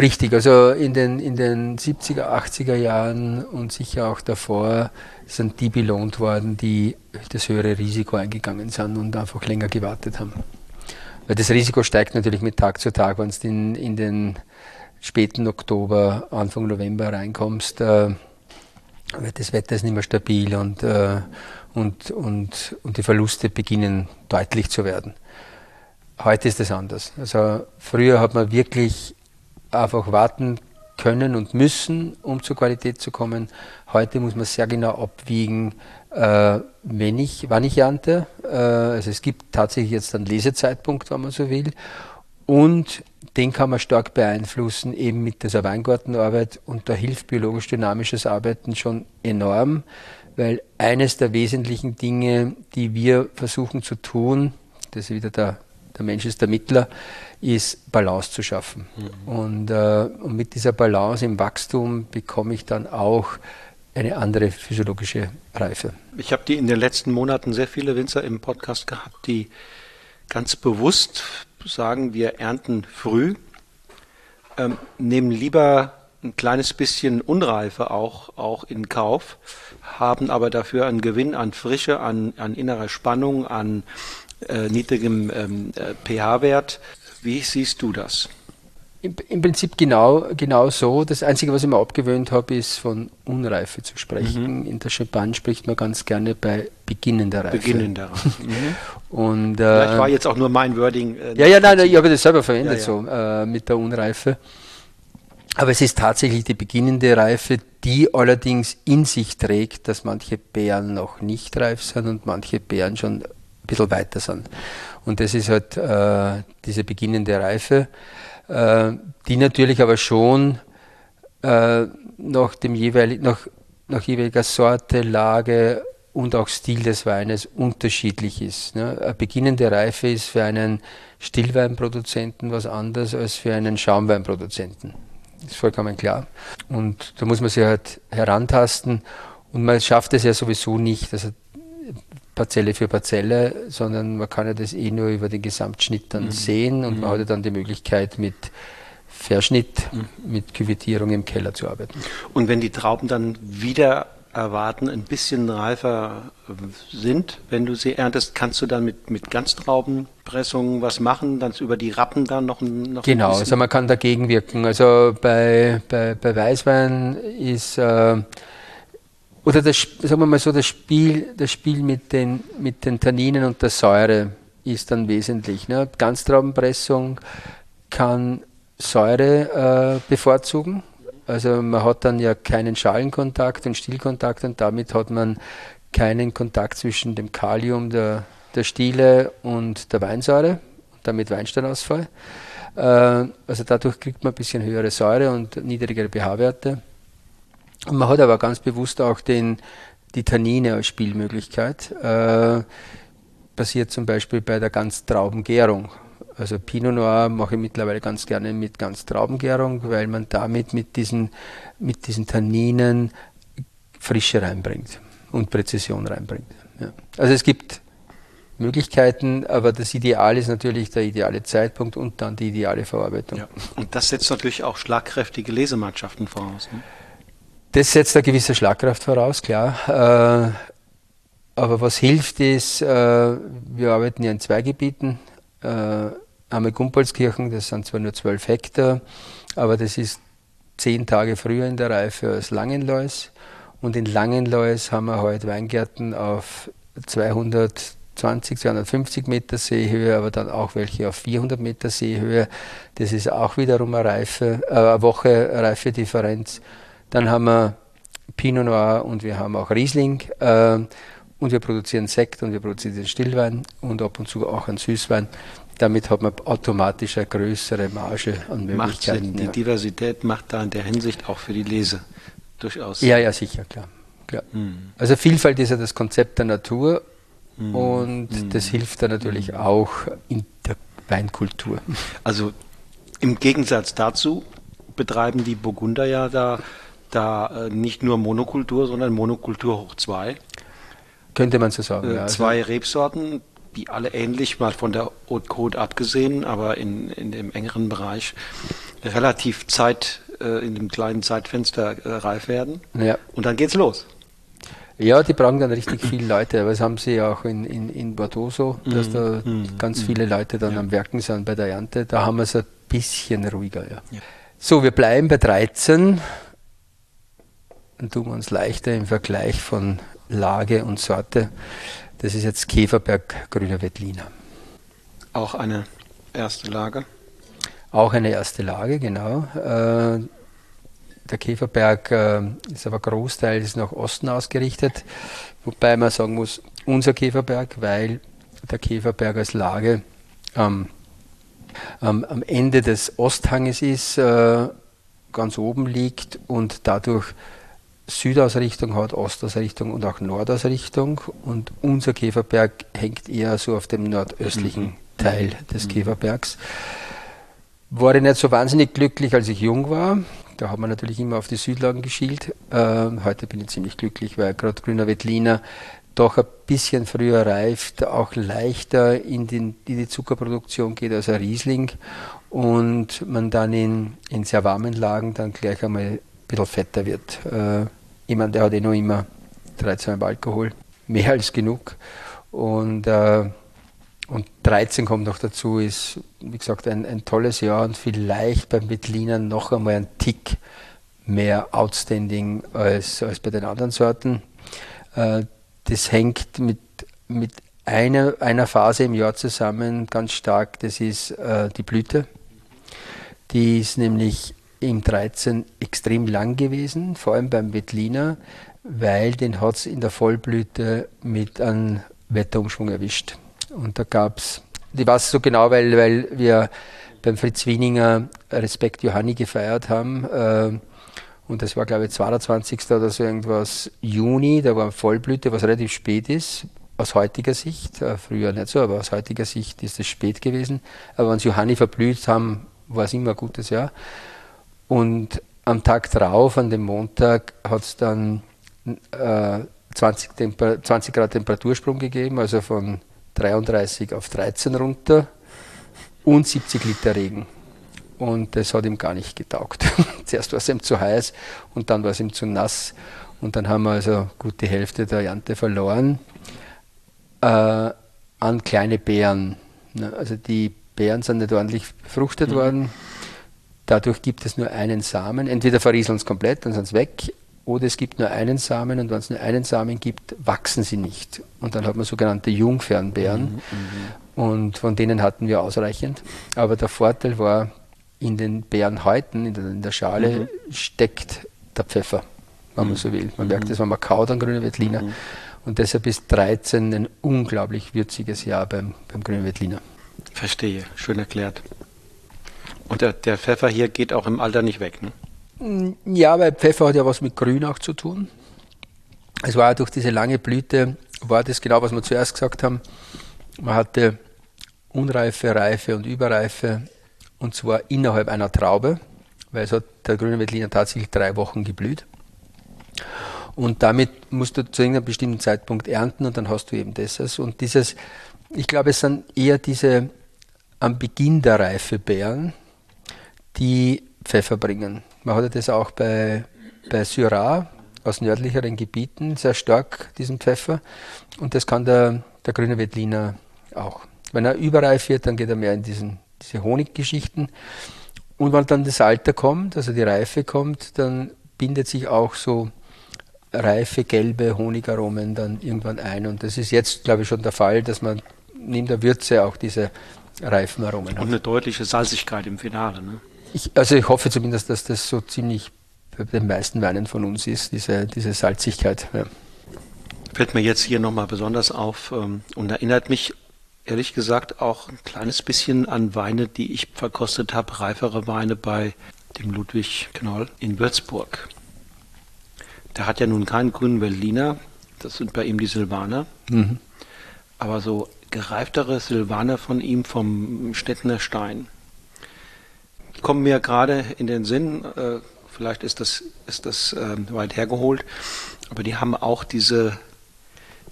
Richtig, also in den, in den 70er, 80er Jahren und sicher auch davor sind die belohnt worden, die das höhere Risiko eingegangen sind und einfach länger gewartet haben. Weil das Risiko steigt natürlich mit Tag zu Tag, wenn du in, in den späten Oktober, Anfang November reinkommst. Äh, das Wetter ist nicht mehr stabil und, äh, und, und, und die Verluste beginnen deutlich zu werden. Heute ist es anders. Also früher hat man wirklich einfach warten können und müssen, um zur Qualität zu kommen. Heute muss man sehr genau abwiegen, äh, wenn ich, wann ich ernte. Äh, also es gibt tatsächlich jetzt einen Lesezeitpunkt, wenn man so will. Und den kann man stark beeinflussen, eben mit dieser Weingartenarbeit. Und da hilft biologisch-dynamisches Arbeiten schon enorm, weil eines der wesentlichen Dinge, die wir versuchen zu tun, das ist wieder der, der Mensch ist der Mittler, ist Balance zu schaffen. Mhm. Und, äh, und mit dieser Balance im Wachstum bekomme ich dann auch eine andere physiologische Reife. Ich habe die in den letzten Monaten sehr viele Winzer im Podcast gehabt, die ganz bewusst sagen, wir ernten früh, ähm, nehmen lieber ein kleines bisschen Unreife auch, auch in Kauf, haben aber dafür einen Gewinn an Frische, an, an innerer Spannung, an äh, niedrigem ähm, äh, pH-Wert. Wie siehst du das? Im, Im, Prinzip genau, genau so. Das Einzige, was ich mir abgewöhnt habe, ist von Unreife zu sprechen. Mhm. In der Champagne spricht man ganz gerne bei beginnender Reife. Beginnender Reife. (laughs) Mhm. Und, äh, Vielleicht war jetzt auch nur mein Wording. Äh, ja, ja, nein, ich habe das selber verwendet ja, ja. so äh, mit der Unreife. Aber es ist tatsächlich die beginnende Reife, die allerdings in sich trägt, dass manche Beeren noch nicht reif sind und manche Beeren schon ein bisschen weiter sind. Und das ist halt äh, diese beginnende Reife, äh, die natürlich aber schon äh, nach, dem jeweil, nach, nach jeweiliger Sorte, Lage und auch Stil des Weines unterschiedlich ist. Ne? Eine beginnende Reife ist für einen Stillweinproduzenten was anderes als für einen Schaumweinproduzenten ist vollkommen klar. Und da muss man sich halt herantasten und man schafft es ja sowieso nicht, also Parzelle für Parzelle, sondern man kann ja das eh nur über den Gesamtschnitt dann mhm. sehen und mhm. man hat ja dann die Möglichkeit mit Verschnitt, mhm. mit Küvettierung im Keller zu arbeiten. Und wenn die Trauben dann wieder erwarten, ein bisschen reifer sind, wenn du sie erntest, kannst du dann mit, mit Ganztraubenpressungen was machen, dann über die Rappen dann noch, noch Genau, also man kann dagegen wirken. Also bei, bei, bei Weißwein ist äh, oder das, sagen wir mal so, das Spiel, das Spiel mit den, mit den Tanninen und der Säure ist dann wesentlich. Ne? Ganztraubenpressung kann Säure äh, bevorzugen also man hat dann ja keinen Schalenkontakt und Stielkontakt und damit hat man keinen Kontakt zwischen dem Kalium der, der Stiele und der Weinsäure und damit Weinsteinausfall. Äh, also dadurch kriegt man ein bisschen höhere Säure und niedrigere pH-Werte. Und man hat aber ganz bewusst auch den, die Tannine als Spielmöglichkeit. Äh, passiert zum Beispiel bei der Ganztraubengärung. Also Pinot Noir mache ich mittlerweile ganz gerne mit ganz Traubengärung, weil man damit mit diesen, mit diesen Tanninen Frische reinbringt und Präzision reinbringt. Ja. Also es gibt Möglichkeiten, aber das Ideal ist natürlich der ideale Zeitpunkt und dann die ideale Verarbeitung. Ja. Und das setzt natürlich auch schlagkräftige Lesemannschaften voraus. Ne? Das setzt eine gewisse Schlagkraft voraus, klar. Äh, aber was hilft ist, äh, wir arbeiten ja in zwei Gebieten. Äh, Einmal Gumpolskirchen, das sind zwar nur 12 Hektar, aber das ist zehn Tage früher in der Reife als Langenlois. Und in Langenlois haben wir heute Weingärten auf 220, 250 Meter Seehöhe, aber dann auch welche auf 400 Meter Seehöhe. Das ist auch wiederum eine, Reife, eine Woche Reifedifferenz. Dann haben wir Pinot Noir und wir haben auch Riesling. Äh, und wir produzieren Sekt und wir produzieren Stillwein und ab und zu auch einen Süßwein damit hat man automatisch eine größere Marge an Möglichkeiten. Macht Sinn. Die Diversität macht da in der Hinsicht auch für die Lese durchaus. Ja, ja, sicher, klar. klar. Hm. Also Vielfalt ist ja das Konzept der Natur hm. und hm. das hilft da natürlich hm. auch in der Weinkultur. Also im Gegensatz dazu betreiben die Burgunder ja da, da äh, nicht nur Monokultur, sondern Monokultur hoch zwei. Könnte man so sagen. Äh, ja. Zwei also Rebsorten, die alle ähnlich, mal von der Haute Côte abgesehen, aber in, in dem engeren Bereich relativ Zeit, äh, in dem kleinen Zeitfenster äh, reif werden. Ja. Und dann geht's los. Ja, die brauchen dann richtig viele Leute, aber das haben sie ja auch in, in, in Bordeaux so, dass mm, da mm, ganz mm, viele Leute dann ja. am Werken sind bei der Ernte. Da haben wir es ein bisschen ruhiger. Ja. ja. So, wir bleiben bei 13 tun uns leichter im Vergleich von Lage und Sorte. Das ist jetzt Käferberg Grüner Wettliner. Auch eine erste Lage? Auch eine erste Lage, genau. Äh, der Käferberg äh, ist aber großteils nach Osten ausgerichtet, wobei man sagen muss, unser Käferberg, weil der Käferberg als Lage ähm, am Ende des Osthanges ist, äh, ganz oben liegt und dadurch Südausrichtung hat, Ostausrichtung und auch Nordausrichtung. Und unser Käferberg hängt eher so auf dem nordöstlichen mhm. Teil des mhm. Käferbergs. War ich nicht so wahnsinnig glücklich, als ich jung war. Da hat man natürlich immer auf die Südlagen geschielt. Ähm, heute bin ich ziemlich glücklich, weil gerade Grüner Wettliner doch ein bisschen früher reift, auch leichter in, den, in die Zuckerproduktion geht als ein Riesling und man dann in, in sehr warmen Lagen dann gleich einmal ein bisschen fetter wird. Äh, jemand, der hat eh noch immer 13 Alkohol, mehr als genug. Und, äh, und 13 kommt noch dazu, ist, wie gesagt, ein, ein tolles Jahr und vielleicht beim Wettliner noch einmal ein Tick mehr outstanding als, als bei den anderen Sorten. Äh, das hängt mit, mit einer, einer Phase im Jahr zusammen ganz stark, das ist äh, die Blüte. Die ist nämlich im 13 extrem lang gewesen, vor allem beim Wettliner, weil den hat es in der Vollblüte mit einem Wetterumschwung erwischt. Und da gab es, ich weiß so genau, weil, weil wir beim Fritz Wieninger Respekt Johanni gefeiert haben. Äh, und das war, glaube ich, 22. oder so irgendwas Juni, da war Vollblüte, was relativ spät ist, aus heutiger Sicht. Äh, früher nicht so, aber aus heutiger Sicht ist es spät gewesen. Aber wenn sie Johanni verblüht haben, war es immer ein gutes Jahr. Und am Tag drauf, an dem Montag, hat es dann äh, 20, 20 Grad Temperatursprung gegeben, also von 33 auf 13 runter und 70 Liter Regen. Und das hat ihm gar nicht getaugt. (laughs) Zuerst war es ihm zu heiß und dann war es ihm zu nass. Und dann haben wir also gut die Hälfte der Ernte verloren äh, an kleine Beeren. Ne, also die Beeren sind nicht ordentlich befruchtet mhm. worden. Dadurch gibt es nur einen Samen. Entweder verrieseln es komplett, dann sind sie weg, oder es gibt nur einen Samen und wenn es nur einen Samen gibt, wachsen sie nicht. Und dann hat man sogenannte Jungfernbeeren mhm, mhm. und von denen hatten wir ausreichend. Aber der Vorteil war, in den Beerenhäuten, in der, in der Schale, mhm. steckt der Pfeffer, wenn man mhm. so will. Man merkt das, wenn man kaut an grünen Veltliner. Mhm. Und deshalb ist 13 ein unglaublich würziges Jahr beim, beim grünen Veltliner. Verstehe, schön erklärt. Und der, der, Pfeffer hier geht auch im Alter nicht weg, ne? Mm, ja, weil Pfeffer hat ja was mit Grün auch zu tun. Es war ja durch diese lange Blüte, war das genau, was wir zuerst gesagt haben. Man hatte Unreife, Reife und Überreife und zwar innerhalb einer Traube, weil es hat der grüne Veltliner tatsächlich drei Wochen geblüht. Und damit musst du zu irgendeinem bestimmten Zeitpunkt ernten und dann hast du eben das. Und dieses, ich glaube, es sind eher diese am Beginn der Reife Beeren, die Pfeffer bringen. Man hatte das auch bei, bei Syrah aus nördlicheren Gebieten sehr stark, diesen Pfeffer. Und das kann der, der grüne Veltliner auch. Wenn er überreif wird, dann geht er mehr in diesen diese Honiggeschichten. Und wenn dann das Alter kommt, also die Reife kommt, dann bindet sich auch so reife, gelbe Honigaromen dann irgendwann ein. Und das ist jetzt, glaube ich, schon der Fall, dass man neben der Würze auch diese reifen Aromen hat. Und eine deutliche Salzigkeit im Finale. Ne? Ich, also ich hoffe zumindest, dass das so ziemlich bei den meisten Weinen von uns ist, diese, diese Salzigkeit. Ja. Fällt mir jetzt hier nochmal besonders auf ähm, und erinnert mich ehrlich gesagt auch ein kleines bisschen an Weine, die ich verkostet habe, reifere Weine bei dem Ludwig Knoll in Würzburg. Der hat ja nun keinen grünen Berliner, das sind bei ihm die Silvaner. Mhm. Aber so gereiftere Silvaner von ihm vom Stettener Stein. Die kommen mir gerade in den Sinn, äh, vielleicht ist das, ist das äh, weit hergeholt, aber die haben auch diese,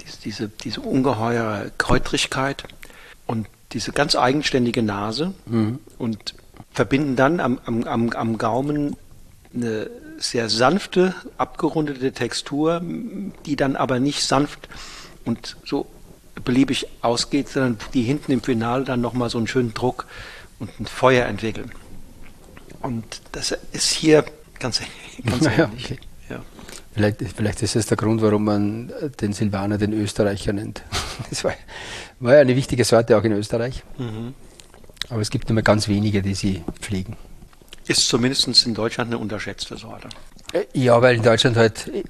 diese, diese, diese ungeheure Kräutrigkeit und diese ganz eigenständige Nase mhm. und verbinden dann am, am, am, am Gaumen eine sehr sanfte, abgerundete Textur, die dann aber nicht sanft und so beliebig ausgeht, sondern die hinten im Finale dann nochmal so einen schönen Druck und ein Feuer entwickeln. Und das ist hier ganz, ganz naja, ähnlich. Okay. Ja. Vielleicht, vielleicht ist es der Grund, warum man den Silvaner den Österreicher nennt. (laughs) Das war, war ja eine wichtige Sorte auch in Österreich. Mhm. Aber es gibt nur mehr ganz wenige, die sie pflegen. Ist zumindest in Deutschland eine unterschätzte Sorte. Äh, ja, weil in Deutschland halt äh,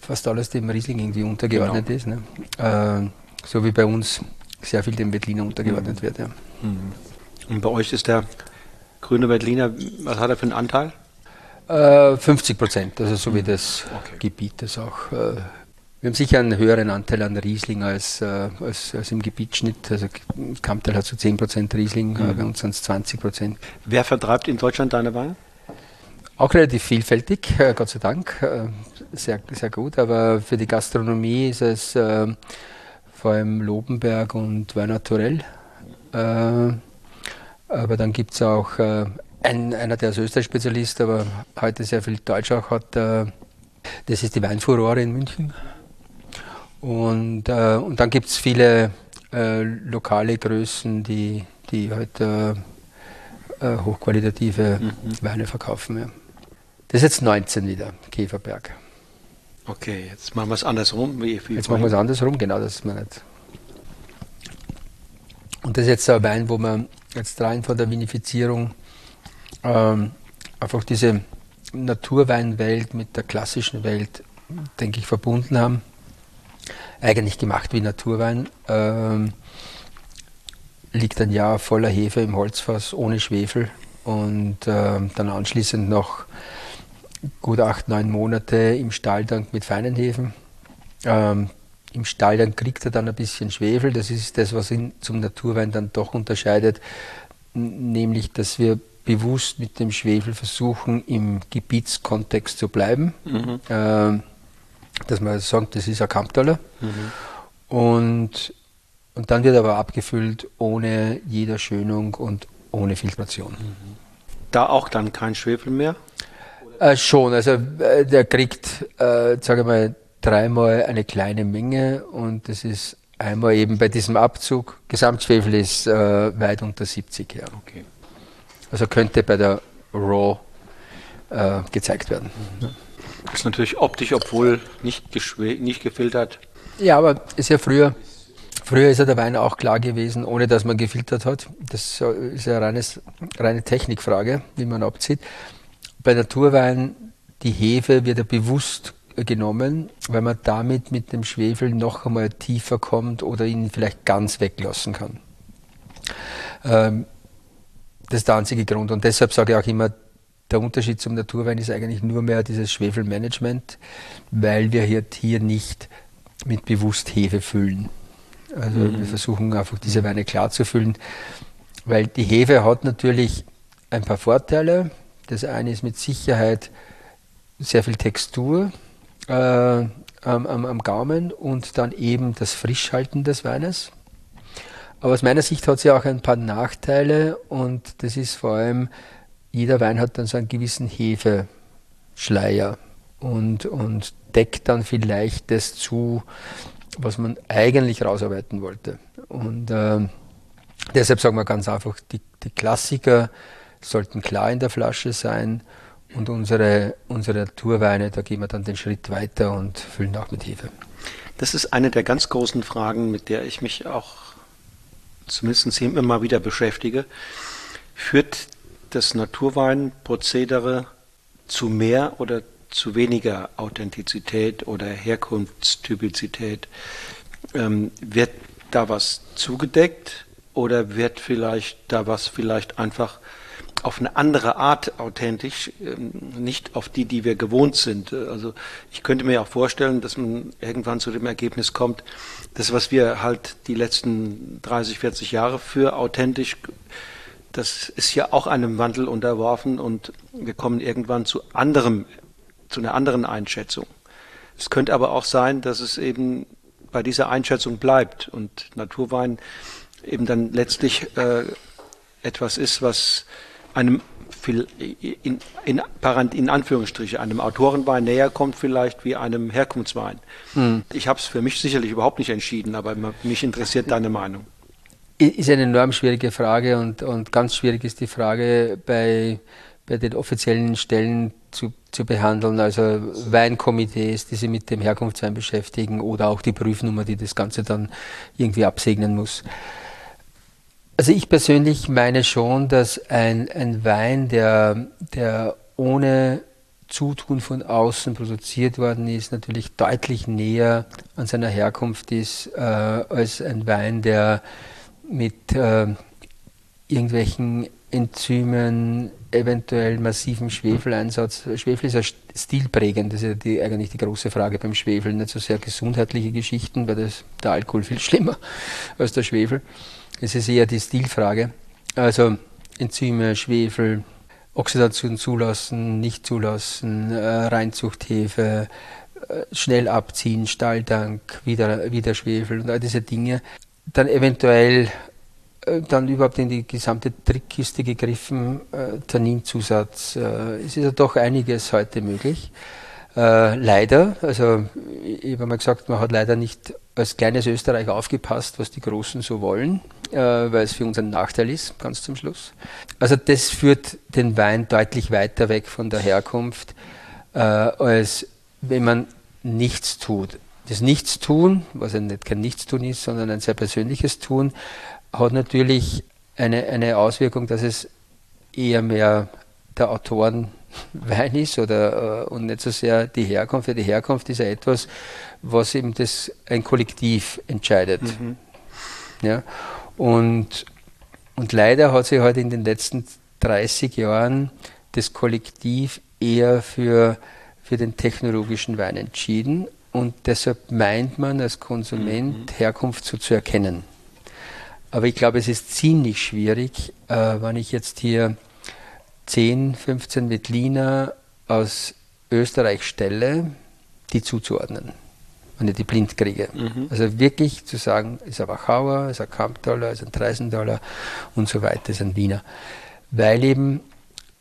fast alles dem Riesling irgendwie untergeordnet genau. ist. Ne? Äh, so wie bei uns sehr viel dem Wettliner untergeordnet mhm. wird. Ja. Mhm. Und bei euch ist der grüne Wettliner, was hat er für einen Anteil? Äh, 50 Prozent, also so wie mhm. das okay. Gebiet das auch äh, wir haben sicher einen höheren Anteil an Riesling als, äh, als, als, im Gebietsschnitt. Also Kamptal hat so 10% Riesling, mhm. bei uns sind es 20%. Wer vertreibt in Deutschland deine Weine? Auch relativ vielfältig, äh, Gott sei Dank. Äh, sehr, sehr gut. Aber für die Gastronomie ist es äh, vor allem Lobenberg und Werner Torell. Äh, aber dann gibt es auch äh, ein, einer, der als Österreich-Spezialist, aber heute sehr viel Deutsch auch hat. Äh, das ist die Weinfurore in München. Und, und dann gibt es viele lokale Größen, die, die heute hochqualitative mhm. Weine verkaufen. Ja. Das ist jetzt 19 wieder, Käferberg. Okay, jetzt machen wir es andersrum. Wie, wie jetzt machen wir es andersrum, genau, das ist mir nicht. Und das ist jetzt ein Wein, wo wir jetzt rein von der Vinifizierung ähm, einfach diese Naturweinwelt mit der klassischen Welt, denke ich, verbunden haben. Eigentlich gemacht wie Naturwein. Ähm, liegt ein Jahr voller Hefe im Holzfass ohne Schwefel und äh, dann anschließend noch gut acht, neun Monate im Stahltank mit feinen Hefen. Ähm, Im Stahltank kriegt er dann ein bisschen Schwefel. Das ist das, was ihn zum Naturwein dann doch unterscheidet, nämlich, dass wir bewusst mit dem Schwefel versuchen, im Gebietskontext zu bleiben. Mhm. Ähm, dass man sagt, das ist ein Kamptaler. Mhm. Und, und dann wird aber abgefüllt ohne jeder Schönung und ohne Filtration. Mhm. Da auch dann kein Schwefel mehr? Äh, schon, also äh, der kriegt, äh, sage mal, dreimal eine kleine Menge und das ist einmal eben bei diesem Abzug. Gesamtschwefel ist äh, weit unter 70, ja. Okay. Also könnte bei der Raw äh, gezeigt werden. Das ist natürlich optisch, obwohl nicht, nicht gefiltert. Ja, aber ist ja früher, früher ist ja der Wein auch klar gewesen, ohne dass man gefiltert hat. Das ist ja eine reine Technikfrage, wie man abzieht bei Naturwein, die Hefe wird ja bewusst genommen, weil man damit mit dem Schwefel noch einmal tiefer kommt oder ihn vielleicht ganz weglassen kann. Ähm, das ist der einzige Grund. Und deshalb sage ich auch immer, der Unterschied zum Naturwein ist eigentlich nur mehr dieses Schwefelmanagement, weil wir hier, hier nicht mit bewusst Hefe füllen. Also mhm. wir versuchen einfach diese Weine klar zu füllen, weil die Hefe hat natürlich ein paar Vorteile. Das eine ist mit Sicherheit sehr viel Textur äh, am, am, am, Gaumen und dann eben das Frischhalten des Weines. Aber aus meiner Sicht hat ja auch ein paar Nachteile und das ist vor allem, jeder Wein hat dann so einen gewissen Hefeschleier und, und deckt dann vielleicht das zu, was man eigentlich rausarbeiten wollte. Und äh, deshalb sagen wir ganz einfach, die, die Klassiker, sollten klar in der Flasche sein. Und unsere, unsere Naturweine, da gehen wir dann den Schritt weiter und füllen auch mit Hefe. Das ist eine der ganz großen Fragen, mit der ich mich auch zumindest immer mal wieder beschäftige. Führt das Naturweinprozedere zu mehr oder zu weniger Authentizität oder Herkunftstypizität? Ähm, wird da was zugedeckt oder wird vielleicht da was vielleicht einfach auf eine andere Art authentisch, ähm, nicht auf die, die wir gewohnt sind. Also ich könnte mir auch vorstellen, dass man irgendwann zu dem Ergebnis kommt, das, was wir halt die letzten 30, 40 Jahre für authentisch, das ist ja auch einem Wandel unterworfen und wir kommen irgendwann zu anderem, zu einer anderen Einschätzung. Es könnte aber auch sein, dass es eben bei dieser Einschätzung bleibt und Naturwein eben dann letztlich äh, etwas ist, was einem in, in, in Anführungsstriche einem Autorenwein näher kommt vielleicht wie einem Herkunftswein. Hm. Ich habe es für mich sicherlich überhaupt nicht entschieden, aber mich interessiert deine Meinung. Ist eine enorm schwierige Frage und, und ganz schwierig ist die Frage bei, bei den offiziellen Stellen zu, zu behandeln, also Weinkomitees, die sich mit dem Herkunftswein beschäftigen oder auch die Prüfnummer, die das Ganze dann irgendwie absegnen muss. Also ich persönlich meine schon, dass ein, ein Wein, der, der ohne Zutun von außen produziert worden ist, natürlich deutlich näher an seiner Herkunft ist äh, als ein Wein, der mit äh, irgendwelchen Enzymen, eventuell massivem Schwefeleinsatz. Schwefel ist ja stilprägend, das ist ja die, eigentlich die große Frage beim Schwefel, nicht so sehr gesundheitliche Geschichten, weil das, der Alkohol viel schlimmer als der Schwefel. Es ist eher die Stilfrage. Also Enzyme, Schwefel, Oxidation zulassen, nicht zulassen, äh, Reinzuchthefe, äh, schnell abziehen, Stahltank, wieder, wieder Schwefel und all diese Dinge. Dann eventuell äh, dann überhaupt in die gesamte Trickkiste gegriffen, äh, Tanninzusatz. Es ist ja doch einiges heute möglich. Äh, leider, also ich habe mal gesagt, man hat leider nicht als kleines Österreich aufgepasst, was die Großen so wollen, äh, weil es für uns ein Nachteil ist, ganz zum Schluss. Also das führt den Wein deutlich weiter weg von der Herkunft, äh, als wenn man nichts tut. Das Nichtstun, was ja nicht kein Nichtstun ist, sondern ein sehr persönliches Tun, hat natürlich eine, eine Auswirkung, dass es eher mehr der Autoren Wein ist oder, äh, und nicht so sehr die Herkunft. Die Herkunft ist ja etwas, was eben das ein Kollektiv entscheidet. Mhm. Ja? Und, und leider hat sich halt in den letzten 30 Jahren das Kollektiv eher für, für den technologischen Wein entschieden und deshalb meint man als Konsument mhm. Herkunft so zu erkennen. Aber ich glaube, es ist ziemlich schwierig, äh, wenn ich jetzt hier 10, 15 Wettliner aus Österreich stelle, die zuzuordnen, wenn ich die blind kriege. Mhm. Also wirklich zu sagen, ist ein Wachauer, ist ein Kamptaler, ist ein Treisendollar und so weiter, ist ein Wiener. Weil eben,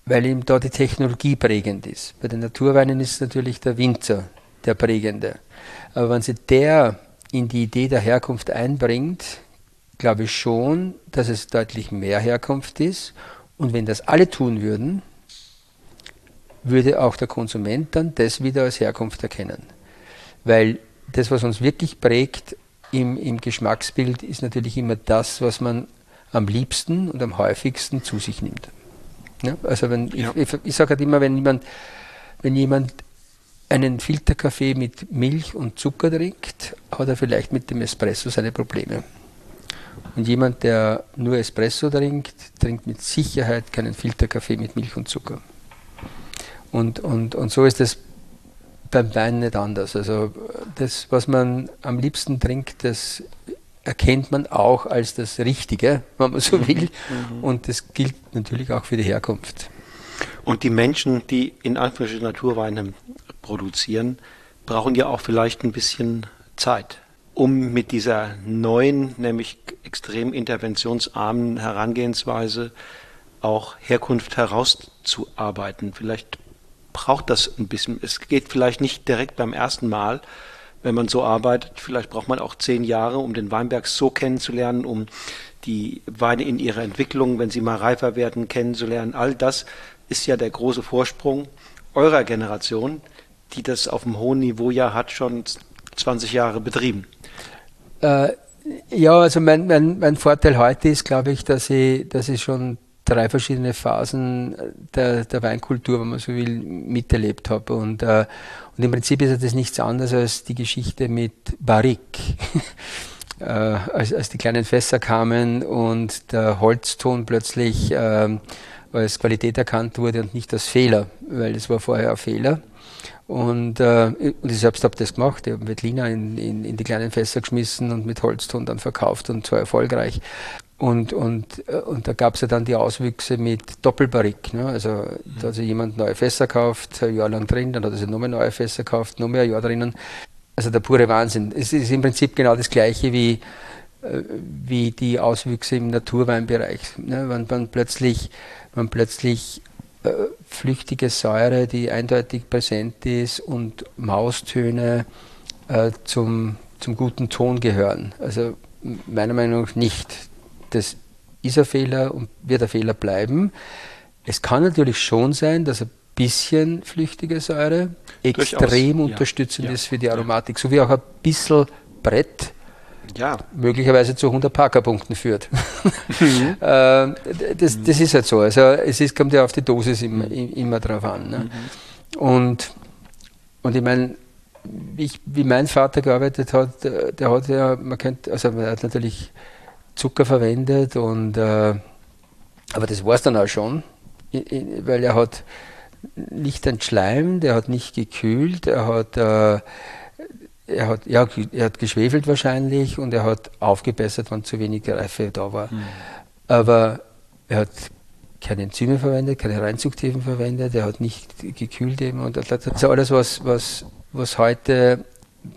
weil eben da die Technologie prägend ist. Bei den Naturweinen ist natürlich der Winzer der prägende. Aber wenn sich der in die Idee der Herkunft einbringt, glaube ich schon, dass es deutlich mehr Herkunft ist und wenn das alle tun würden, würde auch der Konsument dann das wieder als Herkunft erkennen. Weil das, was uns wirklich prägt im, im Geschmacksbild, ist natürlich immer das, was man am liebsten und am häufigsten zu sich nimmt. Ja, also wenn, ja. ich, ich, ich sage halt immer, wenn jemand, wenn jemand einen Filterkaffee mit Milch und Zucker trinkt, hat er vielleicht mit dem Espresso seine Probleme. Und jemand, der nur Espresso trinkt, trinkt mit Sicherheit keinen Filterkaffee mit Milch und Zucker. Und, und, und so ist es beim Wein nicht anders. Also das, was man am liebsten trinkt, das erkennt man auch als das Richtige, wenn man so mhm. will. Mhm. Und das gilt natürlich auch für die Herkunft. Und die Menschen, die in Anführungsstrichen Naturweine produzieren, brauchen ja auch vielleicht ein bisschen Zeit um mit dieser neuen, nämlich extrem interventionsarmen Herangehensweise auch Herkunft herauszuarbeiten. Vielleicht braucht das ein bisschen. Es geht vielleicht nicht direkt beim ersten Mal, wenn man so arbeitet. Vielleicht braucht man auch zehn Jahre, um den Weinberg so kennenzulernen, um die Weine in ihrer Entwicklung, wenn sie mal reifer werden, kennenzulernen. All das ist ja der große Vorsprung eurer Generation, die das auf einem hohen Niveau ja hat, schon 20 Jahre betrieben. Äh, ja, also mein, mein, mein Vorteil heute ist, glaube ich, dass ich, dass ich schon drei verschiedene Phasen der, der Weinkultur, wenn man so will, miterlebt habe. Und, äh, und im Prinzip ist das nichts anderes als die Geschichte mit Barrique. (laughs) äh, als, als die kleinen Fässer kamen und der Holzton plötzlich äh, als Qualität erkannt wurde und nicht als Fehler, weil es war vorher ein Fehler. Und, äh, und ich selbst habe das gemacht. Ich habe Veltliner in, in, in, die kleinen Fässer geschmissen und mit Holzton dann verkauft und zwar erfolgreich. Und, und, äh, und da gab es ja dann die Auswüchse mit Doppelbarrik. Ne? Also da hat sich jemand neue Fässer gekauft, ein Jahr lang drin, dann hat er sich nochmal neue Fässer gekauft, noch mehr ein Jahr drinnen. Also der pure Wahnsinn. Es ist im Prinzip genau das Gleiche wie, äh, wie die Auswüchse im Naturweinbereich. Ne? Wenn man plötzlich, man plötzlich flüchtige Säure, die eindeutig präsent ist und Maustöne äh, zum, zum guten Ton gehören. Also meiner Meinung nach nicht. Das ist ein Fehler und wird ein Fehler bleiben. Es kann natürlich schon sein, dass ein bisschen flüchtige Säure extrem Durchaus, unterstützend ja. ist für die Aromatik, so wie auch ein bisschen Brett ja. möglicherweise zu 100 Parkerpunkten führt. (laughs) Mhm. Äh, das, das, ist halt so. Also es ist, kommt ja auf die Dosis immer, immer drauf an. Ne? Mhm. Und, und ich meine, wie, wie mein Vater gearbeitet hat, der hat ja, man könnte, also er hat natürlich Zucker verwendet und äh, aber das war es dann auch schon, weil er hat nicht entschleimt, er hat nicht gekühlt, er hat äh, er hat, ja, er hat geschwefelt wahrscheinlich und er hat aufgebessert, wenn zu wenig Reife da war. Mhm. Aber er hat keine Enzyme verwendet, keine Reinzuchthäfen verwendet, er hat nicht gekühlt eben und also alles, was, was, was heute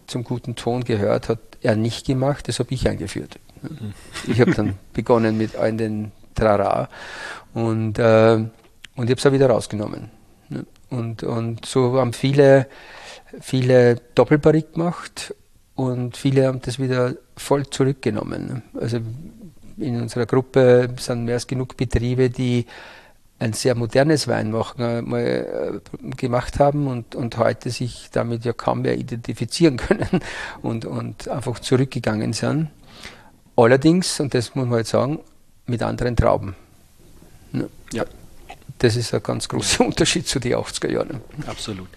zum guten Ton gehört, hat er nicht gemacht, das habe ich eingeführt. Mhm. Ich habe dann (laughs) begonnen mit all den Trara und, äh, und ich habe es auch wieder rausgenommen. Und, und so haben viele, viele Doppelbarrik gemacht und viele haben das wieder voll zurückgenommen. Also in unserer Gruppe sind mehr als genug Betriebe, die ein sehr modernes Weinmachen mal äh, gemacht haben und, und heute sich damit ja kaum mehr identifizieren (laughs) können und, und einfach zurückgegangen sind. Allerdings, und das muss man halt sagen, mit anderen Trauben. Ja. Das ist ein ganz großer (laughs) Unterschied zu den 80er Jahren. Absolut.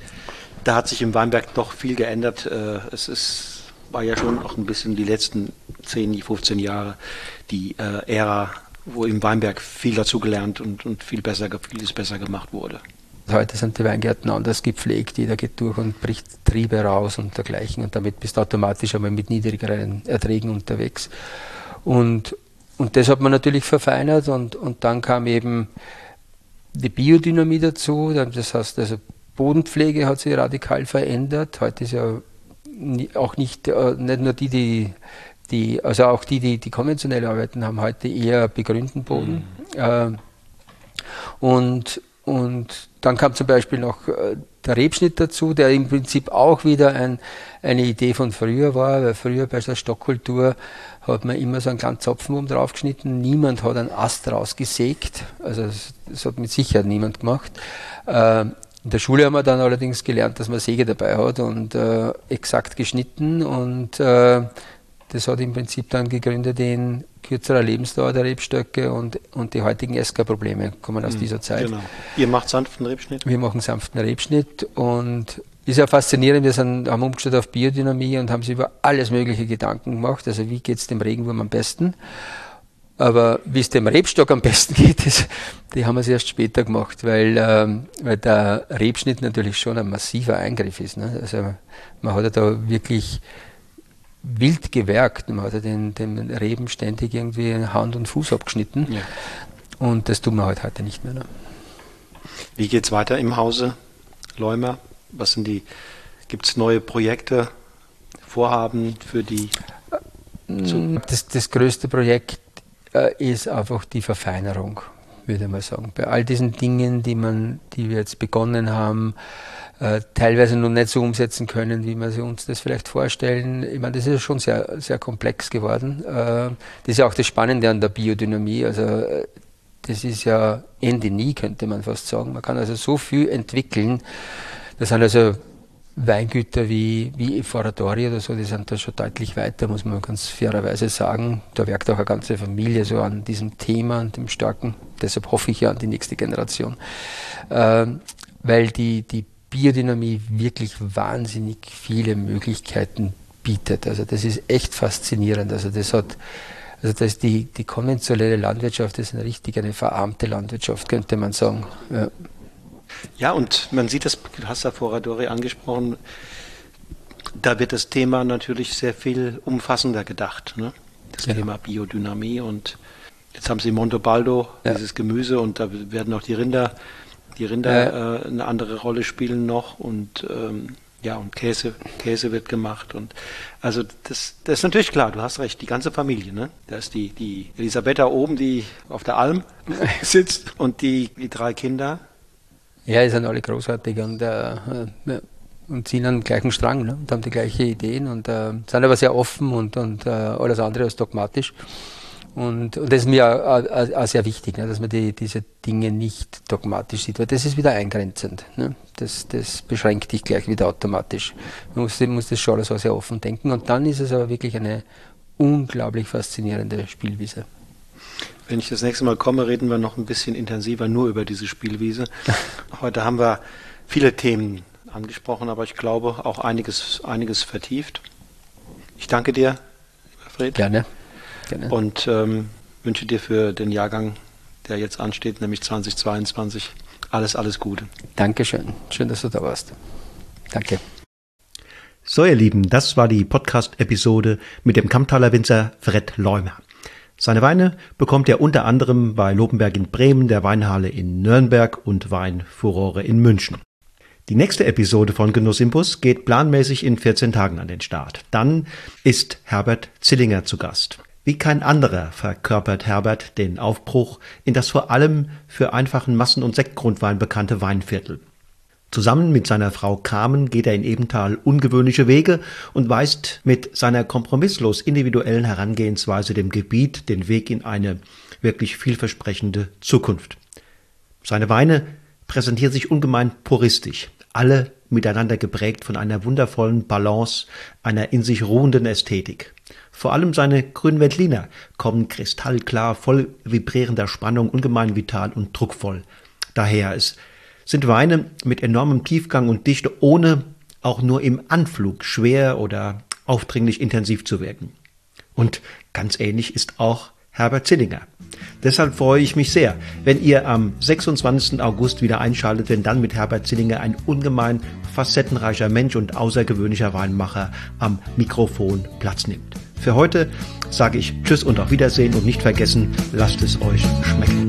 Da hat sich im Weinberg doch viel geändert. Äh, es ist war ja schon auch ein bisschen die letzten 10, 15 Jahre die äh, Ära, wo im Weinberg viel dazugelernt und, und viel besser, vieles besser gemacht wurde. Heute sind die Weingärten anders gepflegt, jeder geht durch und bricht Triebe raus und dergleichen und damit bist du automatisch einmal mit niedrigeren Erträgen unterwegs. Und, und das hat man natürlich verfeinert und, und dann kam eben die Biodynamie dazu, das heißt also Bodenpflege hat sich radikal verändert. Heute ist ja auch nicht, äh, nicht nur die, die, die, also auch die, die, die konventionell arbeiten, haben heute eher begrünten Boden. Mhm. Äh, und, und dann kam zum Beispiel noch äh, der Rebschnitt dazu, der im Prinzip auch wieder ein, eine Idee von früher war, weil früher bei der Stockkultur hat man immer so einen kleinen Zopfen oben drauf geschnitten, niemand hat einen Ast rausgesägt, also das, das hat mit Sicherheit niemand gemacht. Äh, in der Schule haben wir dann allerdings gelernt, dass man Säge dabei hat und äh, exakt geschnitten und äh, das hat im Prinzip dann gegründet in kürzerer Lebensdauer der Rebstöcke und, und die heutigen Esker-Probleme kommen aus mhm, dieser Zeit. Genau. Ihr macht sanften Rebschnitt? Wir machen sanften Rebschnitt und ist ja faszinierend, wir sind, haben umgestellt auf Biodynamie und haben sich über alles mögliche Gedanken gemacht. Also wie geht es dem Regenwurm am besten? Aber wie es dem Rebstock am besten (laughs) geht, das, die haben wir es erst später gemacht, weil, ähm, weil der Rebschnitt natürlich schon ein massiver Eingriff ist. Ne? Also man hat ja da wirklich wild gewerkt. Man hat ja den, den Reben ständig irgendwie Hand und Fuß abgeschnitten. Ja. Und das tun wir halt heute nicht mehr. Ne? Wie geht es weiter im Hause Leumer? Was sind die, gibt es neue Projekte, Vorhaben für die? Das, das größte Projekt äh, ist einfach die Verfeinerung, würde mal sagen. Bei all diesen Dingen, die, man, die wir jetzt begonnen haben, äh, teilweise noch nicht so umsetzen können, wie wir uns das vielleicht vorstellen. Ich meine, das ist schon sehr, sehr komplex geworden. Äh, das ist ja auch das Spannende an der Biodynamie. Also, äh, das ist ja Ende nie, könnte man fast sagen. Man kann also so viel entwickeln. Das sind also Weingüter wie, wie Foratori oder so, die sind da schon deutlich weiter, muss man ganz fairerweise sagen. Da werkt auch eine ganze Familie so an diesem Thema, an dem starken. Deshalb hoffe ich ja an die nächste Generation. Ähm, weil die, die Biodynamie wirklich wahnsinnig viele Möglichkeiten bietet. Also das ist echt faszinierend. Also das hat, also das die, die konventionelle Landwirtschaft ist eine richtig eine verarmte Landwirtschaft, könnte man sagen. Ja. Ja, und man sieht das, du hast ja vorher Dori angesprochen, da wird das Thema natürlich sehr viel umfassender gedacht. Ne? Das ja. Thema Biodynamie und jetzt haben sie Montebaldo, ja. dieses Gemüse und da werden auch die Rinder, die Rinder ja. äh, eine andere Rolle spielen noch und ähm, ja, und Käse, Käse wird gemacht und also das, das ist natürlich klar, du hast recht, die ganze Familie, ne? Da ist die, die Elisabetta oben, die auf der Alm (laughs) sitzt und die, die drei Kinder, ja, die sind alle großartig und, äh, ja, und ziehen an den gleichen Strang ne, und haben die gleichen Ideen und äh, sind aber sehr offen und, und äh, alles andere als dogmatisch. Und, und das ist mir auch, auch, sehr wichtig, ne, dass man die, diese Dinge nicht dogmatisch sieht, weil das ist wieder eingrenzend. Ne? Das, das beschränkt dich gleich wieder automatisch. Man muss, muss das schon alles sehr offen denken und dann ist es aber wirklich eine unglaublich faszinierende Spielwiese. Wenn ich das nächste Mal komme, reden wir noch ein bisschen intensiver nur über diese Spielwiese. (laughs) Heute haben wir viele Themen angesprochen, aber ich glaube auch einiges, einiges vertieft. Ich danke dir, Fred. Gerne. Gerne. Und ähm, wünsche dir für den Jahrgang, der jetzt ansteht, nämlich 2022, alles, alles Gute. Dankeschön. Schön, dass du da warst. Danke. So, ihr Lieben, das war die Podcast-Episode mit dem Kammtaler Winzer Fred Leumer. Seine Weine bekommt er unter anderem bei Lopenberg in Bremen, der Weinhalle in Nürnberg und Weinfurore in München. Die nächste Episode von Genuss geht planmäßig in 14 Tagen an den Start. Dann ist Herbert Zillinger zu Gast. Wie kein anderer verkörpert Herbert den Aufbruch in das vor allem für einfachen Massen- und Sektgrundwein bekannte Weinviertel. Zusammen mit seiner Frau Carmen geht er in Ebenthal ungewöhnliche Wege und weist mit seiner kompromisslos individuellen Herangehensweise dem Gebiet den Weg in eine wirklich vielversprechende Zukunft. Seine Weine präsentieren sich ungemein puristisch, alle miteinander geprägt von einer wundervollen Balance, einer in sich ruhenden Ästhetik. Vor allem seine grünen Veltliner kommen kristallklar, voll vibrierender Spannung, ungemein vital und druckvoll. Daher ist sind Weine mit enormem Tiefgang und Dichte, ohne auch nur im Anflug schwer oder aufdringlich intensiv zu wirken. Und ganz ähnlich ist auch Herbert Zillinger. Deshalb freue ich mich sehr, wenn ihr am 26. August wieder einschaltet, wenn dann mit Herbert Zillinger ein ungemein facettenreicher Mensch und außergewöhnlicher Weinmacher am Mikrofon Platz nimmt. Für heute sage ich Tschüss und auf Wiedersehen und nicht vergessen, lasst es euch schmecken.